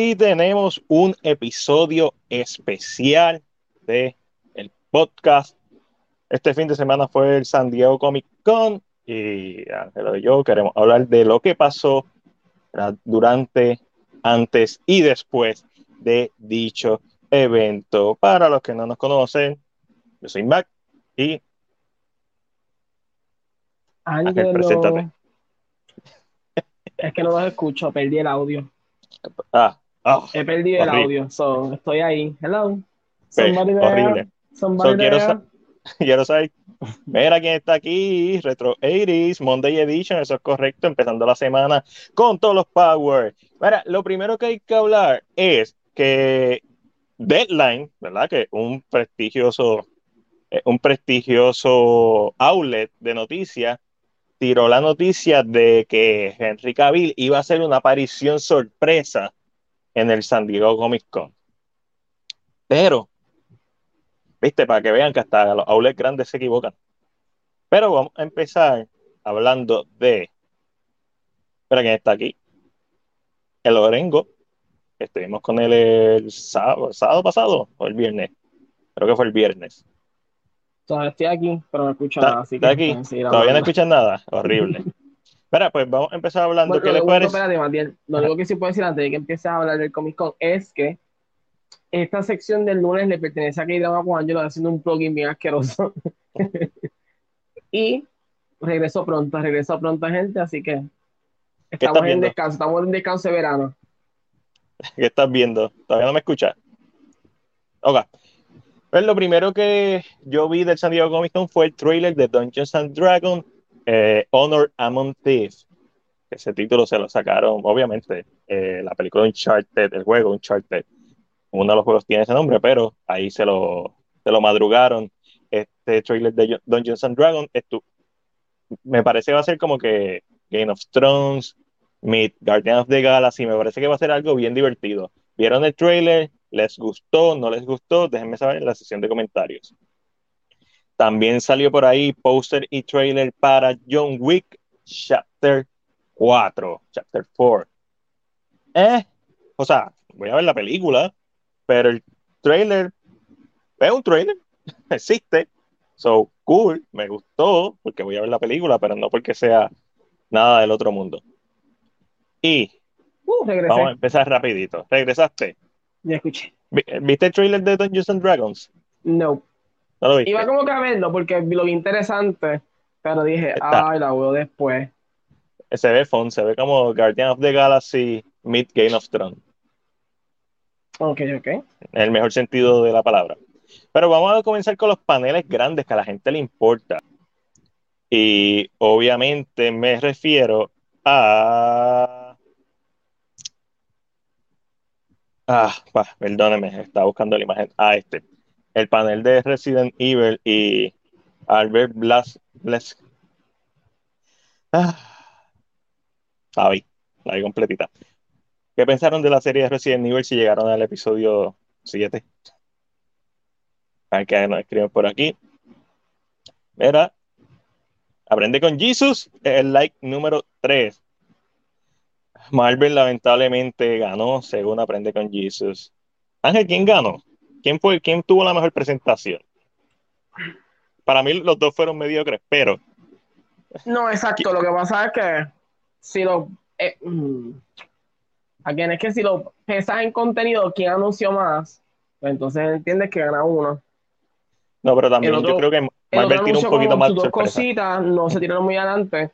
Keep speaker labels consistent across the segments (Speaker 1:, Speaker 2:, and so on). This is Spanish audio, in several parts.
Speaker 1: y tenemos un episodio especial de el podcast. Este fin de semana fue el San Diego Comic Con y Ángelo y yo queremos hablar de lo que pasó durante, antes y después de dicho evento. Para los que no nos conocen, yo soy Mac y
Speaker 2: Ángel, preséntate. Es que no los escucho, perdí el audio.
Speaker 1: Ah, oh,
Speaker 2: He perdido el audio, so, estoy ahí. Hello.
Speaker 1: Somebody horrible. Somebody so, quiero, quiero saber, mira quién está aquí, Retro 80s, Monday Edition, eso es correcto, empezando la semana con todos los power. Mira, lo primero que hay que hablar es que Deadline, ¿verdad? Que un prestigioso, eh, un prestigioso outlet de noticias, tiró la noticia de que Henry Cavill iba a hacer una aparición sorpresa en el San Diego Comic Con. Pero, viste, para que vean que hasta los outlets grandes se equivocan. Pero vamos a empezar hablando de. Espera, ¿quién está aquí? El Orengo. Estuvimos con él el sábado, sábado pasado o el viernes. Creo que fue el viernes.
Speaker 2: Todavía estoy aquí, pero no escucho nada. Así
Speaker 1: ¿Está aquí? Todavía no escuchan nada. Horrible. Espera, pues vamos a empezar hablando. Bueno, ¿Qué le parece?
Speaker 2: Espérate, lo único que sí puedo decir antes de que empieces a hablar del Comic Con es que esta sección del lunes le pertenece a K-Drama con Angelo haciendo un plugin bien asqueroso. y regreso pronto, regreso pronto, gente, así que estamos en descanso, estamos en descanso de verano.
Speaker 1: ¿Qué estás viendo? ¿Todavía no me escuchas? Ok. Pues lo primero que yo vi del San Diego Comic Con fue el trailer de Dungeons and Dragons eh, Honor Among Thieves. Ese título se lo sacaron, obviamente, eh, la película Uncharted, el juego Uncharted. Uno de los juegos tiene ese nombre, pero ahí se lo, se lo madrugaron. Este trailer de Dungeons and Dragons me parece que va a ser como que Game of Thrones, Meet Guardian of the Galaxy. Me parece que va a ser algo bien divertido. ¿Vieron el trailer? ¿Les gustó? ¿No les gustó? Déjenme saber en la sesión de comentarios. También salió por ahí póster y trailer para John Wick Chapter 4, Chapter 4. Eh, o sea, voy a ver la película, pero el trailer es un trailer, existe. So, cool, me gustó, porque voy a ver la película, pero no porque sea nada del otro mundo. Y
Speaker 2: uh,
Speaker 1: vamos a empezar rapidito. ¿Regresaste?
Speaker 2: Ya escuché.
Speaker 1: ¿Viste el trailer de Dungeons and Dragons?
Speaker 2: No.
Speaker 1: ¿No lo viste?
Speaker 2: Iba como que a verlo porque lo vi interesante, pero dije, ay, la veo después.
Speaker 1: Se ve fun, se ve como Guardian of the Galaxy Meet Game of Thrones.
Speaker 2: Ok, ok. En
Speaker 1: el mejor sentido de la palabra. Pero vamos a comenzar con los paneles grandes que a la gente le importa. Y obviamente me refiero a Ah, perdóneme, estaba buscando la imagen. Ah, este. El panel de Resident Evil y Albert Blas. Blas. Ah, ahí, ahí completita. ¿Qué pensaron de la serie de Resident Evil si llegaron al episodio 7? A ver qué nos escriben por aquí. Mira, aprende con Jesus, el like número 3. Marvel lamentablemente ganó, según Aprende con Jesus. Ángel, ¿quién ganó? ¿Quién, fue, ¿Quién tuvo la mejor presentación? Para mí los dos fueron mediocres, pero...
Speaker 2: No, exacto. Lo que pasa es que si lo... Eh, mm, aquí es que si lo pesas en contenido, ¿quién anunció más? Pues entonces entiendes que gana uno.
Speaker 1: No, pero también yo creo que Marvel tiene un poquito más
Speaker 2: dos cositas no se tiraron muy adelante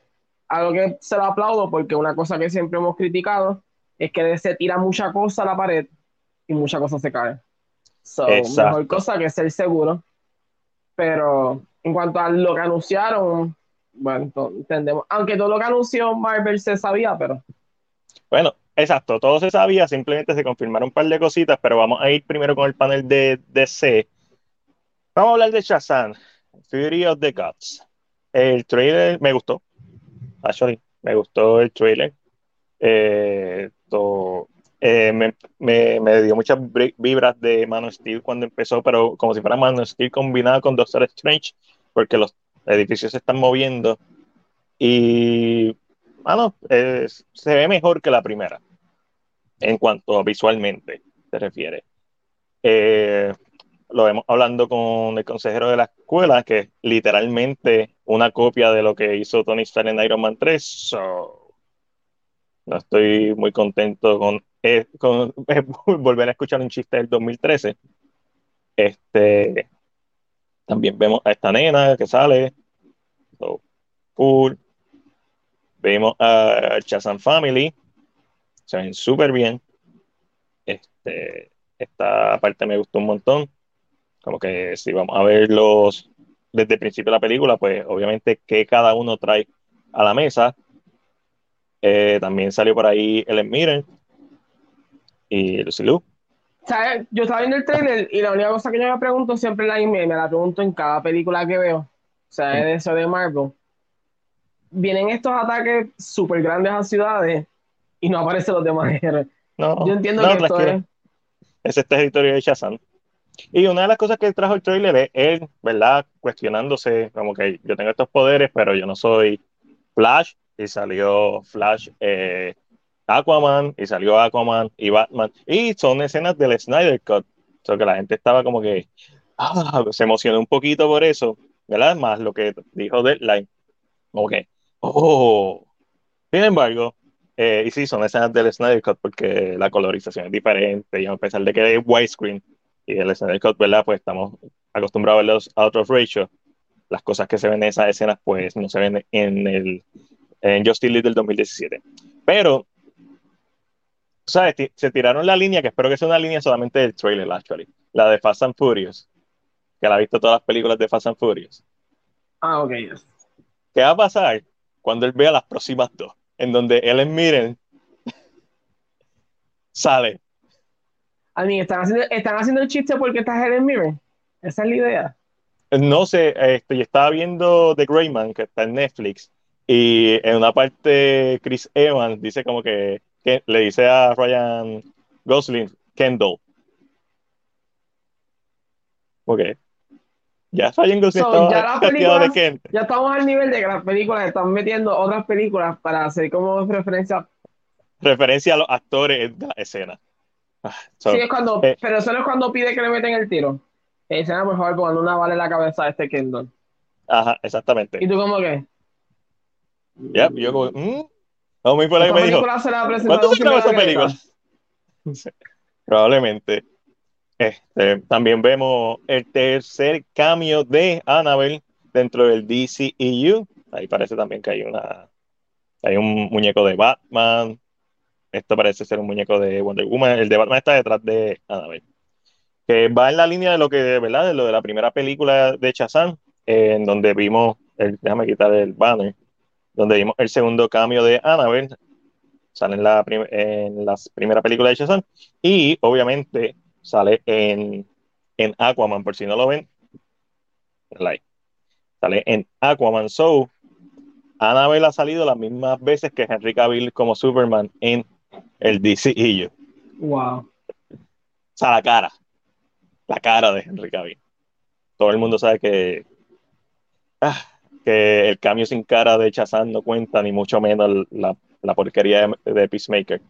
Speaker 2: algo que se lo aplaudo porque una cosa que siempre hemos criticado es que se tira mucha cosa a la pared y mucha cosa se cae. So, mejor cosa que ser seguro. Pero en cuanto a lo que anunciaron, bueno, entendemos. Aunque todo lo que anunció Marvel se sabía, pero.
Speaker 1: Bueno, exacto, todo se sabía, simplemente se confirmaron un par de cositas, pero vamos a ir primero con el panel de DC. Vamos a hablar de Shazam, Fury of the Gods. El trailer me gustó, actually, me gustó el trailer. Eh, eh, me, dio muchas vibras de Man of Steel cuando empezó, pero como si fuera Man of Steel combinada con Doctor Strange, porque los edificios se están moviendo. Y, bueno, se ve mejor que la primera. en cuanto a visualmente se refiere. Eh, lo vemos hablando con el consejero de la escuela, que es literalmente una copia de lo que hizo Tony Stark en Iron Man 3. no estoy muy contento con, eh, volver a escuchar un chiste del 2013. Este, también vemos a esta nena que sale. cool. Vemos a Chazan Family. Se ven súper bien. Este, esta parte me gustó un montón. Como que si vamos a verlos desde el principio de la película, pues obviamente que cada uno trae a la mesa. Eh, también salió por ahí Ellen Mirren y Lucy Liu.
Speaker 2: Yo estaba viendo el trailer y la única cosa que yo me pregunto siempre la me la pregunto en cada película que veo, o sea, de eso de Marvel. Vienen estos ataques súper grandes a ciudades y no aparecen los demás
Speaker 1: No, yo entiendo que esto es... Es este territorio de Shazam. Y una de las cosas que trajo el trailer es él, ¿verdad? Cuestionándose, como que yo tengo estos poderes, pero yo no soy Flash. Y salió Flash, eh, Aquaman, y salió Aquaman y Batman. Y son escenas del Snyder Cut. O sea, que la gente estaba como que ah, se emocionó un poquito por eso, ¿verdad? Más lo que dijo Deadline. Como que, oh. Sin embargo, eh, y sí, son escenas del Snyder Cut porque la colorización es diferente. Y a pesar de que es widescreen, y el Snyder Cut, ¿verdad? Pues estamos acostumbrados a los out of ratio. Las cosas que se ven en esas escenas, pues no se ven en el en Justice League del 2017. Pero, ¿sabes? Se tiraron la línea, que espero que sea una línea solamente del trailer, actually. La de Fast and Furious. Que la ha visto todas las películas de Fast and Furious.
Speaker 2: Ah, ok.
Speaker 1: ¿Qué va a pasar cuando él vea las próximas dos? En donde él es Miren sale
Speaker 2: a mí, ¿están haciendo, ¿están haciendo el chiste porque está Helen Mirren? Esa es la idea.
Speaker 1: No sé, este, yo estaba viendo The Man, que está en Netflix, y en una parte Chris Evans dice como que, le dice a Ryan Gosling, Kendall. Ok. Ya Ryan Gosling
Speaker 2: ya, de ya estamos al nivel de que las películas están metiendo otras películas para hacer como referencia.
Speaker 1: Referencia a los actores de la escena
Speaker 2: sí, es cuando, eh, pero solo es cuando pide que le meten el tiro. Y dicen, ah, por favor, cuando una bala en la cabeza de este Kendall.
Speaker 1: Ajá, exactamente.
Speaker 2: ¿Y tú cómo qué?
Speaker 1: Ya, yo como, mmm. No, muy por ahí me dijo. ¿Cuánto se grabó esa película? Probablemente. Este, también vemos el tercer cambio de Annabelle dentro del DCEU. Ahí parece también que hay una hay un muñeco de Batman, esto parece ser un muñeco de Wonder Woman. El de Batman está detrás de Annabelle. Que va en la línea de lo que, ¿verdad? De lo de la primera película de Shazam, en donde vimos, el, déjame quitar el banner, donde vimos el segundo cambio de Annabelle. Sale en la, en la primera película de Shazam. Y obviamente sale en, en Aquaman, por si no lo ven. Like. Sale en Aquaman. So, Annabelle ha salido las mismas veces que Henry Cavill como Superman en el DCEU.
Speaker 2: Wow. O
Speaker 1: sea, la cara. La cara de Henry Cavill. Todo el mundo sabe que, ah, que el cambio sin cara de Chazán no cuenta, ni mucho menos la, porquería de, Peacemaker.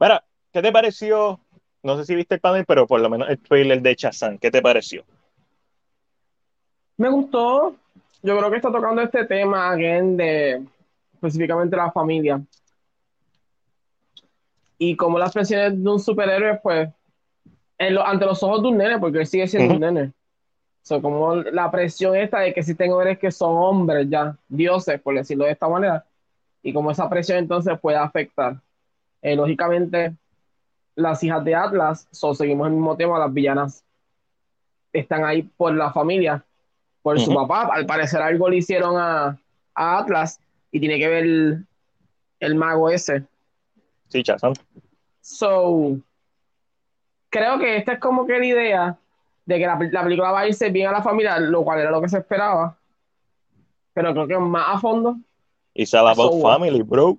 Speaker 1: Mira, ¿qué te pareció? No sé si viste el panel, pero por lo menos el trailer de Chazán, ¿qué te pareció?
Speaker 2: Me gustó. Yo creo que está tocando este tema, again, de específicamente la familia y como las presiones de un superhéroe, pues, ante los ojos de un nene, porque él sigue siendo un nene. O como la presión esta de que si tengo héroes que son hombres ya, dioses, por decirlo de esta manera, y como esa presión entonces puede afectar. Eh, lógicamente, las hijas de Atlas, so, seguimos el mismo tema, las villanas están ahí por la familia, por su papá. Al parecer algo le hicieron a, a Atlas y tiene que ver el mago ese
Speaker 1: Sí, Chazán.
Speaker 2: So, creo que esta es como que la idea de que la, película va a irse bien a la familia, lo cual era lo que se esperaba. Pero creo que más a fondo.
Speaker 1: It's all about family, bro.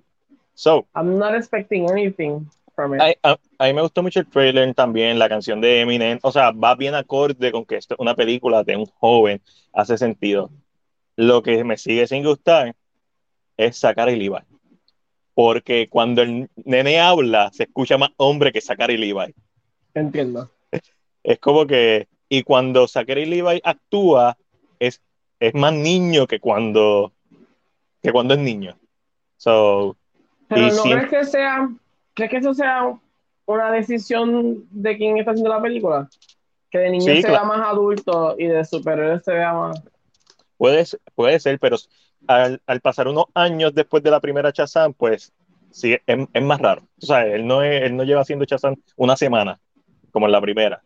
Speaker 1: So,
Speaker 2: I'm not expecting anything from it.
Speaker 1: A, mí me gustó mucho el trailer también, la canción de Eminem. O sea, va bien acorde con que esto es una película de un joven. Hace sentido. Lo que me sigue sin gustar es sacar el Levi. porque cuando el nene habla se escucha más hombre que Zachary Levi.
Speaker 2: Entiendo.
Speaker 1: Es como que, y cuando Zachary Levi actúa, es, es más niño que cuando, que cuando es niño. So,
Speaker 2: Pero no crees que sea, crees que eso sea una decisión de quien está haciendo la película? Que de niño se vea más adulto y de superhéroe se vea más.
Speaker 1: Puede, puede ser, pero al, pasar unos años después de la primera Chazán, pues sí, es, más raro. O sea, él no, él no lleva haciendo Chazán una semana, como en la primera.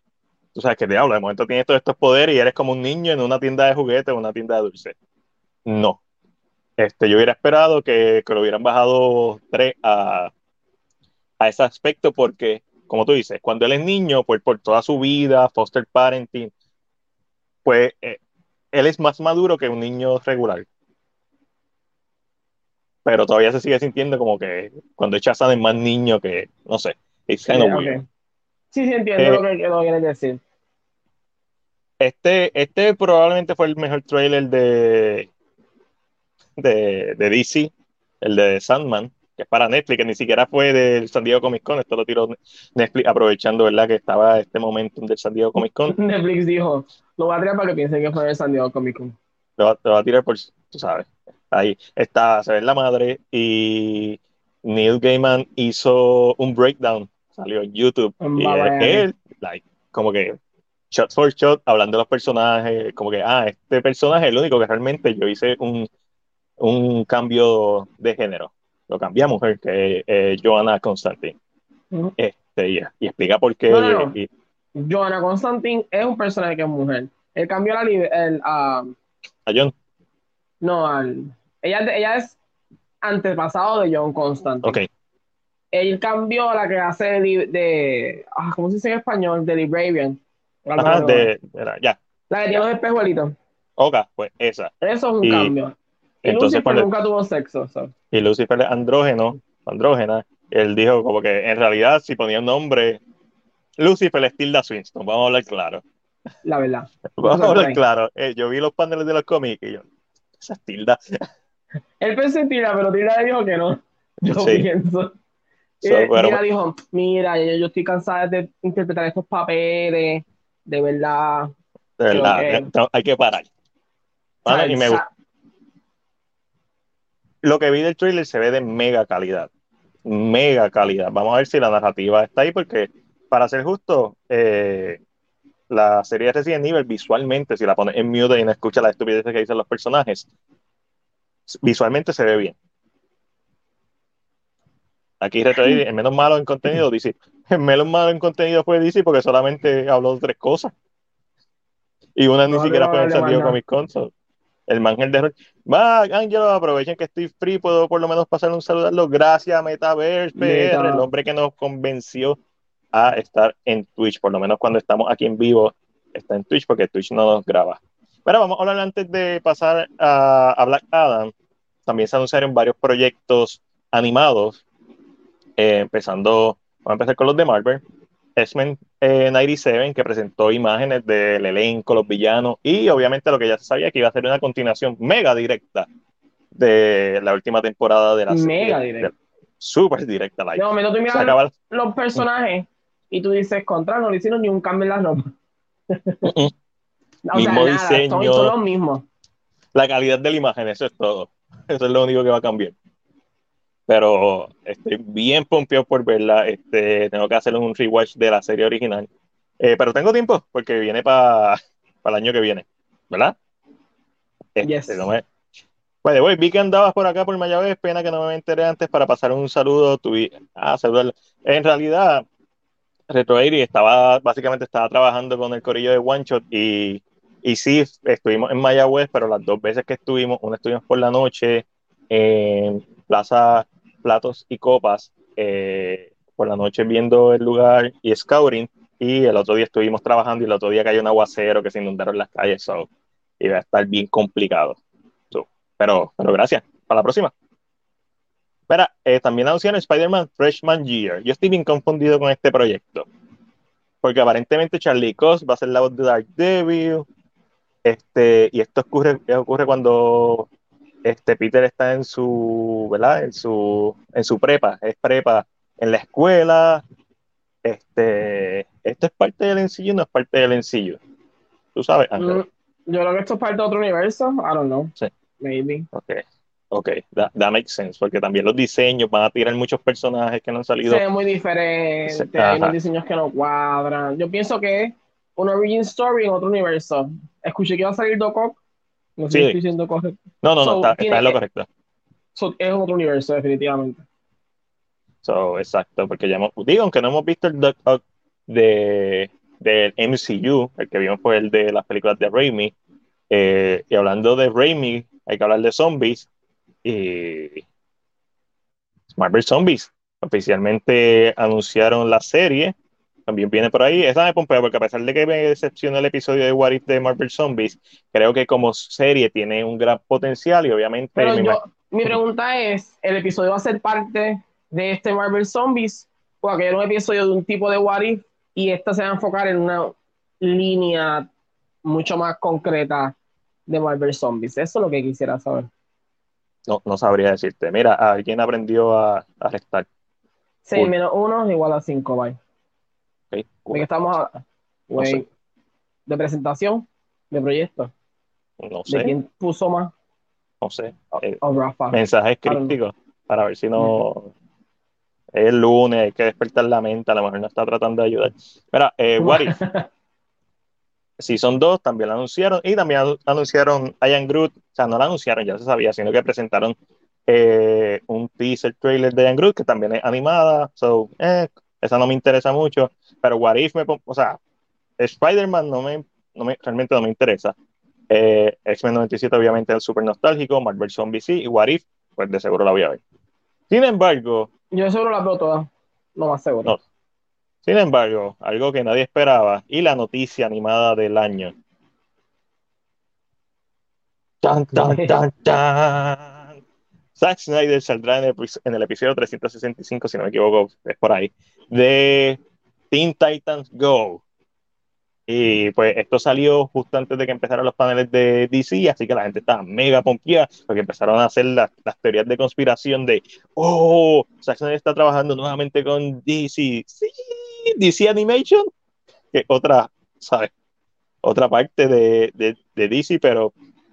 Speaker 1: Tú sabes que te hablo, de momento tienes todos estos poderes y eres como un niño en una tienda de juguetes o una tienda de dulce. No. Este, yo hubiera esperado que, que lo hubieran bajado tres a, a ese aspecto porque, como tú dices, cuando él es niño, pues por toda su vida, foster parenting, pues eh, él es más maduro que un niño regular. Pero todavía se sigue sintiendo como que cuando echazan es más niño que, no sé,
Speaker 2: it's kind Sí, sí, entiendo eh, lo, que, lo quieres decir.
Speaker 1: Este, este probablemente fue el mejor trailer de, de, de DC, el de Sandman que es para Netflix, que ni siquiera fue del San Diego Comic Con, esto lo tiró Netflix aprovechando, ¿verdad? Que estaba este momento del San Diego Comic Con.
Speaker 2: Netflix dijo, lo va a tirar para que piensen que fue del San Diego Comic Con.
Speaker 1: Lo va, a tirar por, tú sabes, ahí está, se ve la madre y Neil Gaiman hizo un breakdown, salió en YouTube, y él, like, como que shot for shot, hablando de los personajes, como que, ah, este personaje es el único que realmente yo hice un, un cambio de género lo cambia a mujer, que es Joanna Constantine. este, y, explica por qué.
Speaker 2: Joanna Constantine es un personaje que es mujer. Él cambió la el, a
Speaker 1: John.
Speaker 2: No, al, ella, ella es antepasado de John Constantine.
Speaker 1: Ok.
Speaker 2: Él cambió la que hace de, ah, ¿cómo se dice en español? De Librarian.
Speaker 1: Ajá, de, ya.
Speaker 2: La que tiene los espejuelitos.
Speaker 1: Ok, pues esa.
Speaker 2: Eso es un cambio. Y Entonces, Lucifer nunca tuvo sexo.
Speaker 1: Y Lucifer es andrógeno, andrógena. Él dijo como que en realidad si ponía un nombre, Lucifer es Tilda Swinton, vamos a hablar claro.
Speaker 2: La verdad.
Speaker 1: vamos a hablar claro. Eh, yo vi los paneles de los cómics y yo, esa es Tilda.
Speaker 2: Él pensó en Tilda, pero Tilda dijo que no. Yo pienso. Tilda dijo, mira, yo, estoy cansada de interpretar estos papeles, de verdad.
Speaker 1: De verdad, hay que parar. y me, lo que vi del trailer se ve de mega calidad. Mega calidad. Vamos a ver si la narrativa está ahí, porque para ser justo, eh, la serie Resident Evil visualmente, si la pones en mute y no escucha las estupideces que dicen los personajes, visualmente se ve bien. Aquí el menos malo en contenido dice, el menos malo en contenido fue DC porque solamente habló de tres cosas. Y una ni siquiera fue en el sentido Comic Con el mangel de Va, Ángelo, aprovechen que estoy free, puedo por lo menos pasar un saludarlo. Gracias, Metaverse PR, el hombre que nos convenció a estar en Twitch, por lo menos cuando estamos aquí en vivo, está en Twitch porque Twitch no nos graba. Pero vamos a hablar antes de pasar a, Black Adam. También se anunciaron varios proyectos animados, eh, empezando, vamos a empezar con los de Marvel. X-Men 97, eh, que presentó imágenes del elenco, los villanos, y obviamente lo que ya se sabía que iba a ser una continuación mega directa de la última temporada de la
Speaker 2: serie. Mega directa.
Speaker 1: Súper directa.
Speaker 2: No, tú miras los personajes y tú dices, contra, no le hicieron ni un cambio en las ropas.
Speaker 1: Mismo diseño.
Speaker 2: Son, los mismos.
Speaker 1: La calidad de la imagen, eso es todo. Eso es lo único que va a cambiar pero estoy bien pompeado por verla. Este, tengo que hacer un rewatch de la serie original. Eh, pero tengo tiempo porque viene para el año que viene, ¿verdad?
Speaker 2: Este, yes. no me...
Speaker 1: Pues, vi que andabas por acá por Mayagüez, pena que no me enteré antes para pasar un saludo. Tuve, ah, saludar. En realidad, Retro estaba, básicamente estaba trabajando con el corillo de One Shot y, y sí, estuvimos en Mayagüez, pero las dos veces que estuvimos, una estuvimos por la noche en Plaza platos y copas eh, por la noche viendo el lugar y scouting. Y el otro día estuvimos trabajando y el otro día cayó un aguacero que se inundaron las calles. So, iba a estar bien complicado. pero, pero gracias. Para la próxima. Espera, eh, también anunciaron Spider-Man Freshman Year. Yo estoy bien confundido con este proyecto. Porque aparentemente Charlie Cox va a ser la voz de Dark Devil. Este, y esto ocurre, ocurre cuando este Peter está en su, ¿verdad? En su, en su prepa, es prepa en la escuela. Este, esto es parte del encillo, no es parte del encillo. Tú sabes, mm,
Speaker 2: yo creo que esto es parte de otro universo. I don't know.
Speaker 1: Sí.
Speaker 2: Maybe.
Speaker 1: Ok. Ok, that, makes sense, porque también los diseños van a tirar muchos personajes que no han salido.
Speaker 2: Se muy diferente, hay unos diseños que no cuadran. Yo pienso que es una origin story en otro universo. Escuché que iba a salir Doc Ock. No sé si estoy diciendo correcto.
Speaker 1: No, no, no, está, está, en lo correcto.
Speaker 2: es otro universo, definitivamente.
Speaker 1: So, exacto, porque ya hemos, digo, aunque no hemos visto el Doc Ock de, del MCU, el que vimos fue el de las películas de Raimi, eh, y hablando de Raimi, hay que hablar de zombies, y Marvel Zombies. Oficialmente anunciaron la serie. También viene por ahí. Esa me pompea porque a pesar de que me decepcionó el episodio de What If de Marvel Zombies, creo que como serie tiene un gran potencial y obviamente...
Speaker 2: mi pregunta es, ¿el episodio va a ser parte de este Marvel Zombies? O que era un episodio de un tipo de What If y esta se va a enfocar en una línea mucho más concreta de Marvel Zombies. Eso es lo que quisiera saber.
Speaker 1: No, no sabría decirte. Mira, ¿alguien aprendió a, a restar?
Speaker 2: 6 menos 1 es igual a 5, bye.
Speaker 1: Okay,
Speaker 2: ¿De qué estamos hablando? ¿De presentación? ¿De proyecto?
Speaker 1: No sé.
Speaker 2: ¿De quién puso más?
Speaker 1: No sé.
Speaker 2: Eh, Rafa.
Speaker 1: Mensajes críticos para ver si no. Es el lunes, hay que despertar la mente, a lo mejor no está tratando de ayudar. Mira, eh, What Season 2 también la anunciaron y también anunciaron Ian Groot, o sea, no la anunciaron, ya se sabía, sino que presentaron eh, un teaser trailer de Ian Groot que también es animada, so, eh, esa no me interesa mucho, pero What If me, o sea, Spider-Man no me, no me, realmente no me interesa. Eh, X-Men 97 obviamente es súper nostálgico, Marvel Zombie sí, y What If, pues de seguro la voy a ver. Sin embargo...
Speaker 2: Yo seguro la veo todas, no más seguro. No,
Speaker 1: sin embargo, algo que nadie esperaba y la noticia animada del año. ¡Tan, tan, tan, tan! Zack Snyder saldrá en el, episodio 365, si no me equivoco, es por ahí, de Teen Titans Go. Y pues esto salió justo antes de que empezaran los paneles de DC, así que la gente estaba mega pompeada porque empezaron a hacer las, teorías de conspiración de, oh, Zack Snyder está trabajando nuevamente con DC. Sí, DC Animation, que otra, ¿sabes? Otra parte de, de, DC, pero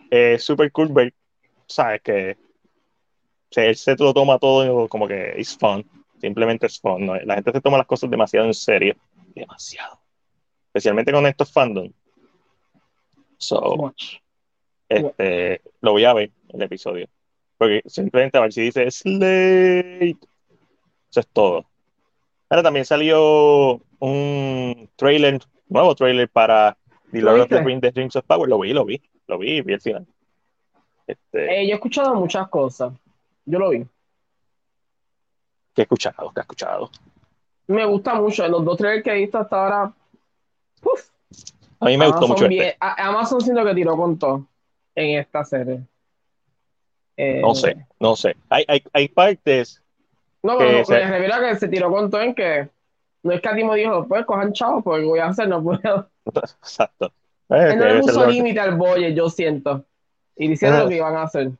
Speaker 1: es super cool ver, ¿sabes? Que él se lo toma todo como que es fun, simplemente es fun. La gente se toma las cosas demasiado en serio, demasiado. Especialmente con estos fandoms. So, este, lo voy a ver el episodio. Porque simplemente a ver si dice Slate. Eso es todo. Ahora también salió un trailer, nuevo trailer para The Lord of the Rings, The Rings of Power. Lo vi, lo vi, lo vi, vi el final.
Speaker 2: Este... Eh, yo he escuchado muchas cosas. Yo lo vi.
Speaker 1: ¿Qué he escuchado? ¿Qué he escuchado?
Speaker 2: Me gusta mucho. Los dos trailers que he visto hasta ahora. Uf.
Speaker 1: A mí me gustó mucho. Este.
Speaker 2: Amazon siento que tiró con todo en esta serie.
Speaker 1: no sé, eh, no sé. Hay, hay, hay partes
Speaker 2: no, pero se... me revela que se tiró con todo en que no es que a Timo dijo, pues cojan chavos, porque voy a hacer, no puedo.
Speaker 1: Exacto.
Speaker 2: Él no le puso límite al boye, yo siento. Y diciendo lo que iban a hacer.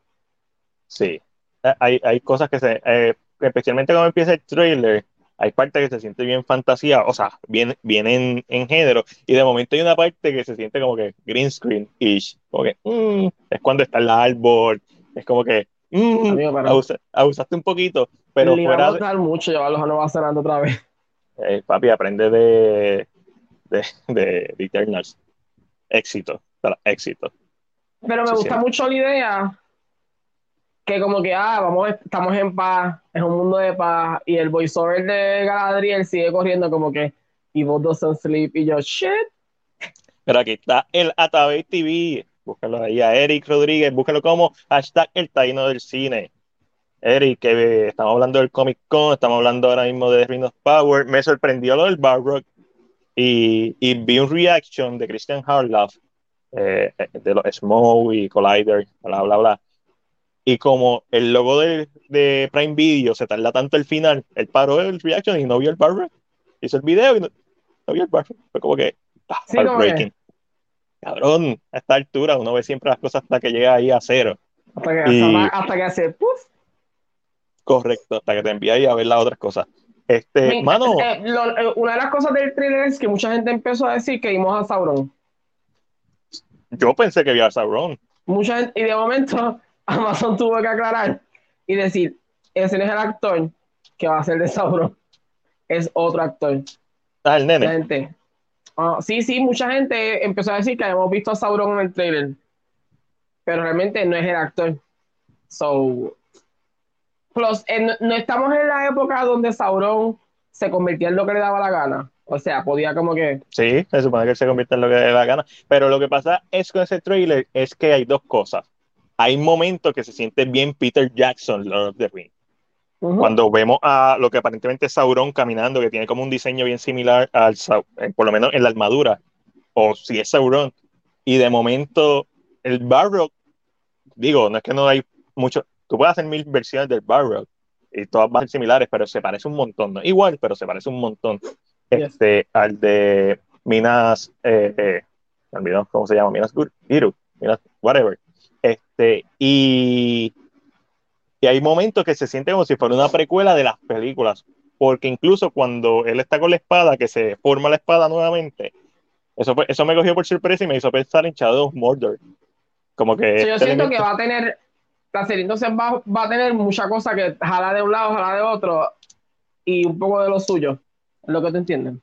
Speaker 1: Sí. Eh, hay, hay cosas que se. Eh, especialmente cuando empieza el trailer, hay partes que se siente bien fantasía, o sea, bien, bien en, en, género, y de momento hay una parte que se siente como que green screen-ish. Como que, mm, es cuando está el árbol, es como que, mm, abusaste un poquito, pero
Speaker 2: Le fuera. a mucho llevarlos a Nueva Zelanda otra vez.
Speaker 1: Eh, papi, aprende de, de, de, Eternals. Éxito, éxito.
Speaker 2: Pero me gusta mucho la idea que como que, ah, vamos, estamos en paz, es un mundo de paz, y el voiceover de Galadriel sigue corriendo como que, y vos doesn't sleep, y yo, shit.
Speaker 1: Pero aquí está el Atabey TV, búscalo ahí a Eric Rodríguez, búscalo como hashtag el taino del cine. Eric, que estamos hablando del Comic Con, estamos hablando ahora mismo de Ring of Power, me sorprendió lo del Barrock y, vi un reaction de Christian Harloff eh, de los Smoke y Collider, bla, bla, bla. Y como el logo de, de, Prime Video se tarda tanto el final, él paró el reaction y no vio el Barrock. Hizo el video y no, vio el Barrock. Fue como que, ah, heartbreaking. Cabrón, a esta altura uno ve siempre las cosas hasta que llega ahí a cero.
Speaker 2: Hasta que, hasta, que hace puff.
Speaker 1: Correcto, hasta que te envía a ver las otras cosas. Este, mano.
Speaker 2: Eh, eh, una de las cosas del trailer es que mucha gente empezó a decir que vimos a Sauron.
Speaker 1: Yo pensé que había a Sauron.
Speaker 2: Mucha gente, y de momento Amazon tuvo que aclarar y decir, ese no es el actor que va a ser de Sauron, es otro actor.
Speaker 1: Ah, el nene.
Speaker 2: Ah, sí, sí, mucha gente empezó a decir que habíamos visto a Sauron en el trailer, pero realmente no es el actor. So, plus, no, estamos en la época donde Sauron se convirtió en lo que le daba la gana. O sea, podía como que.
Speaker 1: Sí, se supone que se convierte en lo que le da la gana. Pero lo que pasa es con ese trailer es que hay dos cosas. Hay momentos que se siente bien Peter Jackson, Lord of the Rings. Cuando vemos a lo que aparentemente es Sauron caminando, que tiene como un diseño bien similar al, eh, por lo menos en la armadura, o si es Sauron, y de momento el Barrock, digo, no es que no hay mucho, tú puedes hacer mil versiones del Barrock, y todas van similares, pero se parece un montón, ¿no? igual, pero se parece un montón este, al de Minas, eh, eh, cómo se llama, Minas Giru, Minas, whatever. Este, y y hay momentos que se siente como si fuera una precuela de las películas, porque incluso cuando él está con la espada, que se forma la espada nuevamente, eso, eso me cogió por sorpresa y me hizo pensar en Shadow of Mordor. Como que...
Speaker 2: yo siento que va a tener, la serie entonces va, va, a tener mucha cosa que jala de un lado, jala de otro, y un poco de lo suyo, lo que te entienden.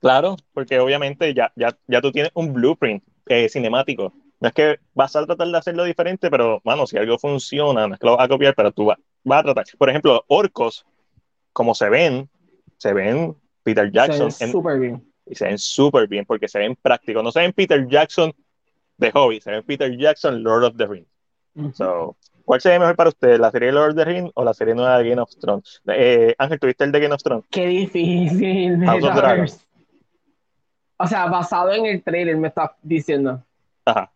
Speaker 1: Claro, porque obviamente ya, ya, ya tú tienes un blueprint eh, cinemático no es que vas a tratar de hacerlo diferente, pero, bueno, si algo funciona, no es que lo vas a copiar, pero tú vas, a tratar. Por ejemplo, orcos, como se ven, se ven Peter Jackson.
Speaker 2: Se ven súper bien.
Speaker 1: Y se ven súper bien porque se ven prácticos. No se ven Peter Jackson de hobby, se ven Peter Jackson Lord of the Rings. so, ¿Cuál sería mejor para usted, la serie Lord of the Rings o la serie nueva de Game of Thrones? Eh, Ángel, ¿tuviste el de Game of Thrones?
Speaker 2: Qué difícil. O sea, basado en el trailer, me estás diciendo.
Speaker 1: Ajá.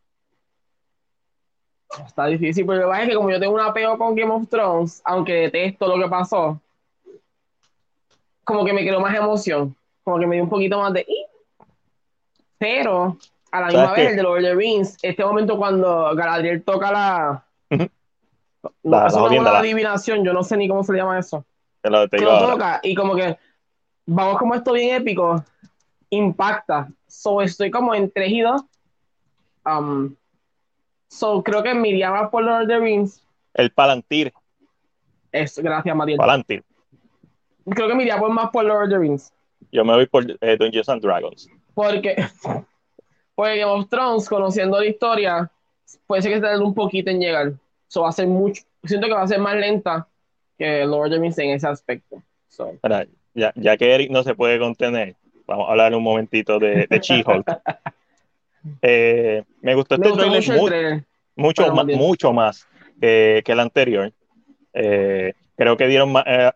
Speaker 2: Está difícil, pero lo que que como yo tengo un apego con Game of Thrones, aunque detesto lo que pasó, como que me quedó más emoción, como que me dio un poquito más de... Pero a la misma vez, el de Lord of the Rings, este momento cuando Galadriel toca la... no, es una adivinación, yo no sé ni cómo se le llama eso.
Speaker 1: Que lo,
Speaker 2: toca y como que vamos como esto bien épico, impacta. So estoy como entregido. Um, So, creo que me iría más por Lord of the Rings.
Speaker 1: El Palantir.
Speaker 2: Es, gracias, Matías.
Speaker 1: Palantir.
Speaker 2: Creo que me iría por más por Lord of the Rings.
Speaker 1: Yo me voy por eh, Dungeons and Dragons.
Speaker 2: Porque, porque Game of Thrones, conociendo la historia, puede ser que se un poquito en llegar. So, va a ser mucho, siento que va a ser más lenta que Lord of the Rings en ese aspecto.
Speaker 1: ya, ya que Eric no se puede contener, vamos a hablar un momentito de, de She-Hulk. Eh, me gustó este trailer, mucho, más, mucho más que, el anterior. Eh, creo que dieron más, eh,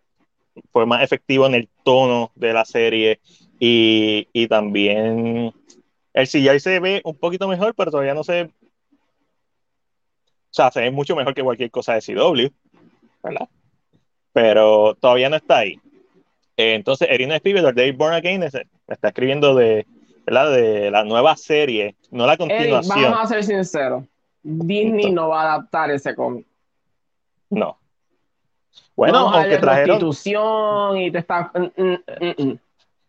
Speaker 1: fue más efectivo en el tono de la serie y, y también el CGI se ve un poquito mejor, pero todavía no se. O sea, se ve mucho mejor que cualquier cosa de CW, ¿verdad? Pero todavía no está ahí. entonces, Erina Spielberg, David Born Again, está escribiendo de, de la nueva serie, no la continuación.
Speaker 2: vamos a ser sinceros, Disney no va a adaptar ese cómic.
Speaker 1: No. Bueno, aunque trajeron...
Speaker 2: Constitución y te está... Mm, mm, mm,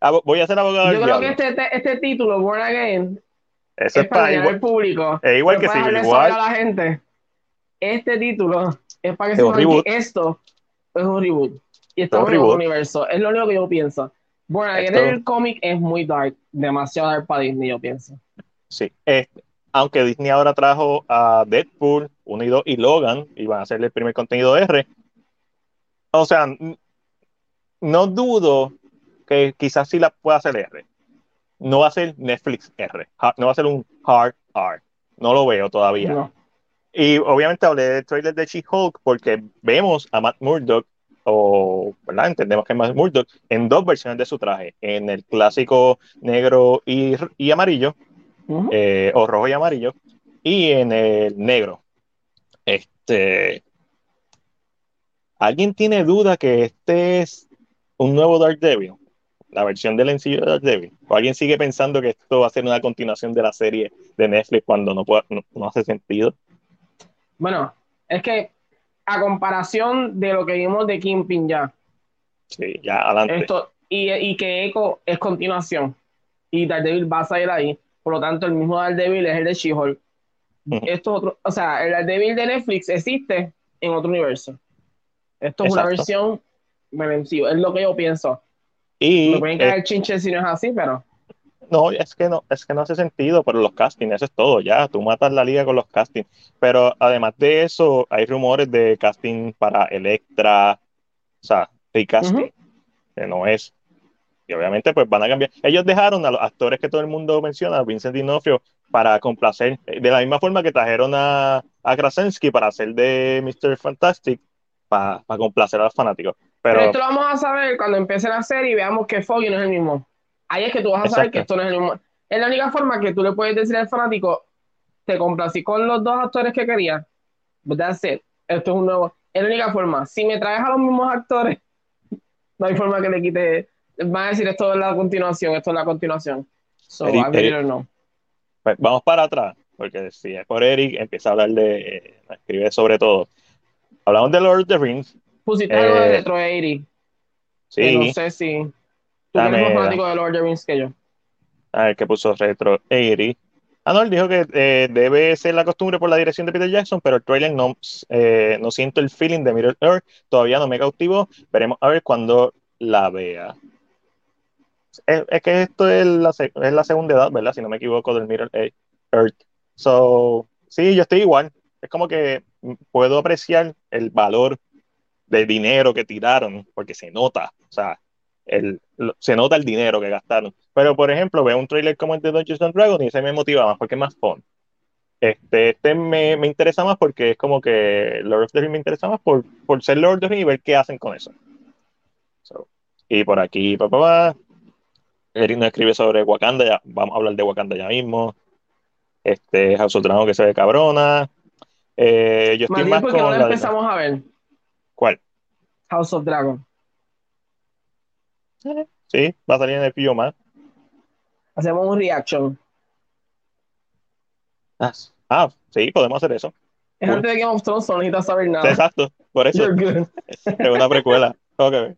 Speaker 1: ah, voy a ser abogado
Speaker 2: Yo creo que este, este, este, título, Born Again, es, para, igual, el público.
Speaker 1: Es igual que Civil War.
Speaker 2: a la gente. Este título es para que se que esto es un reboot. Y estamos en un universo. Es lo único que yo pienso. Bueno, el cómic es muy dark, demasiado dark para Disney, yo pienso.
Speaker 1: Sí, este, aunque Disney ahora trajo a Deadpool, unido y Logan, y van a hacer el primer contenido R. O sea, no dudo que quizás sí la pueda hacer R. No va a ser Netflix R, no va a ser un hard R. No lo veo todavía. Y obviamente hablé del trailer de She-Hulk porque vemos a Matt Murdock o ¿verdad? entendemos que es más Murdoch, en dos versiones de su traje, en el clásico negro y, y amarillo, eh, o rojo y amarillo, y en el negro. Este, ¿Alguien tiene duda que este es un nuevo Dark Devil? La versión del sencillo de Dark Devil. ¿O alguien sigue pensando que esto va a ser una continuación de la serie de Netflix cuando no, no hace sentido?
Speaker 2: Bueno, Es que a comparación de lo que vimos de Kingpin ya.
Speaker 1: Sí, ya adelante.
Speaker 2: Esto, y, y que Echo es continuación. Y Daredevil va a salir ahí. Por lo tanto, el mismo Daredevil es el de She-Hulk. Esto otro, o sea, el Daredevil de Netflix existe en otro universo. Esto es una versión es lo que yo pienso. Y, Me pueden caer chinches si no es así, pero.
Speaker 1: No, es que no, es que no hace sentido, pero los castings, eso es todo, ya, tú matas la liga con los castings. Pero además de eso, hay rumores de casting para Electra, o sea, hay casting, que no es. Y obviamente, pues van a cambiar. Ellos dejaron a los actores que todo el mundo menciona, Vincent D'Onofrio, para complacer, de la misma forma que trajeron a, a Krasinski para hacer de Mr. Fantastic, para complacer a los fanáticos. Pero,
Speaker 2: esto lo vamos a saber cuando empiece la serie y veamos que Foggy no es el mismo. Ahí es que tú vas a saber que esto no es el mismo. Es la única forma que tú le puedes decir al fanático, te complací con los dos actores que quería, but that's it. Esto es un nuevo. Es la única forma. Si me traes a los mismos actores, no hay forma que le quite. Van a decir esto es la continuación, esto es la continuación. So, I no.
Speaker 1: Pues vamos para atrás, porque si es por Eric, empieza a hablar de. Eh, escribe sobre todo. Hablamos de Lord of the Rings,
Speaker 2: Pusiste algo de eh, Retro 80. Sí. no sé si. Tú eres más fanático de Lord of the Rings que yo.
Speaker 1: A ver, ¿qué puso Retro 80? Ah, no, él dijo que eh, debe ser la costumbre por la dirección de Peter Jackson, pero el trailer no, eh, no siento el feeling de Middle Earth, todavía no me cautivó. Veremos a ver cuando la vea. Es, que esto es la, es la, segunda edad, ¿verdad? Si no me equivoco, del Middle Earth. So, sí, yo estoy igual. Es como que puedo apreciar el valor de dinero que tiraron, porque se nota, o sea, el, se nota el dinero que gastaron. Pero, por ejemplo, veo un trailer como el de Dungeons and Dragons y ese me motiva más porque es más fun. Este, este me, me, interesa más porque es como que Lord of the Rings me interesa más por, por ser Lord of the Rings y ver qué hacen con eso. y por aquí, papá, pa, Eric nos escribe sobre Wakanda, ya, vamos a hablar de Wakanda ya mismo. Este, House of Dragon que se ve cabrona. Eh, yo estoy más,
Speaker 2: con empezamos a ver.
Speaker 1: ¿Cuál?
Speaker 2: House of Dragon.
Speaker 1: Sí, va a salir en el pillo más.
Speaker 2: Hacemos un reaction.
Speaker 1: Ah, ah, sí, podemos hacer eso.
Speaker 2: Es antes de Game of Thrones, no necesitas saber nada.
Speaker 1: exacto, por eso. Es una precuela. Okay.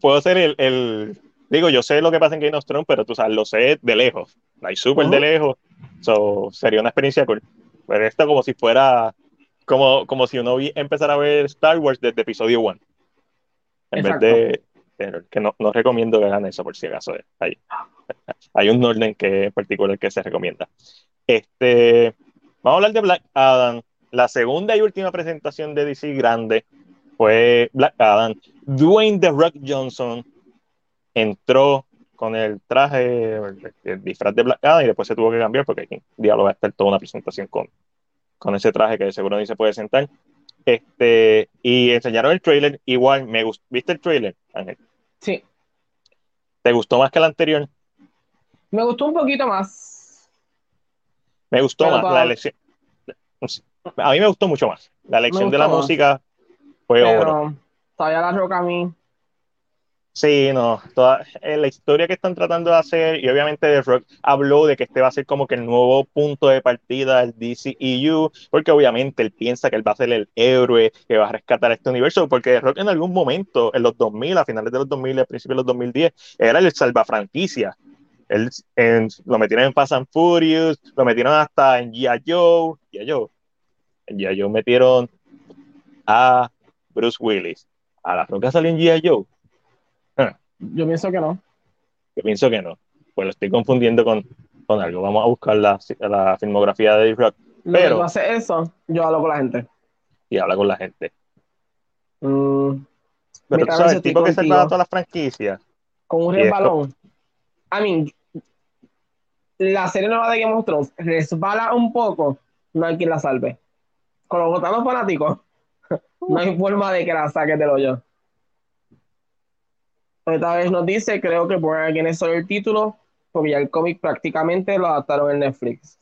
Speaker 1: Puedo ser el, el, Digo, yo sé lo que pasa en Game of Thrones, pero tú sabes, lo sé de lejos. Hay súper de lejos. So, sería una experiencia cool. Pero esto como si fuera como, como si uno empezara a ver Star Wars desde episodio 1. En vez de. Que no, no, recomiendo que hagan eso, por si acaso. Hay, hay un orden que en particular que se recomienda. Este, vamos a hablar de Black Adam. La segunda y última presentación de DC grande fue Black Adam. Dwayne The Rock Johnson entró con el traje, el, disfraz de Black Adam y después se tuvo que cambiar porque aquí diálogo va a estar toda una presentación con, con ese traje que seguro ni se puede sentar. Este, y enseñaron el trailer, igual me gustó. ¿Viste el trailer, Ángel?
Speaker 2: Sí.
Speaker 1: ¿Te gustó más que el anterior?
Speaker 2: Me gustó un poquito más.
Speaker 1: Me gustó más la elección. A mí me gustó mucho más. La elección de la música fue oro.
Speaker 2: Todavía la roca a mí
Speaker 1: Sí, no, toda eh, la historia que están tratando de hacer, y obviamente The Rock habló de que este va a ser como que el nuevo punto de partida del DCEU, porque obviamente él piensa que él va a ser el héroe que va a rescatar este universo, porque The Rock en algún momento, en los 2000, a finales de los 2000, a principios de los 2010, era el salvafranquicia. Él, lo metieron en Fast and Furious, lo metieron hasta en G.I. Joe, G.I. Joe. Joe metieron a Bruce Willis. A la Roca salió en G.I. Joe
Speaker 2: yo pienso que no.
Speaker 1: Yo pienso que no. Pues lo estoy confundiendo con, con algo. Vamos a buscar la, la filmografía de Dave Rock.
Speaker 2: Pero, tú haces eso, yo hablo con la gente.
Speaker 1: Y habla con la gente.
Speaker 2: Mm,
Speaker 1: pero tú sabes, el tipo que se va a todas las franquicias.
Speaker 2: Con un resbalón. I mean, la serie nueva de Game of Thrones resbala un poco, no hay quien la salve. Con los votados fanáticos, no hay forma de que la saques del hoyo. Esta vez nos dice, creo que Born Again es solo el título, porque ya el cómic prácticamente lo adaptaron en Netflix.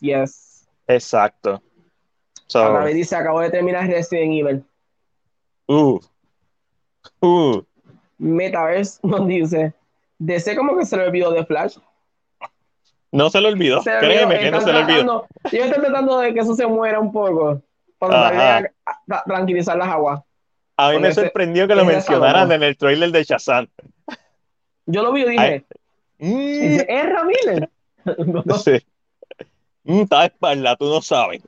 Speaker 2: Yes.
Speaker 1: Exacto.
Speaker 2: So, vez dice, acabo de terminar Resident Evil.
Speaker 1: Uh. Uh.
Speaker 2: Metaverse nos dice, DC como que se le olvidó de Flash.
Speaker 1: No se lo olvidó, créeme que no se lo olvidó.
Speaker 2: Yo estoy tratando de que eso se muera un poco. para tranquilizar las aguas.
Speaker 1: A mí me sorprendió que lo mencionaran en el trailer de Shazam.
Speaker 2: Yo lo vi y dije, mm. ¿es Ramírez?
Speaker 1: no, sé. Mm, está espalda, tú no sabes.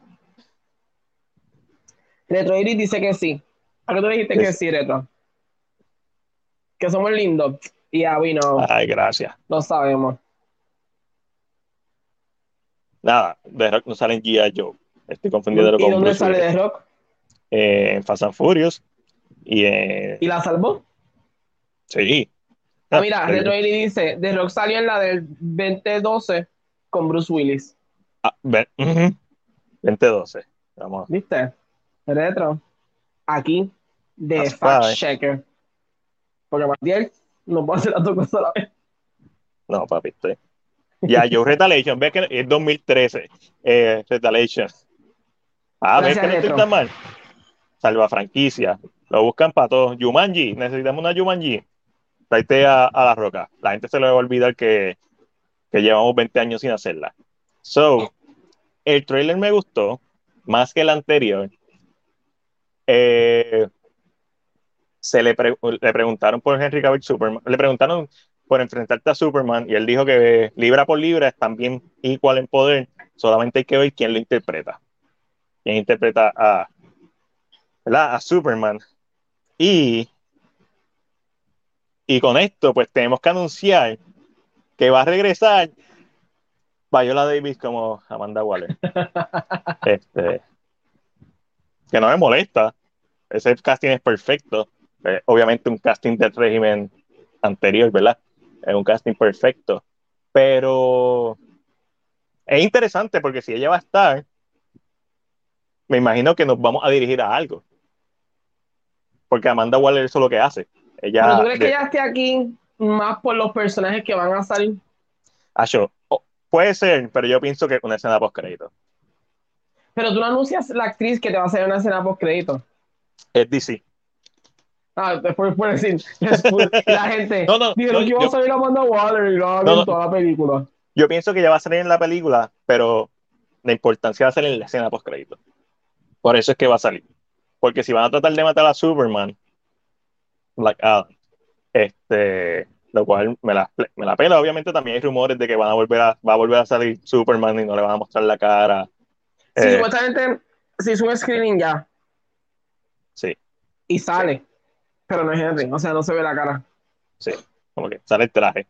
Speaker 2: Retro Iris dice que sí. ¿A qué tú dijiste que sí, Retro? Que somos lindos. Y a mí no.
Speaker 1: Ay, gracias.
Speaker 2: No sabemos.
Speaker 1: Nada, de Rock no sale en G.I. Joe. Estoy confundiendo
Speaker 2: ¿Y dónde sale de Rock?
Speaker 1: Eh, en Fast and Furious. Y,
Speaker 2: ¿Y la salvó?
Speaker 1: Sí.
Speaker 2: Ah, mira, Retro dice, The Rock salió en la del 2012 con Bruce Willis.
Speaker 1: Ah, 2012. Vamos.
Speaker 2: ¿Viste? Retro. Aquí, de Fact Checker. Porque Matías no puede hacer las dos cosas a la vez.
Speaker 1: No, papi, estoy. Ya, yo Retaliation, ves que es 2013. Eh, Retaliation. Ah, ves que no estoy tan mal. Salva franquicia. Lo buscan para todos. Jumanji, necesitamos una Jumanji. Traite a, a la roca. La gente se le va a olvidar que, que llevamos 20 años sin hacerla. So, el trailer me gustó más que el anterior. Eh, se le, le, preguntaron por Henry Cavill Superman, le preguntaron por enfrentarte a Superman y él dijo que libra por libra están bien igual en poder, solamente hay que ver quién lo interpreta. Quién interpreta a, a Superman. Y, y con esto, pues tenemos que anunciar que va a regresar Viola Davis como Amanda Waller. este, que no me molesta. Ese casting es perfecto. Eh, obviamente un casting del régimen anterior, ¿verdad? Es un casting perfecto. Pero es interesante porque si ella va a estar, me imagino que nos vamos a dirigir a algo. Porque Amanda Waller eso es lo que hace. Ella,
Speaker 2: ¿Pero tú crees que ella esté aquí más por los personajes que van a salir?
Speaker 1: Ah, yo, puede ser, pero yo pienso que una escena post crédito.
Speaker 2: Pero tú no anuncias la actriz que te va a hacer una escena post crédito.
Speaker 1: Es DC.
Speaker 2: Ah, después puede decir, la gente. no, no, dijeron que iba a salir Amanda Waller y no, no, toda la película.
Speaker 1: Yo pienso que ya va a salir en la película, pero la importancia va a salir en la escena post crédito. Por eso es que va a salir. Porque si van a tratar de matar a Superman, like Adam, este, lo cual me la, me la pela. Obviamente también hay rumores de que van a volver a, va a volver a salir Superman y no le van a mostrar la cara.
Speaker 2: Sí, eh, supuestamente se hizo un screening ya.
Speaker 1: Sí.
Speaker 2: Y sale pero no es Henry, o sea, no se ve la cara.
Speaker 1: Sí, como que sale el traje.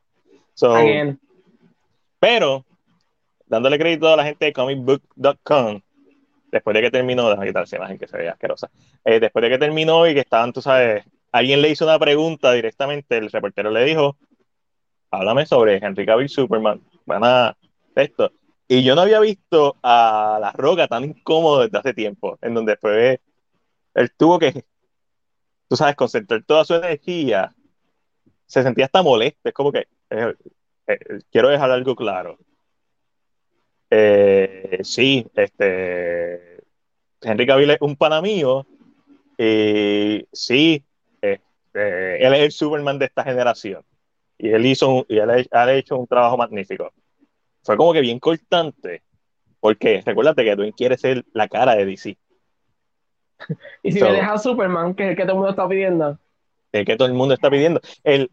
Speaker 1: pero, dándole crédito a la gente de comicbook.com, después de que terminó, déjame quitar esa imagen que se ve asquerosa, eh, después de que terminó y que estaban, tú sabes, alguien le hizo una pregunta directamente, el reportero le dijo, háblame sobre Henry Cavill Superman, van a esto. Y yo no había visto a La Roca tan incómodo desde hace tiempo, en donde fue, él tuvo que tú sabes, concentrar toda su energía, se sentía hasta molesto. Es como que, eh, eh, quiero dejar algo claro. Eh, sí, este, Henry Cavill es un pana mío, y sí, este, él es el Superman de esta generación. Y él hizo y él ha hecho un trabajo magnífico. Fue como que bien cortante, porque recuérdate que tú quieres ser la cara de DC.
Speaker 2: y si me deja Superman, que es el que todo el mundo está pidiendo.
Speaker 1: El que todo el mundo está pidiendo. El,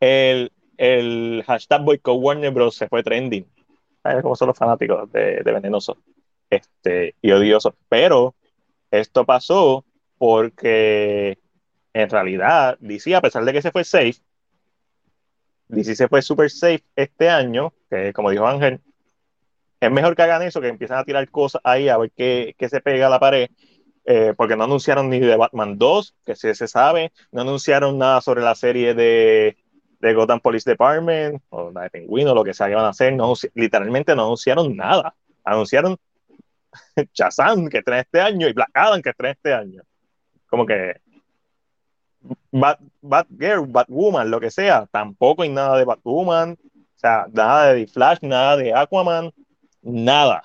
Speaker 1: el, el hashtag Boycott Warner Bros. se fue trending. ¿Sabes cómo son los fanáticos de, de Venenoso? Este, y odioso. Pero esto pasó porque en realidad DC, a pesar de que se fue safe, DC se fue super safe este año, que como dijo Ángel, es mejor que hagan eso, que empiezan a tirar cosas ahí a ver qué, qué se pega a la pared, eh, porque no anunciaron ni de Batman 2, que sí se sabe, no anunciaron nada sobre la serie de, de Gotham Police Department, o la de Pingüino, lo que sea que van a hacer, no, literalmente no anunciaron nada, anunciaron Shazam, que trae este año, y Black Adam, que trae este año. Como que Bat, Batgirl, Batwoman, lo que sea, tampoco hay nada de Batwoman, o sea, nada de Flash, nada de Aquaman, nada.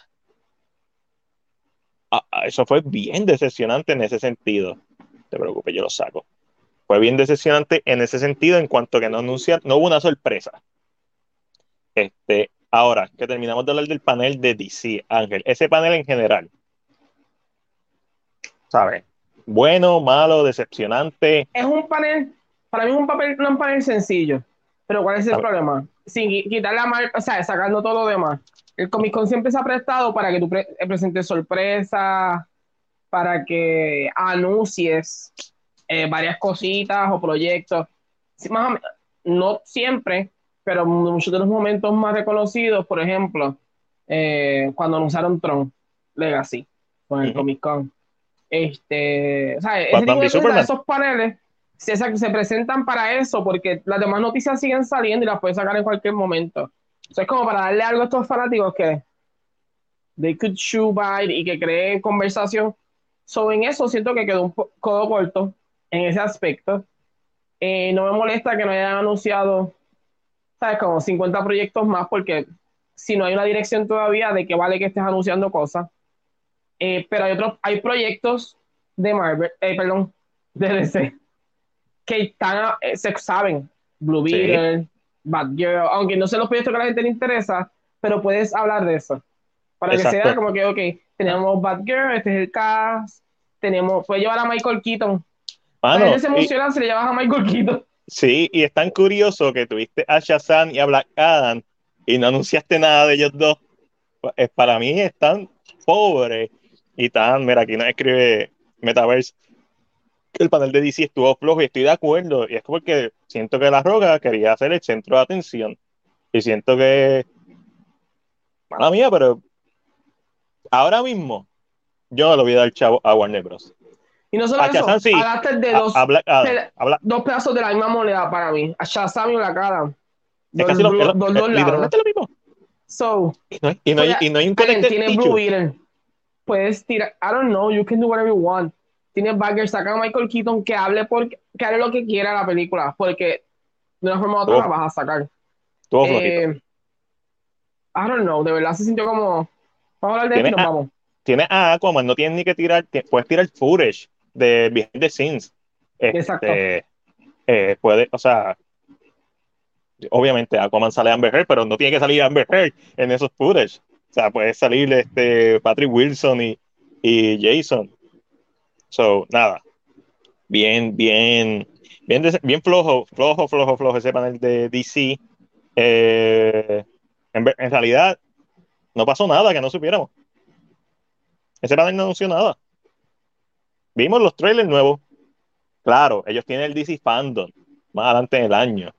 Speaker 1: Ah, ah, eso fue bien decepcionante en ese sentido. No te preocupes, yo lo saco. Fue bien decepcionante en ese sentido en cuanto que no anunciaron, no hubo una sorpresa. Este, ahora que terminamos de hablar del panel de DC, Ángel, ese panel en general, ¿sabes? Bueno, malo, decepcionante.
Speaker 2: Es un panel, para mí es un papel, no un panel sencillo, pero ¿cuál es el problema? Sin quitarle la marca, o sea, sacando todo lo demás. El Comic Con siempre se ha prestado para que tú presentes sorpresas, para que anuncies eh, varias cositas o proyectos. no siempre, pero muchos de los momentos más reconocidos, por ejemplo, eh, cuando anunciaron Tron Legacy con el Comic Con. Este, o sea, esos paneles se, se, presentan para eso, porque las demás noticias siguen saliendo y las puedes sacar en cualquier momento. Eso es como para darle algo a estos fanáticos que they could shoot by y que creen conversación. So, en eso siento que quedó un codo corto en ese aspecto. Eh, no me molesta que no hayan anunciado, ¿sabes? Como 50 proyectos más, porque si no hay una dirección todavía de que vale que estés anunciando cosas. Eh, pero hay otros, hay proyectos de Marvel, eh, perdón, de DC, que están, eh, se saben, Blue Beetle, Batgirl, aunque no sé los proyectos que a la gente le interesa, pero puedes hablar de eso. Para que sea como que, ok, tenemos Batgirl, este es el cast, tenemos, puedes llevar a Michael Keaton. Ah, no, se emociona si le llevas a Michael Keaton.
Speaker 1: Sí, y es tan curioso que tuviste a Shazam y a Black Adam y no anunciaste nada de ellos dos. Pues, para mí es tan pobre y tan, mira, aquí no escribe Metaverse que el panel de DC estuvo flojo y estoy de acuerdo. Y es porque siento que La Roca quería ser el centro de atención. Y siento que. Mala mía, pero. Ahora mismo, yo lo voy a dar chavo a Warner Bros.
Speaker 2: Y no solo a eso, sí, de dos, dos pedazos de la misma moneda para mí. A Shazam y Black Adam. Es casi lo, mismo. So, y no y no hay, y no hay un Tiene Blue Beetle puedes tirar, I don't know, you can do whatever you want. Tienes Bagger, saca a Michael Keaton que hable, por, que hable lo que quiera la película, porque de una forma u otra la vas a sacar. Todo eh, I don't know, de verdad se sintió como. Vamos a hablar de esto vamos.
Speaker 1: Tiene a Aquaman, no tienes ni que tirar, puedes tirar footage de behind the scenes. Este, Exacto. Eh, puede, o sea, obviamente Aquaman sale Amber Heard, pero no tiene que salir Amber Heard en esos footage. O sea, puede salir este Patrick Wilson y, y Jason. So, nada. Bien, bien, bien, bien flojo, flojo, flojo, flojo ese panel de DC. Eh, en, realidad, no pasó nada que no supiéramos. Ese panel no anunció nada. Vimos los trailers nuevos. Claro, ellos tienen el DC Fandom más adelante en el año.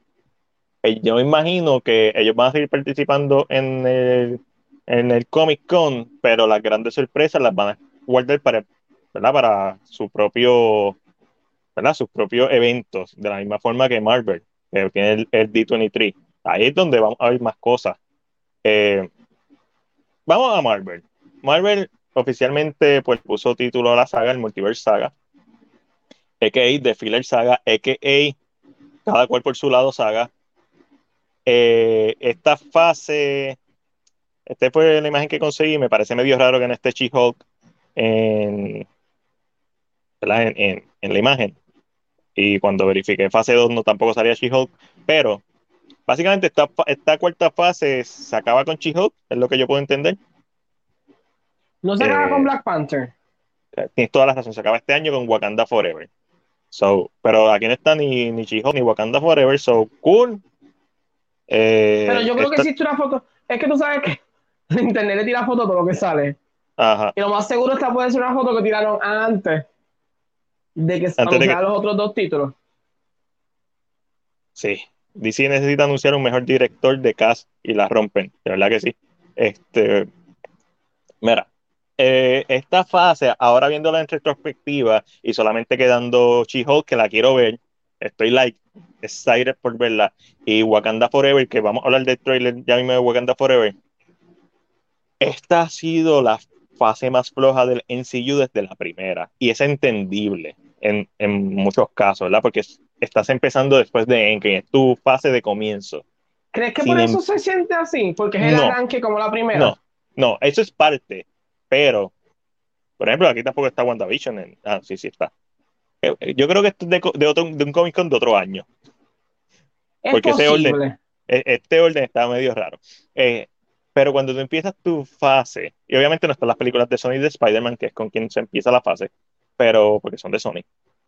Speaker 1: Eh, yo me imagino que ellos van a seguir participando en el en el Comic Con, pero las grandes sorpresas las van a guardar para, ¿verdad? para su propio, ¿verdad? sus propios eventos, de la misma forma que Marvel, que tiene el, D23. Ahí es donde vamos a ver más cosas. Eh, vamos a Marvel. Marvel oficialmente pues, puso título a la saga, el Multiverse Saga, a.k.a. The Filler Saga, a.k.a. cada cual por su lado saga. Eh, esta fase esta fue la imagen que conseguí. Me parece medio raro que no esté She-Hulk en, en, en, la imagen. Y cuando verifiqué fase 2 no tampoco salía She-Hulk. Pero básicamente esta, esta cuarta fase se acaba con She-Hulk, es lo que yo puedo entender.
Speaker 2: ¿No se acaba con eh, Black Panther?
Speaker 1: Tienes toda la razón, se acaba este año con Wakanda Forever. So, pero aquí no está ni, ni She-Hulk ni Wakanda Forever, so cool.
Speaker 2: Eh, pero yo creo que existe una foto. Es que tú sabes que internet le tira fotos de todo lo que sale. Ajá. Y lo más seguro es que puede ser una foto que tiraron antes de que anunciaran los otros dos títulos.
Speaker 1: Sí. DC necesita anunciar un mejor director de cast y la rompen. De verdad que sí. Este. Mira. Eh, esta fase, ahora viéndola en retrospectiva y solamente quedando She-Hulk, que la quiero ver, estoy like excited por verla. Y Wakanda Forever, que vamos a hablar del trailer ya mismo de Wakanda Forever esta ha sido la fase más floja del NCU desde la primera. Y es entendible en, muchos casos, ¿verdad? Porque estás empezando después de Endgame, es tu fase de comienzo.
Speaker 2: ¿Crees que por eso se siente así? Porque es el arranque como la primera.
Speaker 1: No, no, eso es parte. Pero, por ejemplo, aquí tampoco está WandaVision. En, ah, sí, sí está. Eh, yo creo que esto es de, otro, de un Comic Con de otro año.
Speaker 2: Es Porque posible.
Speaker 1: orden, este orden está medio raro. Eh, pero cuando tú empiezas tu fase, y obviamente no están las películas de Sony de Spider-Man, que es con quien se empieza la fase, pero porque son de Sony.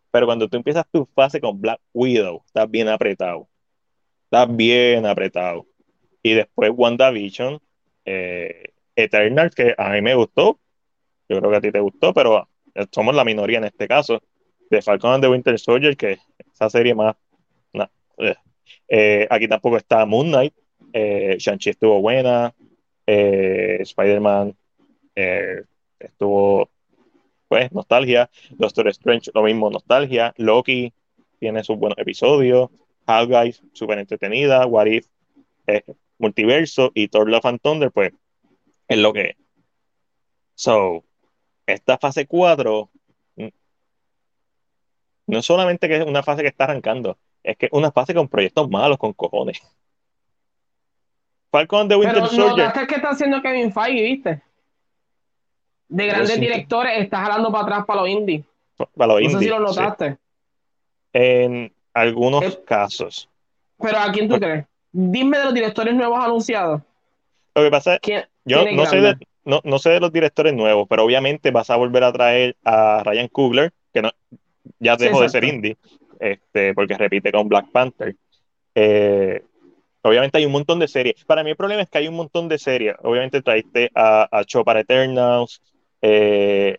Speaker 1: Pero cuando tú empiezas tu fase con Black Widow, estás bien apretado. Estás bien apretado. Y después WandaVision, eh, Eternal, que a mí me gustó. Yo creo que a ti te gustó, pero somos la minoría en este caso. De Falcon and the Winter Soldier, que esa serie más. Eh. Eh, aquí tampoco está Moon Knight. Eh, Shang-Chi estuvo buena. Spider-Man estuvo pues nostalgia. Doctor Strange, lo mismo, nostalgia. Loki tiene sus buenos episodios. Hell Guys, súper entretenida. What If, multiverso. Y Thor Love and Thunder, pues, es lo que es. So, esta fase 4 mm, no solamente que es una fase que está arrancando, es que es una fase con proyectos malos, con cojones.
Speaker 2: Falcon de Winter Pero Soldier. ¿Notaste que está haciendo Kevin Feige, viste? de grandes directores estás jalando para atrás para los indies.
Speaker 1: Para los
Speaker 2: no
Speaker 1: sé
Speaker 2: si lo notaste.
Speaker 1: En algunos casos.
Speaker 2: Pero ¿a quién tú crees? Dime de los directores nuevos anunciados.
Speaker 1: Lo que pasa es que yo no sé, de, no, no, sé de los directores nuevos, pero obviamente vas a volver a traer a Ryan Coogler, que no, ya dejó de ser indie, este, porque repite con Black Panther. Eh, obviamente hay un montón de series. Para mí el problema es que hay un montón de series. Obviamente traiste a, a Show para Eternals, eh,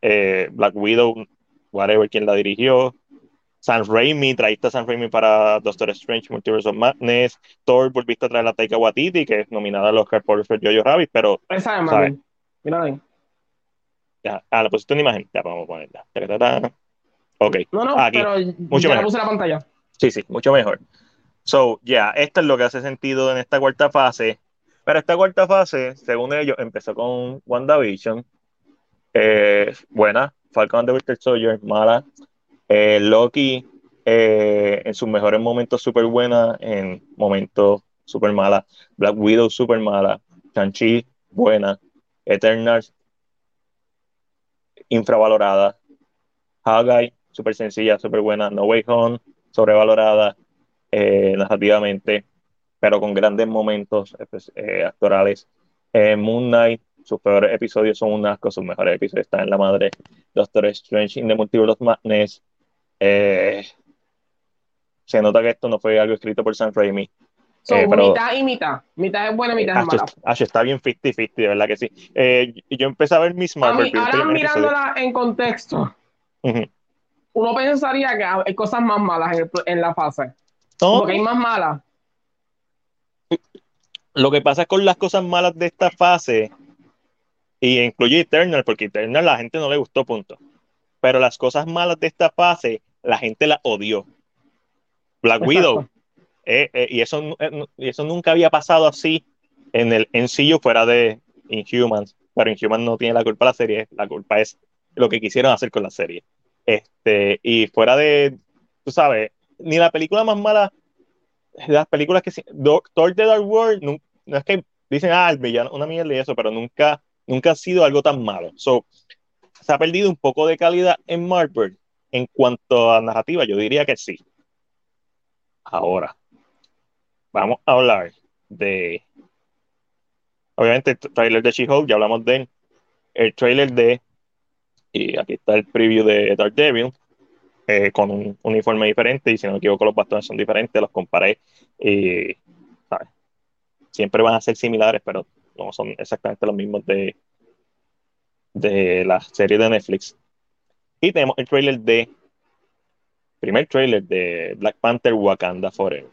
Speaker 1: eh, Black Widow, whatever, quien la dirigió. San Raimi, traíste a San Raimi para Doctor Strange, Multiverse of Madness. Thor, volviste a traer a Taika Waititi, que es nominada al Oscar por Jojo Rabbit, pero.
Speaker 2: Esa es, Mira ahí.
Speaker 1: Ya, ah, le pusiste una imagen. Ya, vamos a ponerla. Ok.
Speaker 2: No, no, Aquí. pero mucho ya mejor. puse la pantalla.
Speaker 1: Sí, sí, mucho mejor. So, ya, esto es lo que hace sentido en esta cuarta fase. Pero esta cuarta fase, según ellos, empezó con WandaVision. Eh, buena. Falcon the Winter Soldier, mala. Eh, Loki, eh, en sus mejores momentos, súper buena. En momentos, súper mala. Black Widow, súper mala. Shang-Chi, buena. Eternals, infravalorada. Hawkeye, súper sencilla, súper buena. No Way Home, sobrevalorada narrativamente pero con grandes momentos eh, actorales. Eh, Moon Knight, sus peores episodios son un asco, sus mejores episodios están en la madre. Doctor Strange in the Multiverse of Madness. Eh, se nota que esto no fue algo escrito por Sam Raimi.
Speaker 2: pero, mitad y mitad. Mitad es buena, mitad es mala.
Speaker 1: está bien 50-50, de verdad que sí. Y yo empecé a ver Miss
Speaker 2: Marvel. ahora mirándola en contexto, uno pensaría que hay cosas más malas en, la fase. Porque hay más malas.
Speaker 1: Lo que pasa con las cosas malas de esta fase, y incluye Eternal, porque Eternal a la gente no le gustó, punto. Pero las cosas malas de esta fase, la gente la odió. Black Widow. Eh, eh, y, eso, eh, y eso nunca había pasado así en el sencillo fuera de Inhumans. Pero Inhumans no tiene la culpa de la serie, la culpa es lo que quisieron hacer con la serie. Este, y fuera de, tú sabes, ni la película más mala las películas que Doctor The Dark World no, es que dicen ah el villano una mierda y eso pero nunca nunca ha sido algo tan malo so, se ha perdido un poco de calidad en Marvel en cuanto a narrativa yo diría que sí. Ahora vamos a hablar de obviamente el trailer de She-Hulk ya hablamos de él. El trailer de y aquí está el preview de Dark Devil eh, con un uniforme diferente y si no me equivoco los bastones son diferentes, los comparé y siempre van a ser similares, pero no son exactamente los mismos de, de la serie de Netflix. Y tenemos el trailer de, primer trailer de Black Panther Wakanda Forever.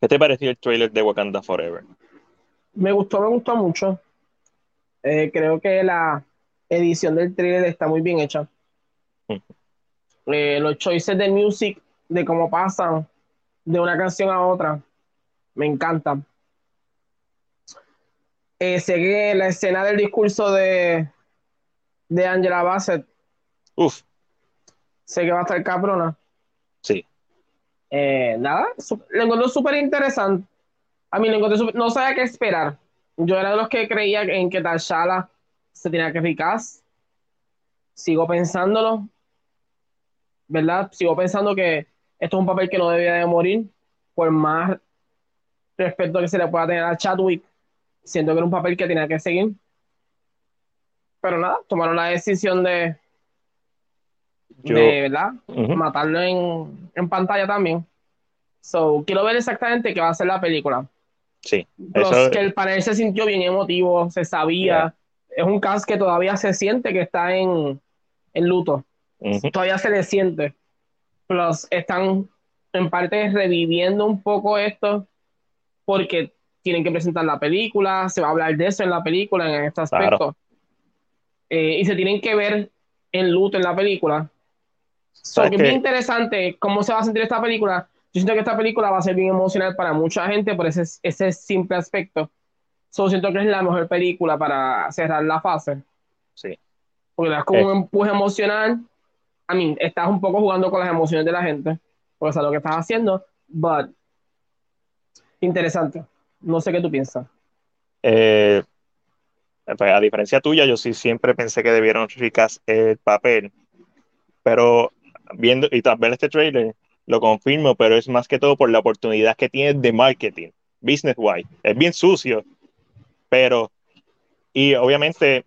Speaker 1: ¿Qué te pareció el trailer de Wakanda Forever?
Speaker 2: Me gustó, me gustó mucho. Eh, creo que la edición del trailer está muy bien hecha. Eh, los choices de music, de cómo pasan de una canción a otra, me encantan. Eh, sé que la escena del discurso de, de Angela Bassett.
Speaker 1: Uf.
Speaker 2: Sé que va a estar cabrona.
Speaker 1: Sí.
Speaker 2: Eh, nada, lo encontré súper interesante. A mí lo encontré no sabía qué esperar. Yo era de los que creía en que Tashala se tenía que picar. Sigo pensándolo. ¿verdad? Sigo pensando que esto es un papel que no debía de morir, por más respeto que se le pueda tener a Chadwick, siento que era un papel que tenía que seguir. Pero nada, tomaron la decisión de, de ¿verdad? Matarlo en, en, pantalla también. So, quiero ver exactamente qué va a ser la película.
Speaker 1: Sí.
Speaker 2: que el panel se sintió bien emotivo, se sabía. Es un cast que todavía se siente que está en, en luto. Todavía se le siente. Plus, están en parte reviviendo un poco esto porque tienen que presentar la película, se va a hablar de eso en la película, en este aspecto. Eh, y se tienen que ver en luto en la película. So, que es bien interesante cómo se va a sentir esta película. Yo siento que esta película va a ser bien emocional para mucha gente por ese, ese simple aspecto. So, siento que es la mejor película para cerrar la fase.
Speaker 1: Sí.
Speaker 2: Porque es como eh. un empuje emocional. A mí, estás un poco jugando con las emociones de la gente. Porque es lo que estás haciendo. But, interesante. No sé qué tú piensas.
Speaker 1: Eh, pues, a diferencia tuya, yo sí siempre pensé que debieron notificar el papel. Pero viendo y tras ver este trailer, lo confirmo, pero es más que todo por la oportunidad que tiene de marketing, business wise. Es bien sucio, pero, y obviamente,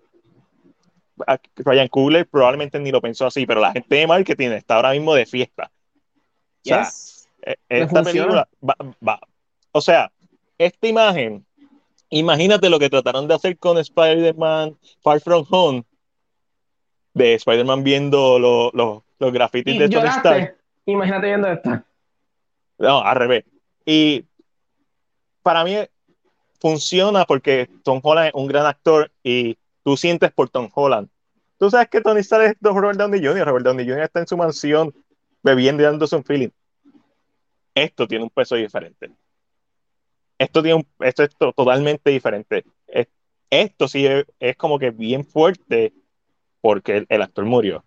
Speaker 1: Ryan Coogler probablemente ni lo pensó así, pero la gente de marketing está ahora mismo de fiesta. O sea, e, esta película va, o sea, esta imagen, imagínate lo que trataron de hacer con Spider-Man Far From Home, de Spider-Man viendo los grafitis de Tony Stark.
Speaker 2: Imagínate viendo esta.
Speaker 1: No, al revés. Y para mí funciona porque Tom Holland es un gran actor y tú sientes por Tom Holland. Tú sabes que Tony Stark es Robert Downey Jr. Robert Downey Jr. está en su mansión bebiendo y dándose un feeling. Esto tiene un peso diferente. Esto, tiene un, esto es totalmente diferente. esto sí es, como que bien fuerte porque el actor murió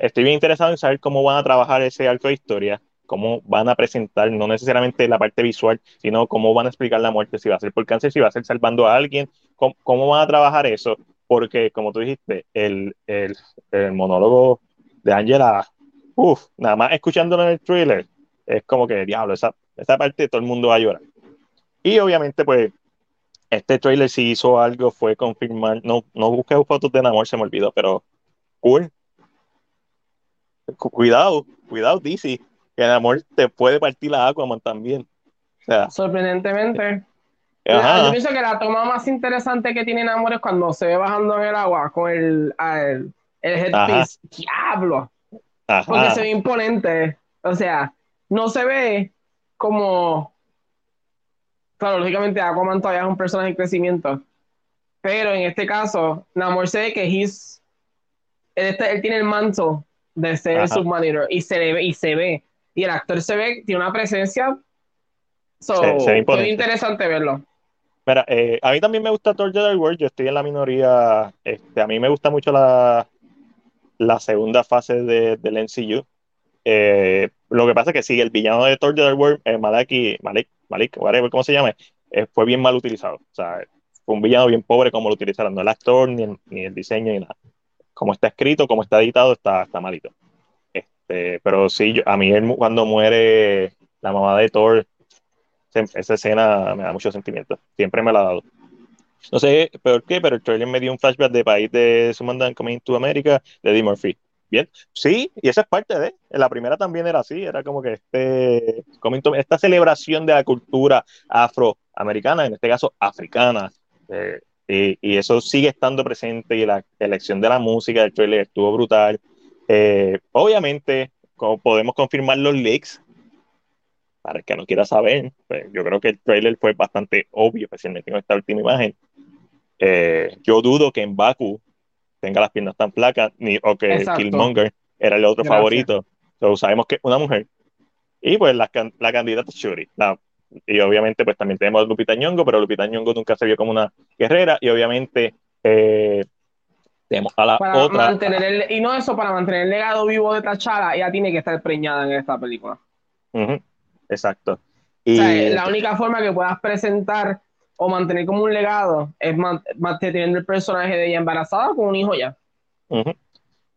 Speaker 1: estoy bien interesado en saber cómo van a trabajar ese arco de historia, cómo van a presentar, no necesariamente la parte visual, sino cómo van a explicar la muerte, si va a ser por cáncer, si va a ser salvando a alguien, cómo, van a trabajar eso, porque como tú dijiste, el, el, monólogo de Angela, uff, nada más escuchándolo en el trailer, es como que, diablo, esa, esa parte todo el mundo va a llorar. Y obviamente, pues, este trailer sí hizo algo, fue confirmar, no, no busqué fotos de amor, se me olvidó, pero cool, cuidado, cuidado, DC, que el amor te puede partir la Aquaman también.
Speaker 2: Sorprendentemente. Yo pienso que la toma más interesante que tiene Namor es cuando se ve bajando en el agua con el, el, el headpiece. ¡Diablo! Porque se ve imponente. O sea, no se ve como. Claro, lógicamente Aquaman todavía es un personaje en crecimiento. Pero en este caso, Namor se ve que he's, él, él tiene el manto de ser submarino y se ve y se ve. Y el actor se ve tiene una presencia. So, se, interesante verlo.
Speaker 1: Mira, eh, a mí también me gusta Thor Jedi World, yo estoy en la minoría, este, a mí me gusta mucho la, la segunda fase de, del NCU. Eh, lo que pasa es que sí, el villano de Thor Jedi World, eh, Malaki, Malik, Malik, whatever, ¿cómo se llama? Eh, fue bien mal utilizado. O sea, fue un villano bien pobre como lo utilizaron, no el actor, ni el, ni el diseño, ni nada como está escrito, como está editado, está, está malito. Este, pero sí, a mí cuando muere la mamá de Thor, esa escena me da mucho sentimiento. Siempre me la ha dado. No sé por qué, pero el trailer me dio un flashback de país de Sumandan Coming to America de Eddie Murphy. Bien, sí, y esa es parte de. La primera también era así, era como que este, esta celebración de la cultura afroamericana, en este caso africana, eh, y, eso sigue estando presente y la elección de la música del trailer estuvo brutal. Eh, obviamente, como podemos confirmar los leaks, para el que no quiera saber, pues, yo creo que el trailer fue bastante obvio, especialmente en esta última imagen. Eh, yo dudo que en Baku tenga las piernas tan flacas, ni, o que Killmonger era el otro favorito. So, sabemos que una mujer. Y pues la, la candidata Shuri, la y obviamente pues también tenemos a Lupita Nyong'o, pero Lupita Nyong'o nunca se vio como una guerrera y obviamente eh, tenemos a la otra.
Speaker 2: Mantener y no eso, para mantener el legado vivo de T'Challa, ella tiene que estar preñada en esta película.
Speaker 1: Exacto.
Speaker 2: Y, la única forma que puedas presentar o mantener como un legado es manteniendo el personaje de ella embarazada con un hijo ya.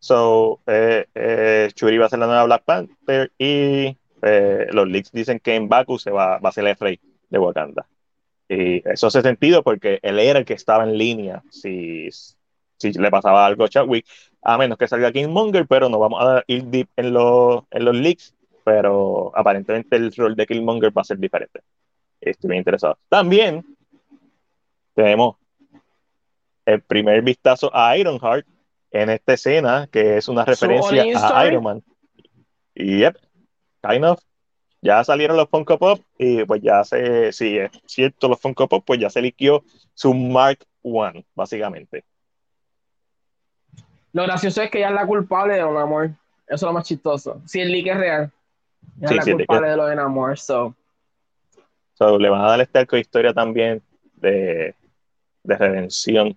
Speaker 1: So, eh, eh, Churi va a ser la nueva Black Panther y eh, los leaks dicen que en Baku se va, va a ser el rey de Wakanda. Y eso hace sentido porque él era el que estaba en línea si, si le pasaba algo a Chadwick, a menos que salga Killmonger, pero no vamos a ir deep en los, en los leaks, pero aparentemente el rol de Killmonger va a ser diferente. Estoy bien interesado. También tenemos el primer vistazo a Ironheart en esta escena, que es una referencia a Iron Man. Y yep, kind of. Ya salieron los Funko Pop y pues ya se, si es cierto los Funko Pop, pues ya se liquió su Mark One, básicamente.
Speaker 2: Lo gracioso es que ella es la culpable de Don Amor. Eso es lo más chistoso. Si el leak es real. Ella es la culpable de, lo de Amor, so.
Speaker 1: so. Le van a dar este arco de historia también de, de redención.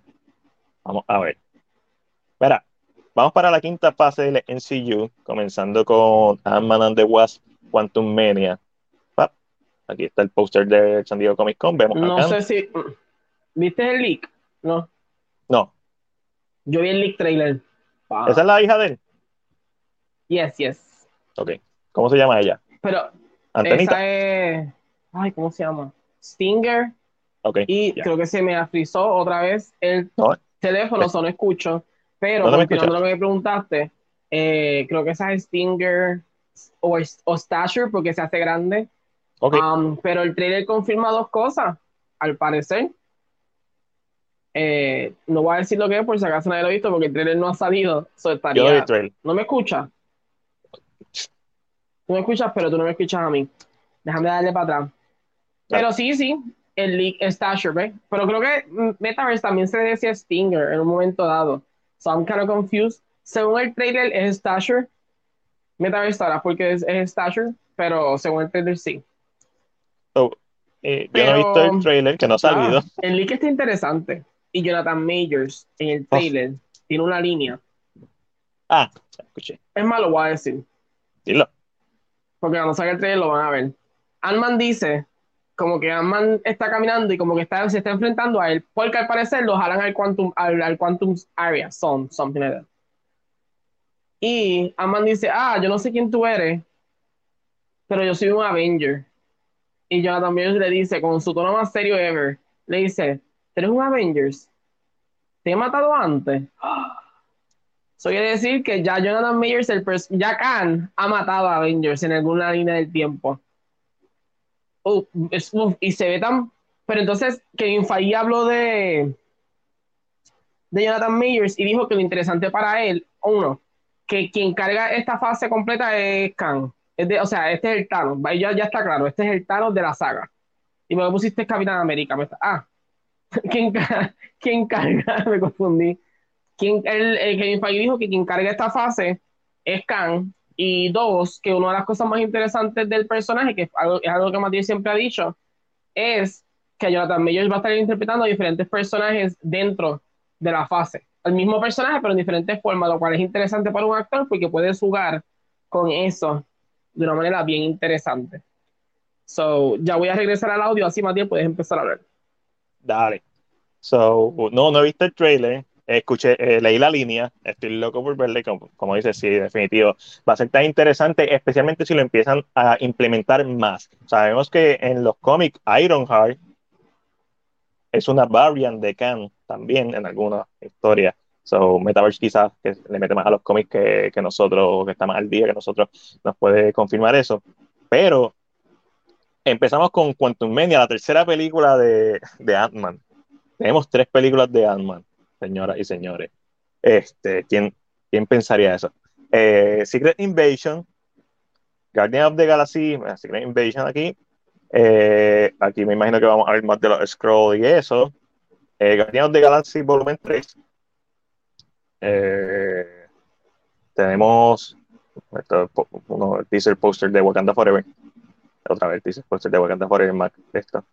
Speaker 1: Vamos a ver. Mira, vamos para la quinta fase del NCU, comenzando con Ant-Man and the Wasp Quantum Mania. Ah, aquí está el póster de San Diego Comic Con. Vemos
Speaker 2: no sé si. ¿Viste el leak? No.
Speaker 1: No.
Speaker 2: Yo vi el leak trailer.
Speaker 1: ¿Esa es la hija de él?
Speaker 2: Yes, yes.
Speaker 1: Ok. ¿Cómo se llama ella?
Speaker 2: Pero. Esa es. Ay, ¿cómo se llama? Stinger. Y creo que se me afrizó otra vez el teléfono, solo escucho. Pero, no continuando lo que me preguntaste, eh, creo que esa es Stinger o, o Stasher porque se hace grande. Um, pero el trailer confirma dos cosas, al parecer. Eh, no voy a decir lo que es por si acaso nadie lo ha visto porque el trailer no ha salido. ¿No me escuchas? Tú me escuchas, pero tú no me escuchas a mí. Déjame darle para atrás. Pero sí, sí, el leak es Stasher, ¿ves? Pero creo que Metaverse también se decía Stinger en un momento dado. So I'm kind of confused. Según el trailer es Stasher. Metaverse estará porque es, es Stasher, pero según el trailer sí.
Speaker 1: Oh, eh, yo no he visto el trailer, que no ha salido.
Speaker 2: el leak está interesante. Y Jonathan Majors en el trailer tiene una línea.
Speaker 1: Ah, escuché.
Speaker 2: Es malo, voy a decir.
Speaker 1: Dilo.
Speaker 2: Porque cuando salga el trailer lo van a ver. Ant-Man dice como que Ant-Man está caminando y como que se está enfrentando a él, porque al parecer lo jalan al Quantum, al, Quantum Area, son, something like that. Y Ant-Man dice, ah, yo no sé quién tú eres, pero yo soy un Avenger. Y Jonathan Majors le dice, con su tono más serio ever, le dice, ¿eres un Avengers? ¿Te he matado antes? Eso quiere decir que ya Jonathan Majors, el ya Khan, ha matado a Avengers en alguna línea del tiempo y se ve tan. Pero entonces, Kevin Feige habló de, de Jonathan Majors y dijo que lo interesante para él, uno, que quien carga esta fase completa es Khan. o sea, este es el Thanos. Ya, ya está claro, este es el Thanos de la saga. Y me pusiste Capitán América. ah, ¿quién, ¿quién, carga? me confundí. ¿Quién, el, Kevin Feige dijo que quien carga esta fase es Khan y dos, que una de las cosas más interesantes del personaje, que es algo, es algo que Matías siempre ha dicho, es que Jonathan Majors va a estar interpretando diferentes personajes dentro de la fase. El mismo personaje, pero en diferentes formas, lo cual es interesante para un actor porque puedes jugar con eso de una manera bien interesante. So, ya voy a regresar al audio, así Matías puedes empezar a ver.
Speaker 1: Dale. So, no, no he visto el trailer, escuché, eh, leí la línea, estoy loco por verle, como, como dice, sí, definitivo. Va a ser tan interesante, especialmente si lo empiezan a implementar más. Sabemos que en los cómics Ironheart es una variant de Khan también en alguna historia. So, Metaverse quizás que le mete más a los cómics que, que nosotros, que está más al día que nosotros, nos puede confirmar eso. Pero empezamos con Quantum Mania, la tercera película de, de Ant-Man. Tenemos tres películas de Ant-Man señoras y señores. Este, ¿quién, quién pensaría eso? Eh, Secret Invasion, Guardian of the Galaxy, eh, Secret Invasion aquí. Eh, aquí me imagino que vamos a ver más de los Scrolls y eso. Guardian of the Galaxy Volumen 3. tenemos esto, uno, el teaser poster de Wakanda Forever. Otra vez, el teaser poster de Wakanda Forever. Esto.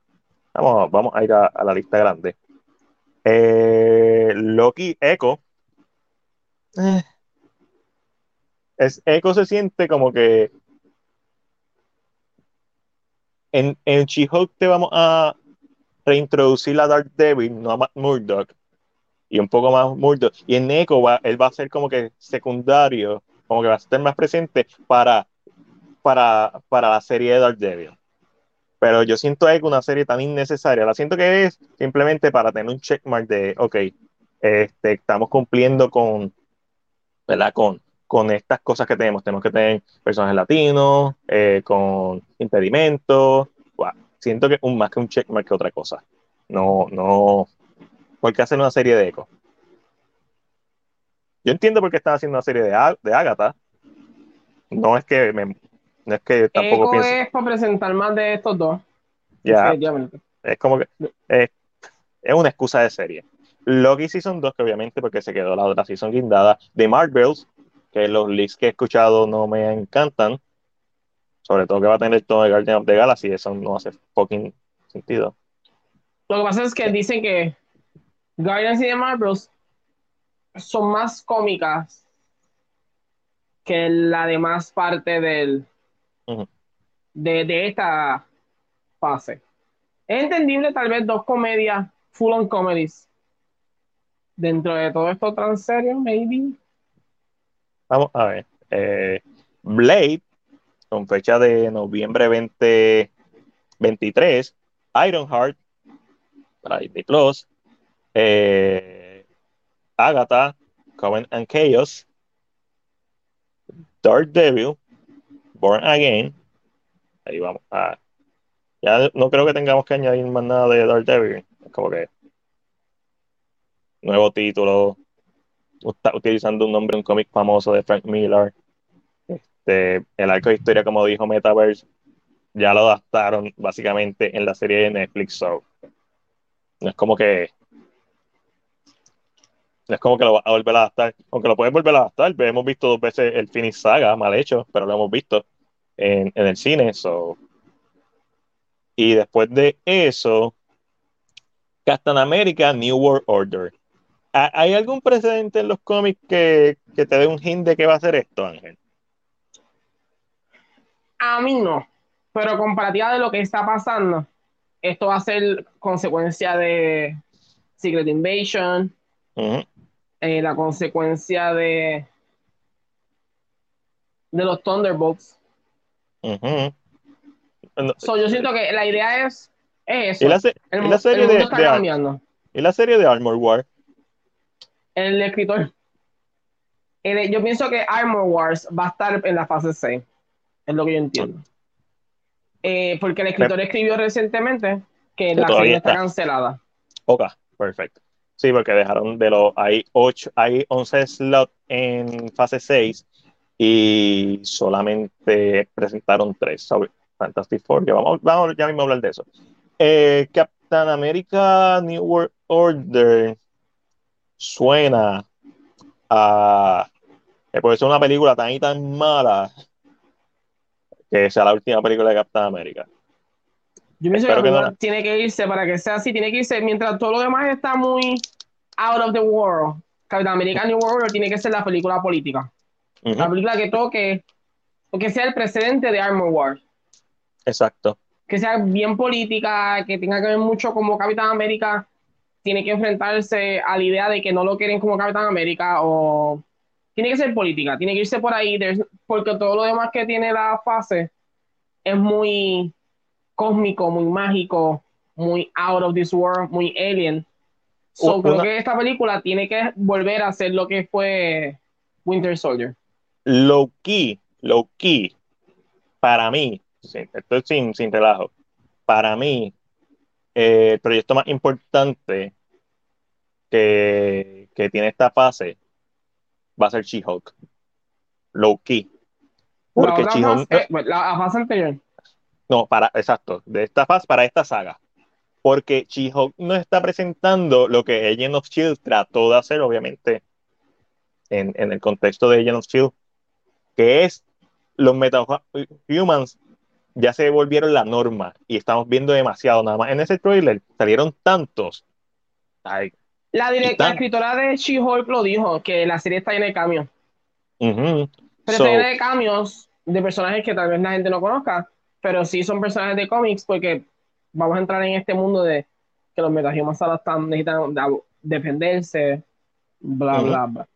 Speaker 1: Vamos, vamos a ir a la lista grande. Eh, Loki Echo. Eh. Es, Echo se siente como que en, en She-Hulk te vamos a reintroducir a Dark Devil, no a Matt Murdock, y un poco más Murdock. Y en Echo va, él va a ser como que secundario, como que va a estar más presente para, para, para la serie de Dark Devil pero yo siento que una serie tan innecesaria, la siento que es simplemente para tener un checkmark de, ok, este, estamos cumpliendo con, ¿verdad? Con, con estas cosas que tenemos. Tenemos que tener personajes latinos, eh, con impedimentos. siento que un, más que un checkmark que otra cosa. No, no. ¿Por qué hacer una serie de eco? Yo entiendo por qué están haciendo una serie de, de Agatha. No es que me, no es que tampoco
Speaker 2: pienso. es para presentar más de estos dos.
Speaker 1: Ya. Es como que. Es, es una excusa de serie. Loki Season 2, que obviamente porque se quedó la otra season guindada. The Marvels, que los leaks que he escuchado no me encantan. Sobre todo que va a tener todo de Guardian of the Galaxy, eso no hace fucking sentido.
Speaker 2: Lo que pasa es que dicen que Guardians y The Marvels son más cómicas que la demás parte del de, de esta fase. Es entendible tal vez dos comedias, full on comedies, dentro de todo esto tan serio, maybe.
Speaker 1: Vamos a ver. Eh, Blade, con fecha de noviembre 2023. Ironheart, para Disney Plus. Eh, Agatha, Coven and Chaos. Dark Devil, Born Again. Ahí vamos. ya no creo que tengamos que añadir más nada de Dark Devil. Es como que nuevo título, utilizando un nombre, un cómic famoso de Frank Miller. Este, el arco de historia, como dijo Metaverse, ya lo adaptaron básicamente en la serie de Netflix. So. No es como que. No es como que lo va a volver a adaptar. Aunque lo puedes volver a adaptar. Hemos visto dos veces el Finish Saga, mal hecho, pero lo hemos visto en, en el cine. So. Y después de eso, Captain America New World Order. ¿Hay algún precedente en los cómics que, te dé un hint de qué va a ser esto, Ángel?
Speaker 2: A mí no, pero comparativa de lo que está pasando, esto va a ser consecuencia de Secret Invasion, eh, la consecuencia de de los Thunderbolts. Yo siento que la idea es, eso.
Speaker 1: la, serie de, está cambiando. ¿Y la serie de Armor War?
Speaker 2: el escritor. yo pienso que Armor Wars va a estar en la fase 6. Es lo que yo entiendo. Eh, porque el escritor escribió recientemente que la serie está. cancelada.
Speaker 1: Ok, perfecto. Sí, porque dejaron de los. Hay, 8, hay 11 slots en fase 6 y solamente presentaron 3 Fantastic Four. Ya vamos, vamos ya mismo a hablar de eso. Eh, Captain America New World Order suena a que puede ser una película tan y tan mala que sea la última película de Captain América.
Speaker 2: Yo pienso que, tiene que irse para que sea así, tiene que irse mientras todo lo demás está muy out of the world. Captain America New World tiene que ser la película política. La película que toque, o que sea el precedente de Armor War.
Speaker 1: Exacto.
Speaker 2: Que sea bien política, que tenga que ver mucho como Capitán América tiene que enfrentarse a la idea de que no lo quieren como Capitán América o tiene que ser política, tiene que irse por ahí, porque todo lo demás que tiene la fase es muy cósmico, muy mágico, muy out of this world, muy alien. So, creo que esta película tiene que volver a ser lo que fue Winter Soldier.
Speaker 1: Low key, low key, para mí, estoy sin, sin relajo, para mí, eh, el proyecto más importante que, tiene esta fase va a ser She-Hulk. Low key.
Speaker 2: Porque She-Hulk. Eh, la fase anterior.
Speaker 1: No, para, exacto, de esta fase para esta saga. Porque She-Hulk no está presentando lo que Agent of Shield trató de hacer, obviamente, en, en el contexto de Agent of Shield, que es los metahumans ya se volvieron la norma y estamos viendo demasiado nada más. En ese trailer salieron tantos.
Speaker 2: la, directora, escritora de She-Hulk lo dijo, que la serie está llena de cambios. Pero está llena de cambios de personajes que tal vez la gente no conozca, pero sí son personajes de cómics porque vamos a entrar en este mundo de que los metahumans ahora están, necesitan defenderse, bla, bla, bla.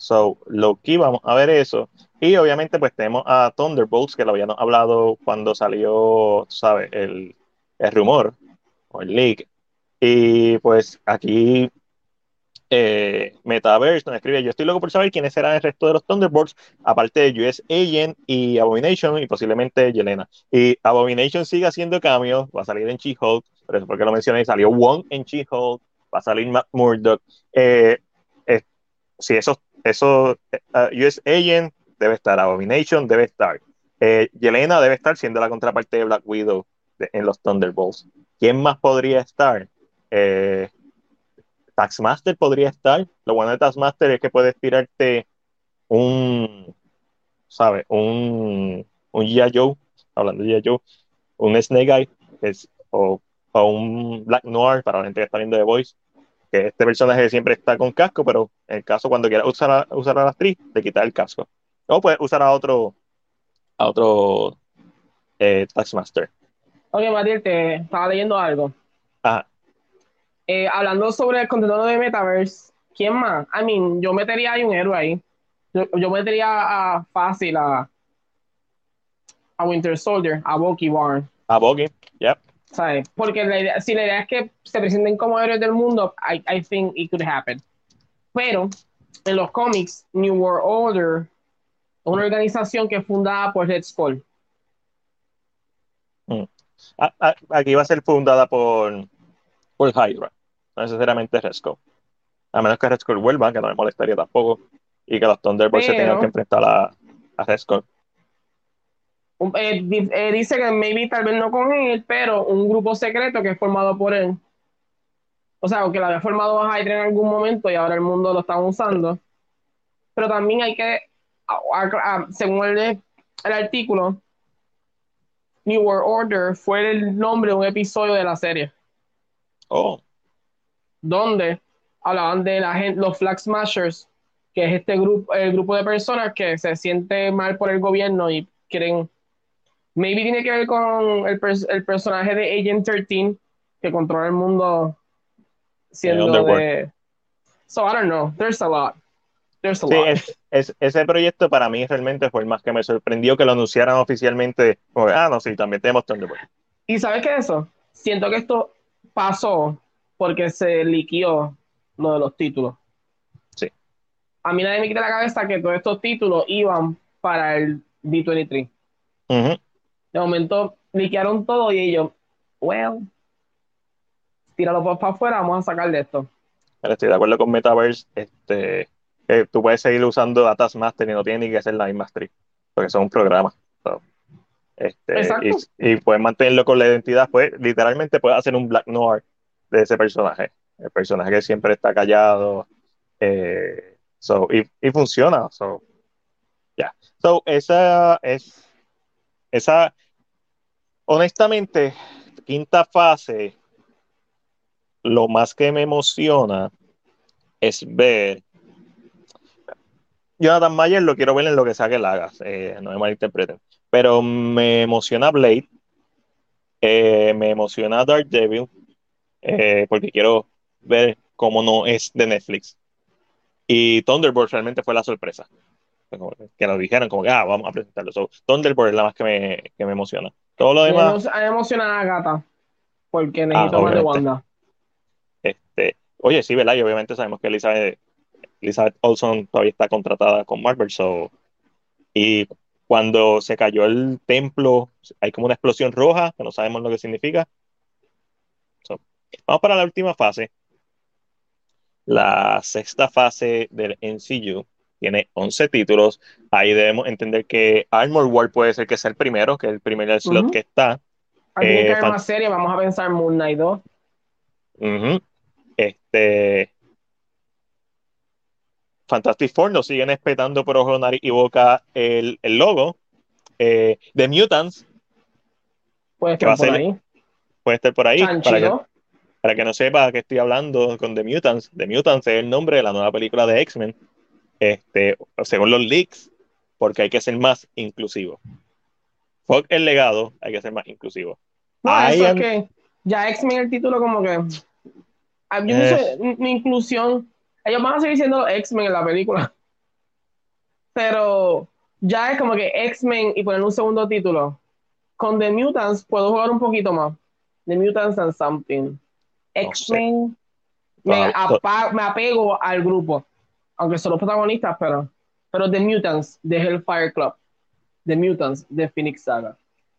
Speaker 1: So, Loki, vamos a ver eso. Y obviamente, pues tenemos a Thunderbolts, que lo habíamos hablado cuando salió, ¿sabes? El, el rumor o el leak. Y pues aquí eh, Metaverse nos escribe, yo estoy loco por saber quiénes serán el resto de los Thunderbolts, aparte de US Agent y Abomination y posiblemente Yelena. Y Abomination sigue haciendo cambios, va a salir en She-Hulk, por eso porque lo mencioné, salió Wong en She-Hulk, va a salir Matt Murdock. Eh, si eso, eso US Agent debe estar, Abomination debe estar. Yelena debe estar siendo la contraparte de Black Widow en los Thunderbolts. ¿Quién más podría estar? Eh, Taxmaster podría estar. Lo bueno de Taxmaster es que puedes tirarte un, ¿sabes? Un, un G.I. Joe, hablando de G.I. Joe, un Snake Eye, o, un Black Noir para la gente que está viendo The Voice, que este personaje siempre está con casco, pero en el caso cuando quiera usar a, usar a la actriz, le quita el casco. O puedes usar a otro, a otro eh, Taxmaster.
Speaker 2: Oye, Matías, te estaba leyendo algo.
Speaker 1: Ajá.
Speaker 2: Eh, hablando sobre el contenido de Metaverse, ¿quién más? I mean, yo metería a un héroe ahí. Yo, metería a fácil a, a Winter Soldier, a Bucky Barn.
Speaker 1: A Bucky, yep.
Speaker 2: ¿Sabes? Porque la idea, si la idea es que se presenten como héroes del mundo, I, I think it could happen. Pero en los cómics, New World Order una organización que es fundada por Red Skull.
Speaker 1: Mm. Aquí va a ser fundada por, por Hydra no necesariamente Resco. A menos que Resco vuelva, que no me molestaría tampoco, y que los Thunderbolts se tengan que enfrentar a, a Resco.
Speaker 2: Eh, eh, dice que maybe tal vez no con él, pero un grupo secreto que es formado por él. O sea, aunque lo había formado a Hydra en algún momento y ahora el mundo lo está usando. Pero también hay que, según el, el artículo, New World Order fue el nombre de un episodio de la serie.
Speaker 1: Oh
Speaker 2: donde hablaban de la gente, los Flag Smashers, que es este grupo, el grupo de personas que se siente mal por el gobierno y quieren. Maybe tiene que ver con el, el personaje de Agent 13 que controla el mundo siendo de. So I don't know. There's a lot. There's a
Speaker 1: sí, Es, es, ese proyecto para mí realmente fue el más que me sorprendió que lo anunciaran oficialmente. Como, ah, no, sí, también tenemos Thunderbolt.
Speaker 2: Y sabes qué es eso? Siento que esto pasó porque se liquió lo de los títulos.
Speaker 1: Sí.
Speaker 2: A mí nadie me quita la cabeza que todos estos títulos iban para el D23. De momento liquearon todo y ellos, well, tíralo para afuera, vamos a sacar de esto.
Speaker 1: estoy de acuerdo con Metaverse. Este, tú puedes seguir usando Datas Master y no tiene ni que ser la Mastery, porque son un programa. este, y, y, puedes mantenerlo con la identidad. Pues, literalmente puedes hacer un Black Noir de ese personaje. El personaje que siempre está callado. Eh, y, funciona. So, yeah. so, esa es. Esa. Honestamente, quinta fase. Lo más que me emociona es ver. Jonathan Mayer lo quiero ver en lo que sea que la hagas, eh, no me malinterpreten. Pero me emociona Blade, eh, me emociona Dark Devil, eh, porque quiero ver cómo no es de Netflix. Y Thunderbolt realmente fue la sorpresa. Que nos dijeron como que, ah, vamos a presentarlo. Thunderbolt es la más que me, que me emociona. Todo lo demás...
Speaker 2: Me emociona a Gata, porque necesito ah, más de Wanda.
Speaker 1: Este, oye, sí, ¿verdad? Y obviamente sabemos que Elizabeth, Elizabeth Olson todavía está contratada con Marvel, so... Y cuando se cayó el templo, hay como una explosión roja, que no sabemos lo que significa. Vamos para la última fase. La sexta fase del NCU tiene 11 títulos. Ahí debemos entender que Armor War puede ser que sea el primero, que es el primer slot que está.
Speaker 2: Eh, más serie, vamos a pensar Moon Knight 2.
Speaker 1: Este. Fantastic Four nos siguen espetando por ojo, nariz y boca el, logo. Eh, The Mutants.
Speaker 2: Puede estar por ahí.
Speaker 1: Puede estar por ahí. Para para que no sepa que estoy hablando con The Mutants, The Mutants es el nombre de la nueva película de X-Men, este, según los leaks, porque hay que ser más inclusivo. Fuck el legado, hay que ser más inclusivo.
Speaker 2: No, eso es que ya X-Men el título como que... Ah, yo no sé, mi inclusión... Ellos van a seguir siendo X-Men en la película. Pero ya es como que X-Men y poner un segundo título. Con The Mutants puedo jugar un poquito más. The Mutants and Something. X-Men. Me, me apego al grupo, aunque son los protagonistas, pero, pero The Mutants de Hellfire Club, The Mutants de Phoenix Saga.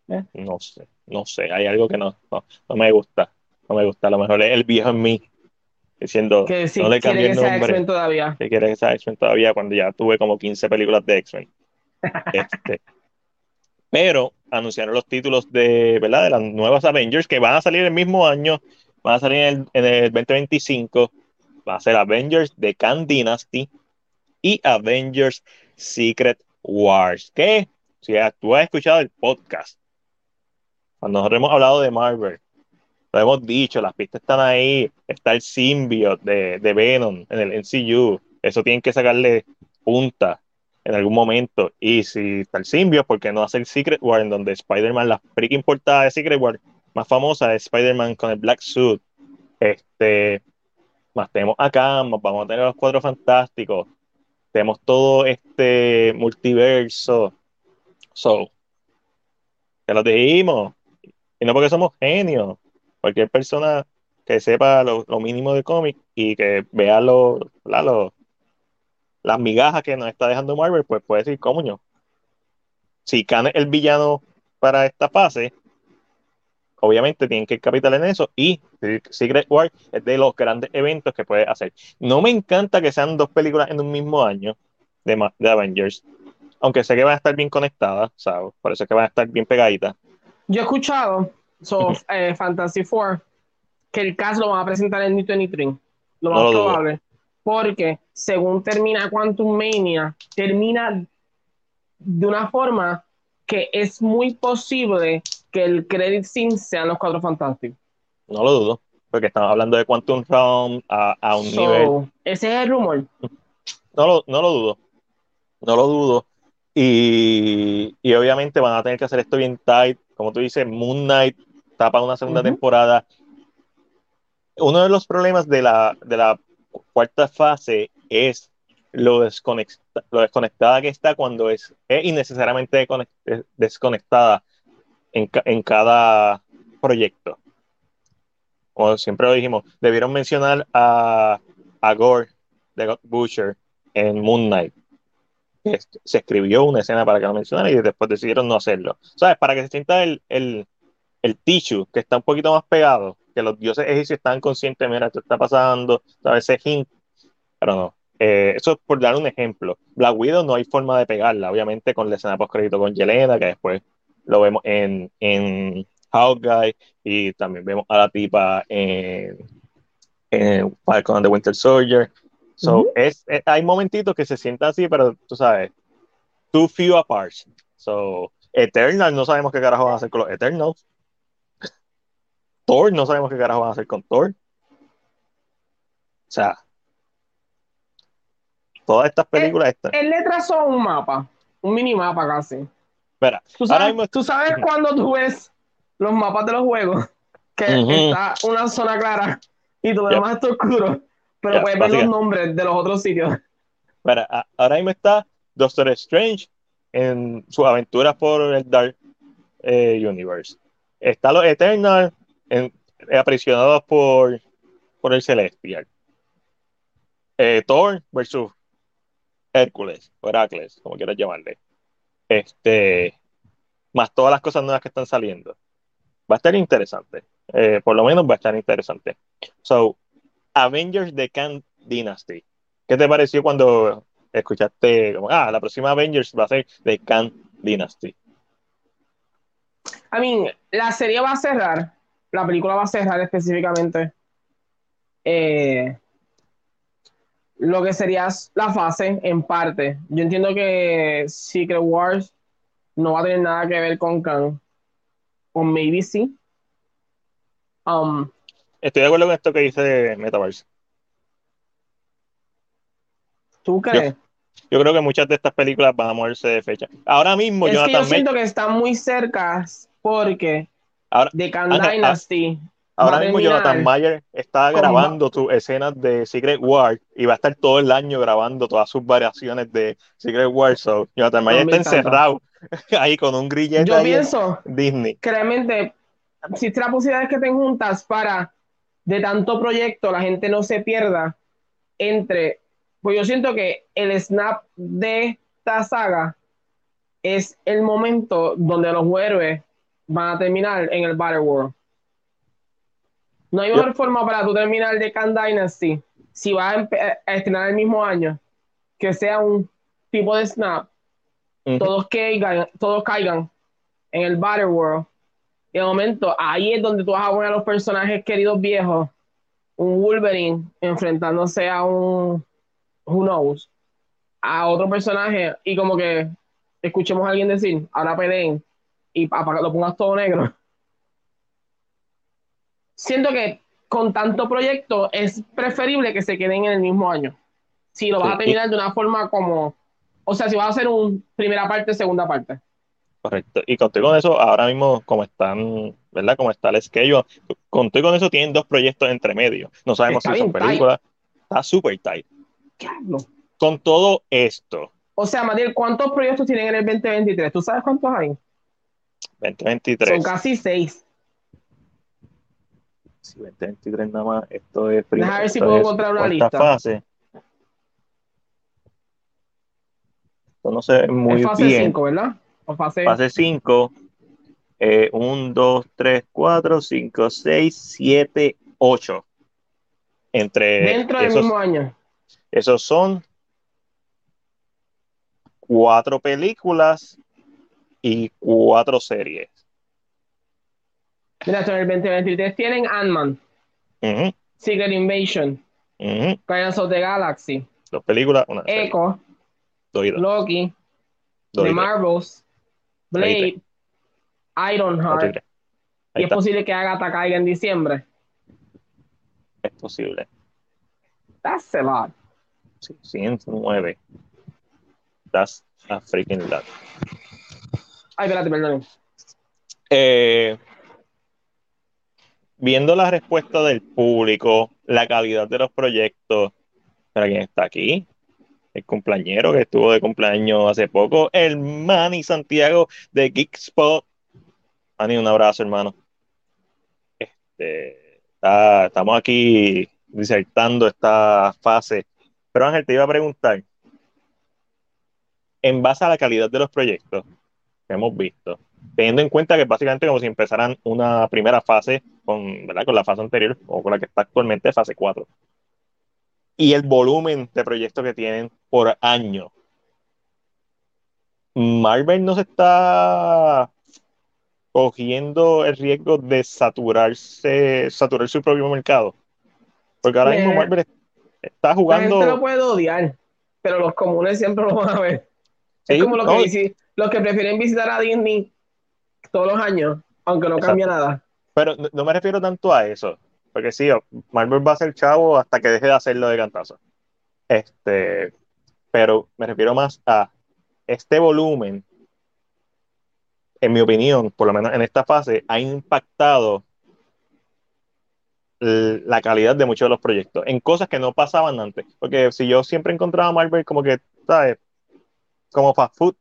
Speaker 1: ¿Eh? No sé, no sé, hay algo que no, no, me gusta, no me gusta, a lo mejor es el viejo en mí, diciendo,
Speaker 2: que no le cambié el nombre, todavía.
Speaker 1: que quiere que sea X-Men todavía cuando ya tuve como 15 películas de X-Men. este, pero anunciaron los títulos de, ¿verdad? de las nuevas Avengers que van a salir el mismo año, van a salir en el, 2025, va a ser Avengers de Khan Dynasty y Avengers Secret Wars, que si tú has escuchado el podcast, cuando nosotros hemos hablado de Marvel, lo hemos dicho, las pistas están ahí, está el symbiote de, Venom en el MCU, eso tienen que sacarle punta en algún momento. Y si está el simbio, ¿por qué no hacer Secret War en donde Spider-Man, la freaking portada de Secret War más famosa es Spider-Man con el Black Suit? Este, más tenemos acá, más vamos a tener los cuatro fantásticos, tenemos todo este multiverso. So, que lo dijimos, y no porque somos genios, cualquier persona que sepa lo, mínimo de cómic y que vea lo, lo, las migajas que nos está dejando Marvel, pues puede decir, coño, si Khan es el villano para esta fase, obviamente tienen que capital en eso y Secret War es de los grandes eventos que puede hacer. No me encanta que sean dos películas en un mismo año de, de Avengers, aunque sé que van a estar bien conectadas, ¿sabes? Por eso es que van a estar bien pegaditas.
Speaker 2: Yo he escuchado so, eh, Fantasy Four que el caso lo van a presentar en New 23, lo más probable porque según termina Quantum Mania, termina de una forma que es muy posible que el credit scene sean los cuatro fantásticos.
Speaker 1: No lo dudo, porque estamos hablando de Quantum Realm a, un nivel.
Speaker 2: Ese es el rumor.
Speaker 1: No lo, no lo dudo. No lo dudo. Y, y, obviamente van a tener que hacer esto bien tight. Como tú dices, Moon Knight tapa una segunda temporada. Uno de los problemas de la, de la cuarta fase es lo, desconectada que está cuando es, innecesariamente desconectada en, cada proyecto. Como siempre lo dijimos, debieron mencionar a, a Gore de God Butcher en Moon Knight. Se escribió una escena para que lo mencionara y después decidieron no hacerlo. ¿Sabes? Para que se sienta el, el, el tissue que está un poquito más pegado que los dioses egipcios están conscientes, mira, esto está pasando, ¿sabes? Ese hint, pero no. Eh, eso es por dar un ejemplo. Black Widow no hay forma de pegarla, obviamente con la escena post-crédito con Yelena, que después lo vemos en, en Hawkeye, y también vemos a la tipa en, en Falcon and the Winter Soldier. So, es, hay momentitos que se sientan así, pero tú sabes, too few apart. So, Eternal, no sabemos qué carajo van a hacer con los Eternals. Thor, no sabemos qué carajo van a hacer con Thor. O sea, todas estas películas.
Speaker 2: Él,
Speaker 1: estas.
Speaker 2: él le trazó un mapa, un mini mapa casi.
Speaker 1: Espera,
Speaker 2: ¿Tú sabes, ¿tú sabes cuando tú ves los mapas de los juegos? Que está una zona clara y todo lo demás está oscuro, pero puedes ver los nombres de los otros sitios.
Speaker 1: Espera, ahora mismo está Doctor Strange en sus aventuras por el Dark eh, Universe. Está los Eternals aprisionados por, por el Celestial. Eh, Thor versus Hércules, Heracles, como quieras llamarle. Este, más todas las cosas nuevas que están saliendo. Va a estar interesante. Eh, por lo menos va a estar interesante. So, Avengers de Khan Dynasty. ¿Qué te pareció cuando escuchaste ah, la próxima Avengers va a ser de Khan Dynasty?
Speaker 2: I mean, la serie va a cerrar la película va a cerrar específicamente eh, lo que sería la fase en parte. Yo entiendo que Secret Wars no va a tener nada que ver con Khan. O maybe sí. Um,
Speaker 1: Estoy de acuerdo con esto que dice Metaverse.
Speaker 2: ¿Tú crees?
Speaker 1: Yo, creo que muchas de estas películas van a moverse de fecha. Ahora mismo,
Speaker 2: es que yo siento que están muy cerca porque
Speaker 1: Ahora,
Speaker 2: de Khan Dynasty.
Speaker 1: Ahora mismo Jonathan Mayer está grabando tus escenas de Secret War y va a estar todo el año grabando todas sus variaciones de Secret War. So, Jonathan Mayer está encerrado ahí con un grillete.
Speaker 2: Yo pienso,
Speaker 1: Disney.
Speaker 2: Créeme, existe la posibilidad de que te juntas para de tanto proyecto la gente no se pierda entre, pues yo siento que el snap de esta saga es el momento donde los héroes van a terminar en el Battle World. No hay mejor forma para tú terminar de Khan Dynasty si vas a, estrenar el mismo año que sea un tipo de snap, todos, caigan, todos caigan en el Battle World. Y de momento, ahí es donde tú vas a poner a los personajes queridos viejos, un Wolverine enfrentándose a un Who knows, a otro personaje, y como que escuchemos a alguien decir, ahora peleen, y para que lo pongas todo negro. Siento que con tanto proyecto es preferible que se queden en el mismo año. Si lo vas a terminar de una forma como, o sea, si vas a hacer un primera parte, segunda parte.
Speaker 1: Correcto. Y contigo con eso, ahora mismo, como están, ¿verdad? Como está el schedule, contigo con eso tienen dos proyectos entre medio. No sabemos si son películas. Está súper tight. Con todo esto.
Speaker 2: O sea, Matiel, ¿cuántos proyectos tienen en el 2023? ¿Tú sabes cuántos hay?
Speaker 1: 2023.
Speaker 2: Son casi seis.
Speaker 1: Si 2023 nada más, esto es primero.
Speaker 2: a ver si puedo encontrar una lista.
Speaker 1: Fase. Esto no sé muy es fase 5,
Speaker 2: ¿verdad?
Speaker 1: O fase... fase 5. 1, 2, 3, 4, 5, 6, 7, 8. Entre
Speaker 2: Dentro del mismo año.
Speaker 1: Esos son cuatro películas y cuatro series.
Speaker 2: Mira, en el 2023 tienen Ant-Man, Secret Invasion, Guardians of the Galaxy,
Speaker 1: dos películas, una
Speaker 2: Echo, Loki, The Marvels, Blade, Ironheart. Y es posible que Agatha caiga en diciembre.
Speaker 1: Es posible.
Speaker 2: That's a lot.
Speaker 1: Sí, 109. That's a freaking lot.
Speaker 2: Ay, espérate, perdón.
Speaker 1: Eh, viendo la respuesta del público, la calidad de los proyectos, para quien está aquí, el cumpleañero que estuvo de cumpleaños hace poco, el Manny Santiago de Geekspot. Manny, un abrazo, hermano. Este, estamos aquí disertando esta fase. Pero Ángel, te iba a preguntar, en base a la calidad de los proyectos que hemos visto, teniendo en cuenta que básicamente como si empezaran una primera fase con, ¿verdad? con la fase anterior o con la que está actualmente fase 4. Y el volumen de proyectos que tienen por año. Marvel no se está cogiendo el riesgo de saturarse, saturar su propio mercado. Porque ahora mismo Marvel está jugando.
Speaker 2: La gente lo puede odiar, pero los comunes siempre lo van a ver. es como lo que los que prefieren visitar a Disney todos los años, aunque no cambia nada.
Speaker 1: Pero no, me refiero tanto a eso, porque sí, Marvel va a ser chavo hasta que deje de hacerlo de cantazo. Este, pero me refiero más a este volumen, en mi opinión, por lo menos en esta fase, ha impactado la calidad de muchos de los proyectos, en cosas que no pasaban antes. Porque si yo siempre encontraba a Marvel como que, ¿sabes? Como fast food,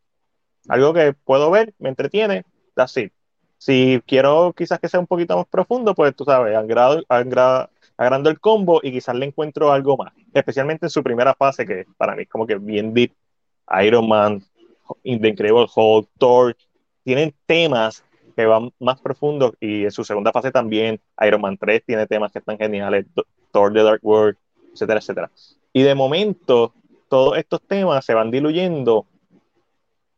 Speaker 1: algo que puedo ver, me entretiene, así. Si quiero quizás que sea un poquito más profundo, pues tú sabes, agrando el combo y quizás le encuentro algo más. Especialmente en su primera fase, que para mí es como que bien deep. Iron Man, The Incredible Hulk, Thor, tienen temas que van más profundos y en su segunda fase también Iron Man 3 tiene temas que están geniales, Thor The Dark World, etcétera, etcétera. Y de momento todos estos temas se van diluyendo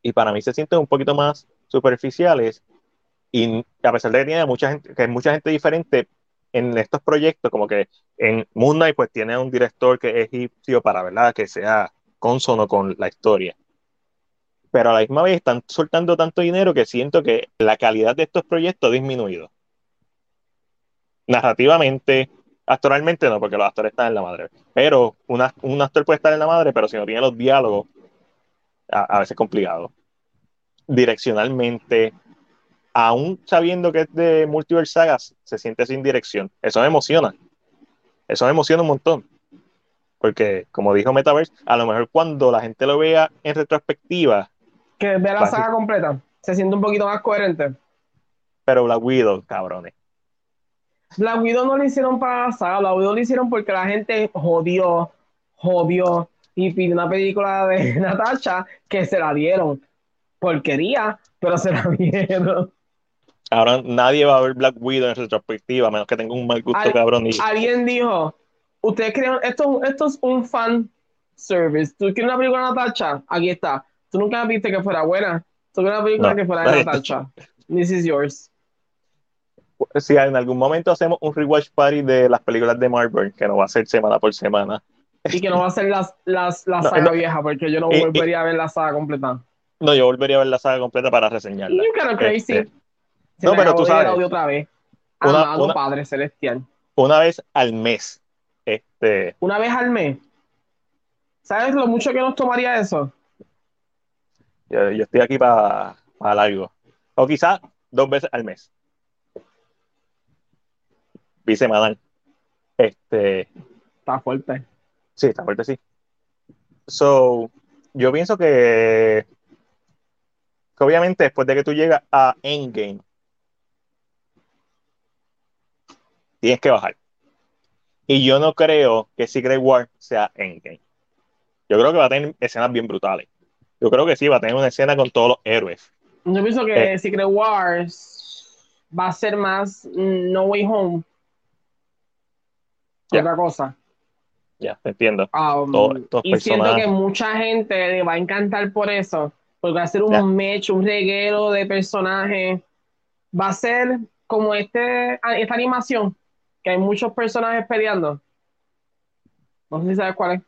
Speaker 1: y para mí se sienten un poquito más superficiales y a pesar de que tiene mucha gente, que mucha gente diferente en estos proyectos, como que en Moon Knight pues tiene un director que es egipcio para verdad que sea consono con la historia. Pero a la misma vez están soltando tanto dinero que siento que la calidad de estos proyectos ha disminuido. Narrativamente, actualmente no, porque los actores están en la madre. Pero un actor puede estar en la madre, pero si no tiene los diálogos, a, veces complicado. Direccionalmente, aún sabiendo que es de Multiverse Sagas, se siente sin dirección. Eso me emociona. Eso me emociona un montón. Porque, como dijo Metaverse, a lo mejor cuando la gente lo vea en retrospectiva.
Speaker 2: Que vea la saga completa. Se siente un poquito más coherente.
Speaker 1: Pero la Widow, cabrones.
Speaker 2: La Widow no lo hicieron para la saga, la Widow lo hicieron porque la gente jodió, jodió y pidió una película de Natasha que se la dieron. Porquería, pero se la.
Speaker 1: Ahora nadie va a ver Black Widow en retrospectiva, a menos que tenga un mal gusto cabrón.
Speaker 2: Alguien dijo, ustedes creen, esto, esto es un fan service. ¿Tú quieres una película de Natasha? Aquí está. Tú nunca viste que fuera buena. Tú quieres una película que fuera de Natasha. This is yours.
Speaker 1: Si en algún momento hacemos un rewatch party de las películas de Marvel, que no va a ser semana por semana.
Speaker 2: Y que no va a ser las, las, la saga vieja, porque yo no volvería a ver la saga completa.
Speaker 1: No, yo volvería a ver la saga completa para reseñarla.
Speaker 2: Crazy.
Speaker 1: Este, no, pero tú sabes.
Speaker 2: otra vez. Una, una, Padre Celestial.
Speaker 1: Una vez al mes. Este.
Speaker 2: Una vez al mes. ¿Sabes lo mucho que nos tomaría eso?
Speaker 1: Yo, estoy aquí para largo. O quizás dos veces al mes. Bisemanal. Este.
Speaker 2: Está fuerte.
Speaker 1: Sí, está fuerte, sí. So, yo pienso que, que obviamente después de que tú llegas a Endgame, tienes que bajar. Y yo no creo que Secret War sea Endgame. Yo creo que va a tener escenas bien brutales. Yo creo que sí, va a tener una escena con todos los héroes.
Speaker 2: Yo pienso que eh. Secret Wars va a ser más No Way Home. Otra cosa.
Speaker 1: Ya, te entiendo.
Speaker 2: Um, y siento que mucha gente le va a encantar por eso. Porque va a ser un match, un reguero de personajes. Va a ser como este, esta animación, que hay muchos personajes peleando. No sé si sabes cuál es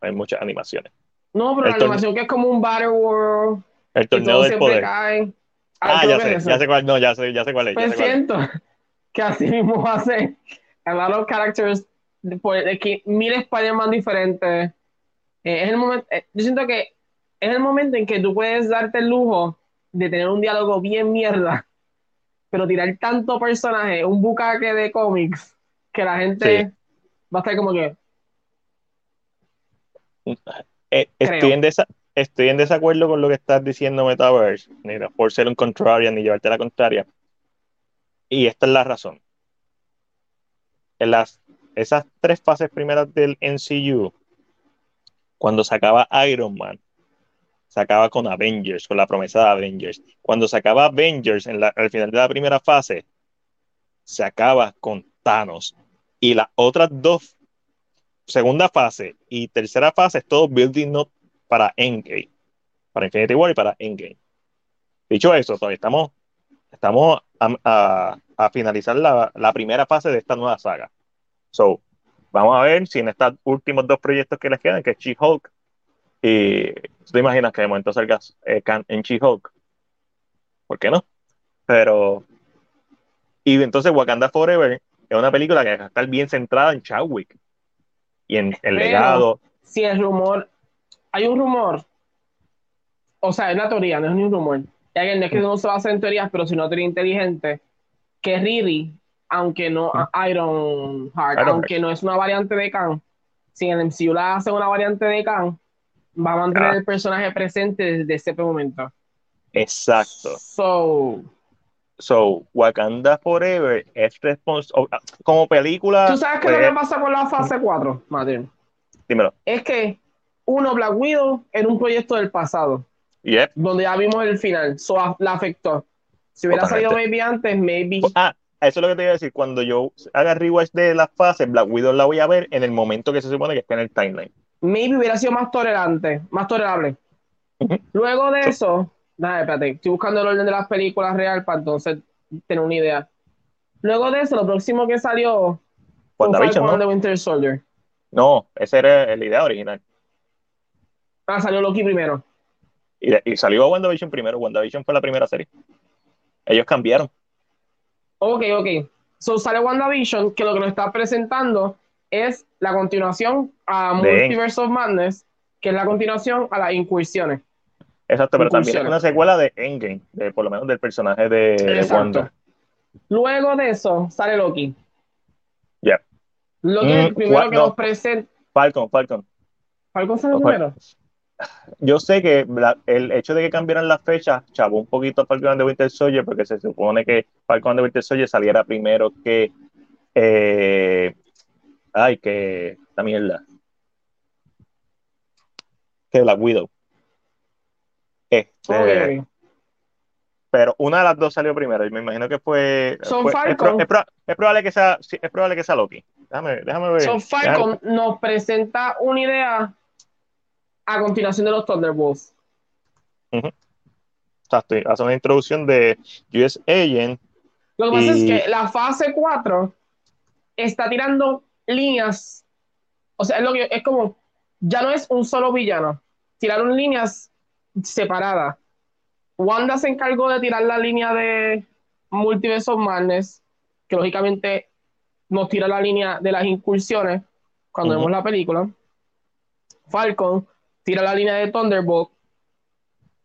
Speaker 1: hay, muchas animaciones.
Speaker 2: No, pero la animación que es como un Battle World.
Speaker 1: El torneo del poder. Ah, ah ya sé, ya sé cuál, no, ya sé, ya sé cuál es.
Speaker 2: Pues siento que así mismo va a ser a lot of characters de que mil Spider-Man diferentes. Eh, es el momento, eh, yo siento que es el momento en que tú puedes darte el lujo de tener un diálogo bien mierda, pero tirar tanto personaje, un bucaque de cómics, que la gente va a estar como que,
Speaker 1: eh, estoy, en estoy en desacuerdo con lo que estás diciendo Metaverse, ni por ser un contrarian ni llevarte la contraria. Y esta es la razón. En las, esas tres fases primeras del NCU, cuando sacaba Iron Man, sacaba con Avengers, con la promesa de Avengers. Cuando sacaba Avengers en al final de la primera fase, se acaba con Thanos. Y las otras dos segunda fase y tercera fase es todo building up para Endgame, para Infinity War y para Endgame. Dicho eso, todavía estamos, estamos a, finalizar la, primera fase de esta nueva saga. So, vamos a ver si en estos últimos dos proyectos que les quedan, que es She-Hulk, y tú te imaginas que de momento salgas eh, en She-Hulk. ¿Por qué no? Pero. Y entonces Wakanda Forever es una película que estar bien centrada en Chadwick y en el legado.
Speaker 2: Si el rumor, hay un rumor, o sea, es la teoría, no es ni un rumor. Ya que no es que no se basa en teorías, pero si no teoría inteligente, que Riri, aunque no Iron Heart, aunque no es una variante de Khan, si en el MCU la hace una variante de Khan, va a mantener ah. el personaje presente desde ese momento.
Speaker 1: Exacto.
Speaker 2: So,
Speaker 1: So, Wakanda Forever es responsable. Como película.
Speaker 2: ¿Tú sabes qué es lo que pues, pasa con la fase 4, Martín?
Speaker 1: Dímelo.
Speaker 2: Es que, uno, Black Widow era un proyecto del pasado.
Speaker 1: Yep.
Speaker 2: Donde ya vimos el final. So, la afectó. Si hubiera salido maybe antes, maybe.
Speaker 1: Ah, eso es lo que te iba a decir. Cuando yo haga rewatch de las fases, Black Widow la voy a ver en el momento que se supone que está en el timeline.
Speaker 2: Maybe hubiera sido más tolerante, más tolerable. Luego de eso, Nada, espérate, estoy buscando el orden de las películas real para entonces tener una idea. Luego de eso, lo próximo que salió fue Falcon ¿no? Winter Soldier.
Speaker 1: No, esa era la idea original.
Speaker 2: Ah, salió Loki primero.
Speaker 1: Y, y salió WandaVision primero. WandaVision fue la primera serie. Ellos cambiaron.
Speaker 2: Ok, ok. So sale WandaVision, que lo que nos está presentando es la continuación a Multiverse of Madness, que es la continuación a las incursiones.
Speaker 1: Exacto, pero también es una secuela de Endgame, de, por lo menos del personaje de, Wanda.
Speaker 2: Luego de eso sale Loki.
Speaker 1: Ya.
Speaker 2: Loki es el mm, primero que nos presenta.
Speaker 1: Falcon, Falcon.
Speaker 2: ¿Falcon sale primero?
Speaker 1: yo sé que el hecho de que cambiaran las fechas chavó un poquito a Falcon de Winter Soldier porque se supone que Falcon de Winter Soldier saliera primero que eh, ay que esta mierda. Que Black Widow. Este, pero una de las dos salió primero y me imagino que fue,
Speaker 2: Son
Speaker 1: es, probable que sea es probable que sea Loki. Déjame, déjame ver.
Speaker 2: Son Falcon nos presenta una idea a continuación de los Thunderbolts.
Speaker 1: Exacto, hace una introducción de US Agent.
Speaker 2: Lo que pasa es que la fase 4 está tirando líneas. O sea, es, lo que, es como, ya no es un solo villano. Tiraron líneas separadas. Wanda se encargó de tirar la línea de Multiverse of Madness, que lógicamente nos tira la línea de las incursiones cuando vemos la película. Falcon tira la línea de Thunderbolt,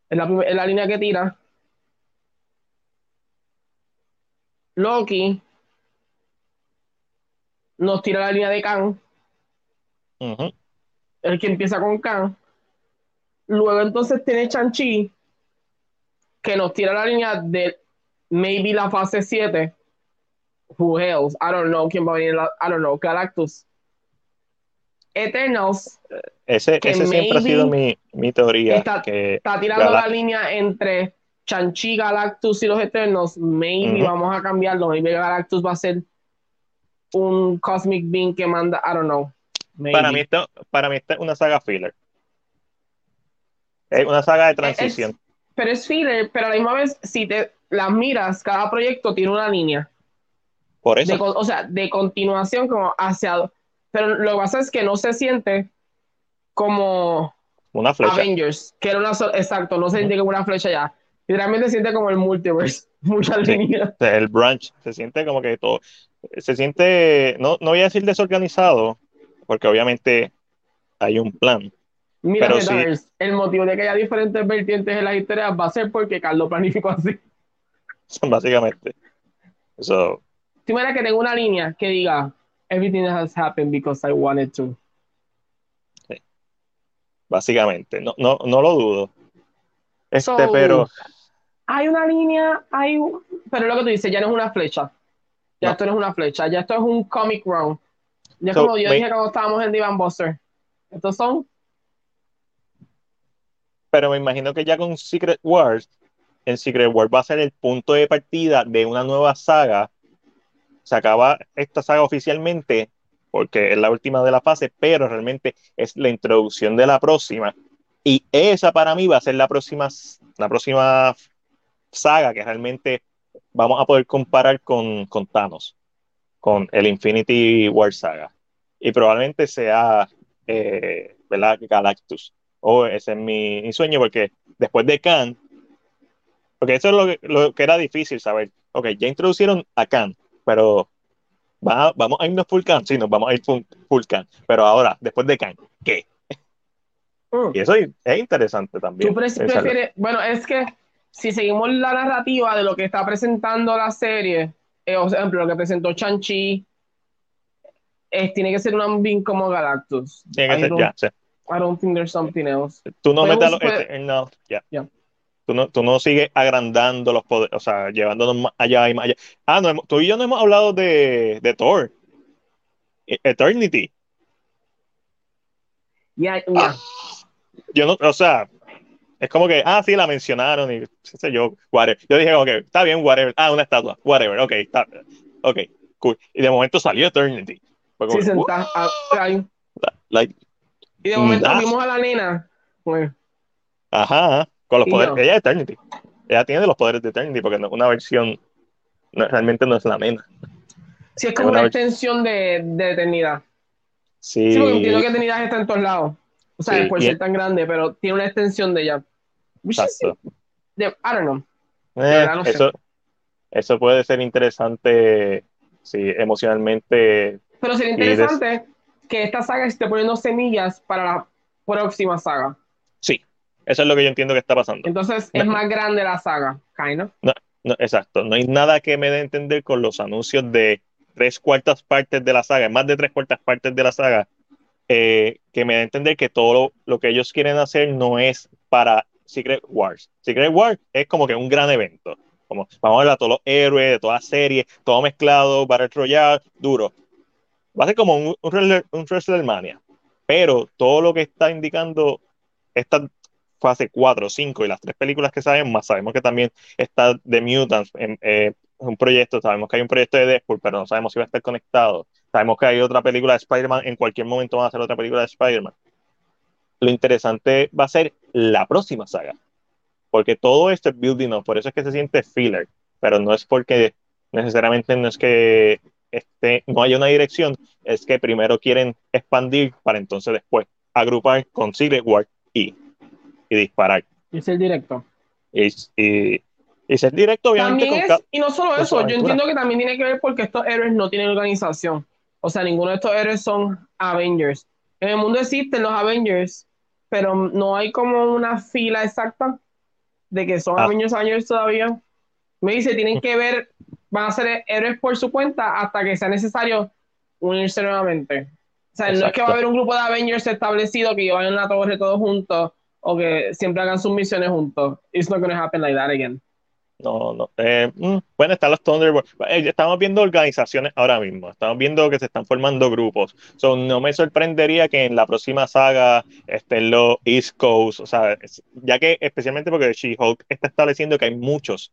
Speaker 2: es la, línea que tira. Loki nos tira la línea de Kang. El que empieza con Kang. Luego entonces tiene Chanchi que nos tira la línea de maybe la fase 7. Who else? I don't know quién va a venir. I don't know. Galactus. Eternals.
Speaker 1: Ese, ese siempre ha sido mi, mi teoría.
Speaker 2: Está, está tirando la línea entre Chanchi, Galactus y los Eternals. Maybe vamos a cambiarlo. Maybe Galactus va a ser un Cosmic Being que manda. I don't know.
Speaker 1: Para mí, esto, para mí, esta es una saga filler. Es una saga de transición.
Speaker 2: pero es filler, pero a la misma vez, si te las miras, cada proyecto tiene una línea.
Speaker 1: Por eso.
Speaker 2: o sea, de continuación, como hacia pero lo que pasa es que no se siente como
Speaker 1: una flecha.
Speaker 2: Avengers, que era una exacto, no se siente como una flecha ya. Literalmente se siente como el multiverse, muchas líneas.
Speaker 1: El branch, se siente como que todo, se siente, no, no voy a decir desorganizado, porque obviamente hay un plan.
Speaker 2: Mira, pero sí, el motivo de que haya diferentes vertientes en las historias va a ser porque Carlos planificó así.
Speaker 1: Básicamente. So,
Speaker 2: si me que tengo una línea que diga everything has happened because I wanted to.
Speaker 1: Básicamente, no, no, no lo dudo. Este, pero.
Speaker 2: Hay una línea, hay. Pero lo que tú dices, ya no es una flecha. Ya esto no es una flecha, ya esto es un comic run. Ya como yo dije cuando estábamos en Divan Buster. Estos son.
Speaker 1: Pero me imagino que ya con Secret Wars, en Secret Wars va a ser el punto de partida de una nueva saga se acaba esta saga oficialmente porque es la última de la fase, pero realmente es la introducción de la próxima. Y esa para mí va a ser la próxima, la próxima saga que realmente vamos a poder comparar con, con Thanos, con el Infinity War Saga. Y probablemente sea, eh, ¿verdad? Galactus. O ese es mi, sueño, porque después de Khan, porque eso es lo que, lo que era difícil saber. Ok, ya introducieron a Khan, pero vamos a irnos full can, sí, nos vamos a ir full, can, pero ahora, después de can, ¿qué? Mm. Y eso es interesante también.
Speaker 2: ¿Tú prefieres, bueno, es que si seguimos la narrativa de lo que está presentando la serie, eh, o ejemplo, lo que presentó Chanchi, tiene que ser un ambing como Galactus.
Speaker 1: Tiene que ser, ya, sí.
Speaker 2: I don't think there's something else.
Speaker 1: Tú no metes a los Eternals, ya. Tú no, tú no sigues agrandando los poderes, o sea, llevándonos más allá y más allá. Ah, no, tú y yo no hemos hablado de, de Thor. E, Eternity.
Speaker 2: Ya, ya.
Speaker 1: Yo no, o sea, es como que, ah, sí, la mencionaron y sé yo, whatever. Yo dije, ok, está bien, whatever. Ah, una estatua, whatever, ok, está, ok, cool. Y de momento salió Eternity.
Speaker 2: sí, sentado.
Speaker 1: Like,
Speaker 2: y de momento vimos a la nena. Pues.
Speaker 1: Ajá. Con los poderes. Ella es Eternity. Ella tiene los poderes de Eternity porque no una versión. realmente no es la nena.
Speaker 2: Sí, es como una, extensión de, de, Eternidad.
Speaker 1: Sí.
Speaker 2: Sí, porque entiendo que Eternidad está en todos lados. O sea, por ser tan grande, pero tiene una extensión de ella. Exacto. I don't know.
Speaker 1: Eh, eso, eso puede ser interesante, sí, emocionalmente.
Speaker 2: Pero sería interesante que esta saga esté poniendo semillas para la próxima saga.
Speaker 1: Sí, eso es lo que yo entiendo que está pasando.
Speaker 2: Entonces es más grande la saga, kind of.
Speaker 1: No, no, exacto. No hay nada que me dé a entender con los anuncios de tres cuartas partes de la saga, más de tres cuartas partes de la saga, eh, que me da a entender que todo lo, que ellos quieren hacer no es para Secret Wars. Secret Wars es como que un gran evento. Como, vamos a ver a todos los héroes de toda la serie, todo mezclado, Battle Royale, duro. Va a ser como un, WrestleMania. Pero todo lo que está indicando esta fase 4, 5 y las tres películas que sabemos, más sabemos que también está The Mutants en eh, un proyecto, sabemos que hay un proyecto de Deadpool, pero no sabemos si va a estar conectado. Sabemos que hay otra película de Spider-Man, en cualquier momento van a hacer otra película de Spider-Man. Lo interesante va a ser la próxima saga, porque todo esto es building up, por eso es que se siente filler, pero no es porque necesariamente no es que este, no haya una dirección, es que primero quieren expandir para entonces después agrupar con Secret War y, y disparar.
Speaker 2: Y ser directo.
Speaker 1: Y, y, y ser directo, obviamente.
Speaker 2: y no solo eso, yo entiendo que también tiene que ver porque estos héroes no tienen organización. O sea, ninguno de estos héroes son Avengers. En el mundo existen los Avengers, pero no hay como una fila exacta de que son ah. Avengers Avengers todavía. Me dice, tienen que ver, van a ser héroes por su cuenta hasta que sea necesario unirse nuevamente. O sea, no es que va a haber un grupo de Avengers establecido que vayan a la torre todos juntos o que siempre hagan sus misiones juntos. It's not going to happen like that again.
Speaker 1: No, no. Eh, mm, pueden estar los Thunderbolts. Eh, estamos viendo organizaciones ahora mismo. Estamos viendo que se están formando grupos. So, no me sorprendería que en la próxima saga estén los East Coast. O sea, ya que especialmente porque She-Hulk está estableciendo que hay muchos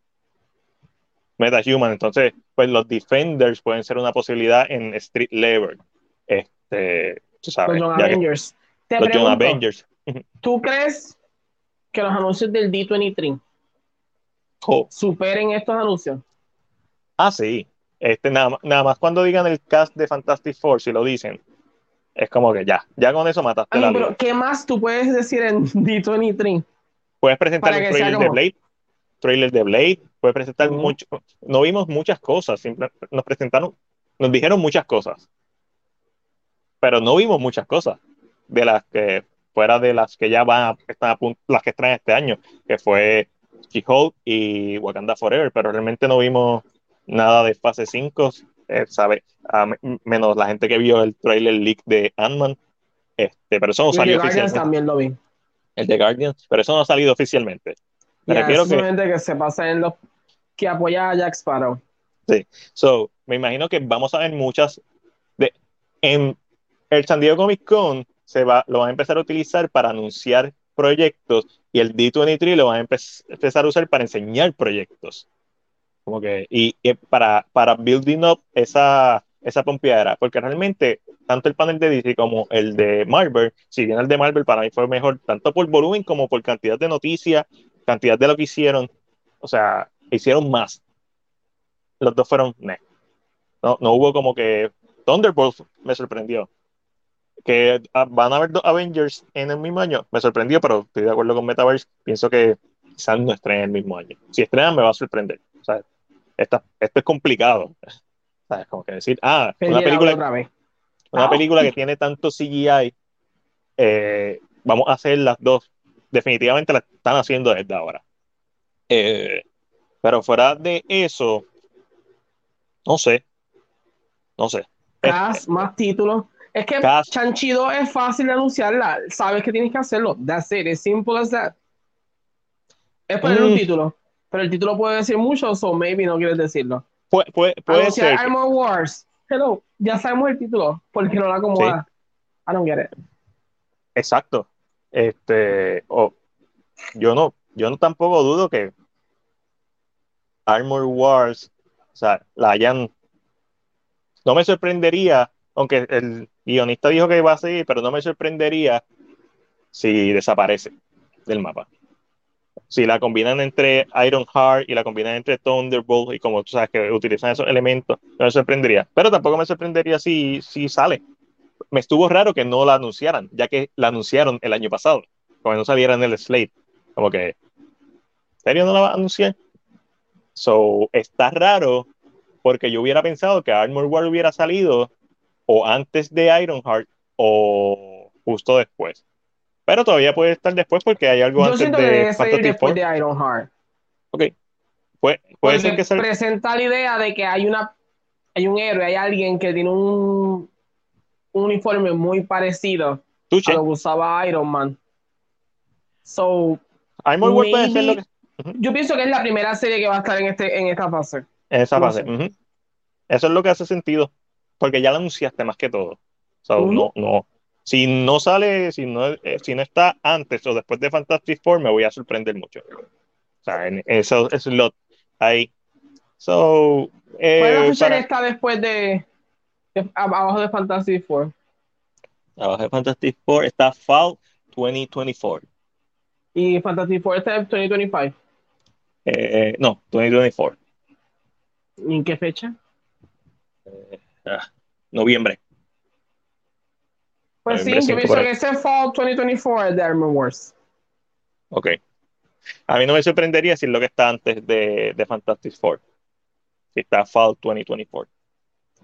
Speaker 1: MetaHuman. Entonces, pues los Defenders pueden ser una posibilidad en Street Level. Este, tú sabes.
Speaker 2: Los Avengers. los Avengers. ¿Tú crees que los anuncios del D23 superen estos anuncios.
Speaker 1: Ah, sí. Este, nada, nada más cuando digan el cast de Fantastic Four, si lo dicen, es como que ya, ya con eso mataste la pero
Speaker 2: ¿Qué más tú puedes decir en D23?
Speaker 1: Puedes presentar el trailer de Blade, trailer de Blade, puedes presentar mucho, no vimos muchas cosas, nos presentaron, nos dijeron muchas cosas, pero no vimos muchas cosas de las que, fuera de las que ya van a, están a punto, las que traen este año, que fue She-Hulk y Wakanda Forever, pero realmente no vimos nada de fase 5, eh, sabe, menos la gente que vio el trailer leak de Ant-Man, este, pero eso no salió oficialmente.
Speaker 2: también lo vi.
Speaker 1: El de Guardians, pero eso no ha salido oficialmente.
Speaker 2: Me refiero que, que se pasa en los que apoya a Jack Sparrow.
Speaker 1: Sí, so, me imagino que vamos a ver muchas de en el San Diego Comic Con se va, lo van a empezar a utilizar para anunciar proyectos y el D23 lo van a empezar a usar para enseñar proyectos. Como que, y, para, para building up esa, esa pompeadera, porque realmente tanto el panel de DC como el de Marvel, si bien el de Marvel para mí fue mejor, tanto por volumen como por cantidad de noticias, cantidad de lo que hicieron, o sea, hicieron más. Los dos fueron, no, no hubo como que Thunderbolt me sorprendió que ah, van a haber dos Avengers en el mismo año, me sorprendió, pero estoy de acuerdo con Metaverse. Pienso que quizás no estrenen el mismo año. Si estrenan, me va a sorprender. O sea, esto es complicado. ¿Sabes? Como que decir, ah, una película, una película que tiene tanto CGI, eh, vamos a hacer las dos. Definitivamente la están haciendo desde ahora. Eh, pero fuera de eso, no sé. No sé.
Speaker 2: más títulos es que Chanchido es fácil de anunciarla. Sabes que tienes que hacerlo. That's it. It's simple as that. Es poner un mm. título. Pero el título puede decir mucho, o maybe no quieres decirlo.
Speaker 1: puede, puede ser.
Speaker 2: Armor Wars. Hello. Ya sabemos el título. Porque no la acomoda. I don't get it.
Speaker 1: Exacto. Este. yo no. Yo no tampoco dudo que Armor Wars. O sea, la hayan. No me sorprendería aunque el guionista dijo que va a seguir, pero no me sorprendería si desaparece del mapa. Si la combinan entre Iron Heart y la combinan entre Thunderbolt, y como tú sabes que utilizan esos elementos, no me sorprendería. Pero tampoco me sorprendería si, si sale. Me estuvo raro que no la anunciaran, ya que la anunciaron el año pasado, cuando no saliera en el slate. Como que, ¿en serio no la va a anunciar? So, está raro porque yo hubiera pensado que Armor War hubiera salido o antes de Ironheart o justo después. Pero todavía puede estar después porque hay algo antes de
Speaker 2: Fantastic después de Ironheart.
Speaker 1: Ok. puede ser que
Speaker 2: se presenta la idea de que hay una hay un héroe, hay alguien que tiene un, un uniforme muy parecido a lo que usaba Iron Man. So,
Speaker 1: World puede ser lo que.
Speaker 2: Yo pienso que es la primera serie que va a estar en, este, en esta fase.
Speaker 1: En esa fase. Eso es lo que hace sentido. Porque ya la anunciaste más que todo. no, no. Si no sale, si no, eh, si no está antes o después de Fantastic Four, me voy a sorprender mucho. O sea, en eso es lo ahí. So,
Speaker 2: eh, ¿Cuál para... está después de, abajo de Fantastic Four?
Speaker 1: Abajo de Fantastic Four está Fall 2024.
Speaker 2: ¿Y Fantastic Four está en 2025?
Speaker 1: Eh, no, 2024.
Speaker 2: ¿Y en qué fecha?
Speaker 1: Eh, ah, noviembre.
Speaker 2: Pues sí, yo pienso que ese Fall 2024 de Armor Wars.
Speaker 1: Ok. A mí no me sorprendería si lo que está antes de, de Fantastic Four. Si está Fall 2024.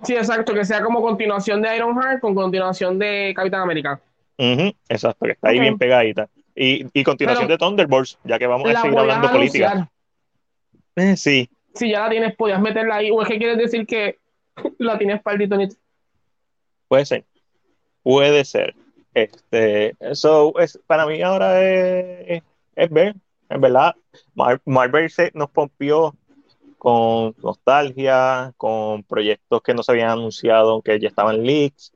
Speaker 2: Sí, exacto, que sea como continuación de Iron Heart con continuación de Capitán América.
Speaker 1: exacto, que está ahí bien pegadita. Y, y continuación de Thunderbolts, ya que vamos a seguir hablando política. Eh, sí.
Speaker 2: Si ya la tienes, podías meterla ahí. ¿O es que quieres decir que la tienes para el
Speaker 1: Puede ser. Puede ser. Este, eso es, para mí ahora es, es ver, en verdad, Marvel se nos pompió con nostalgia, con proyectos que no se habían anunciado, aunque ya estaban leaks,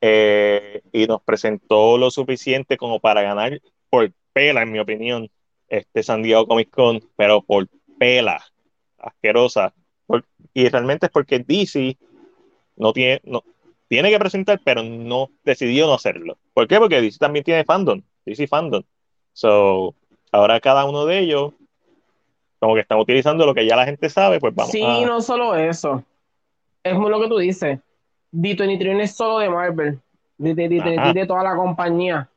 Speaker 1: eh, y nos presentó lo suficiente como para ganar por pela, en mi opinión, este San Diego Comic Con, pero por pela, asquerosa. Y realmente es porque DC no tiene, no, tiene que presentar, pero no decidió no hacerlo. ¿Por qué? Porque DC también tiene fandom, DC fandom. So, ahora cada uno de ellos, como que están utilizando lo que ya la gente sabe, pues vamos
Speaker 2: sí, no solo eso. Es como lo que tú dices. D23 no es solo de Marvel. D23 de toda la compañía.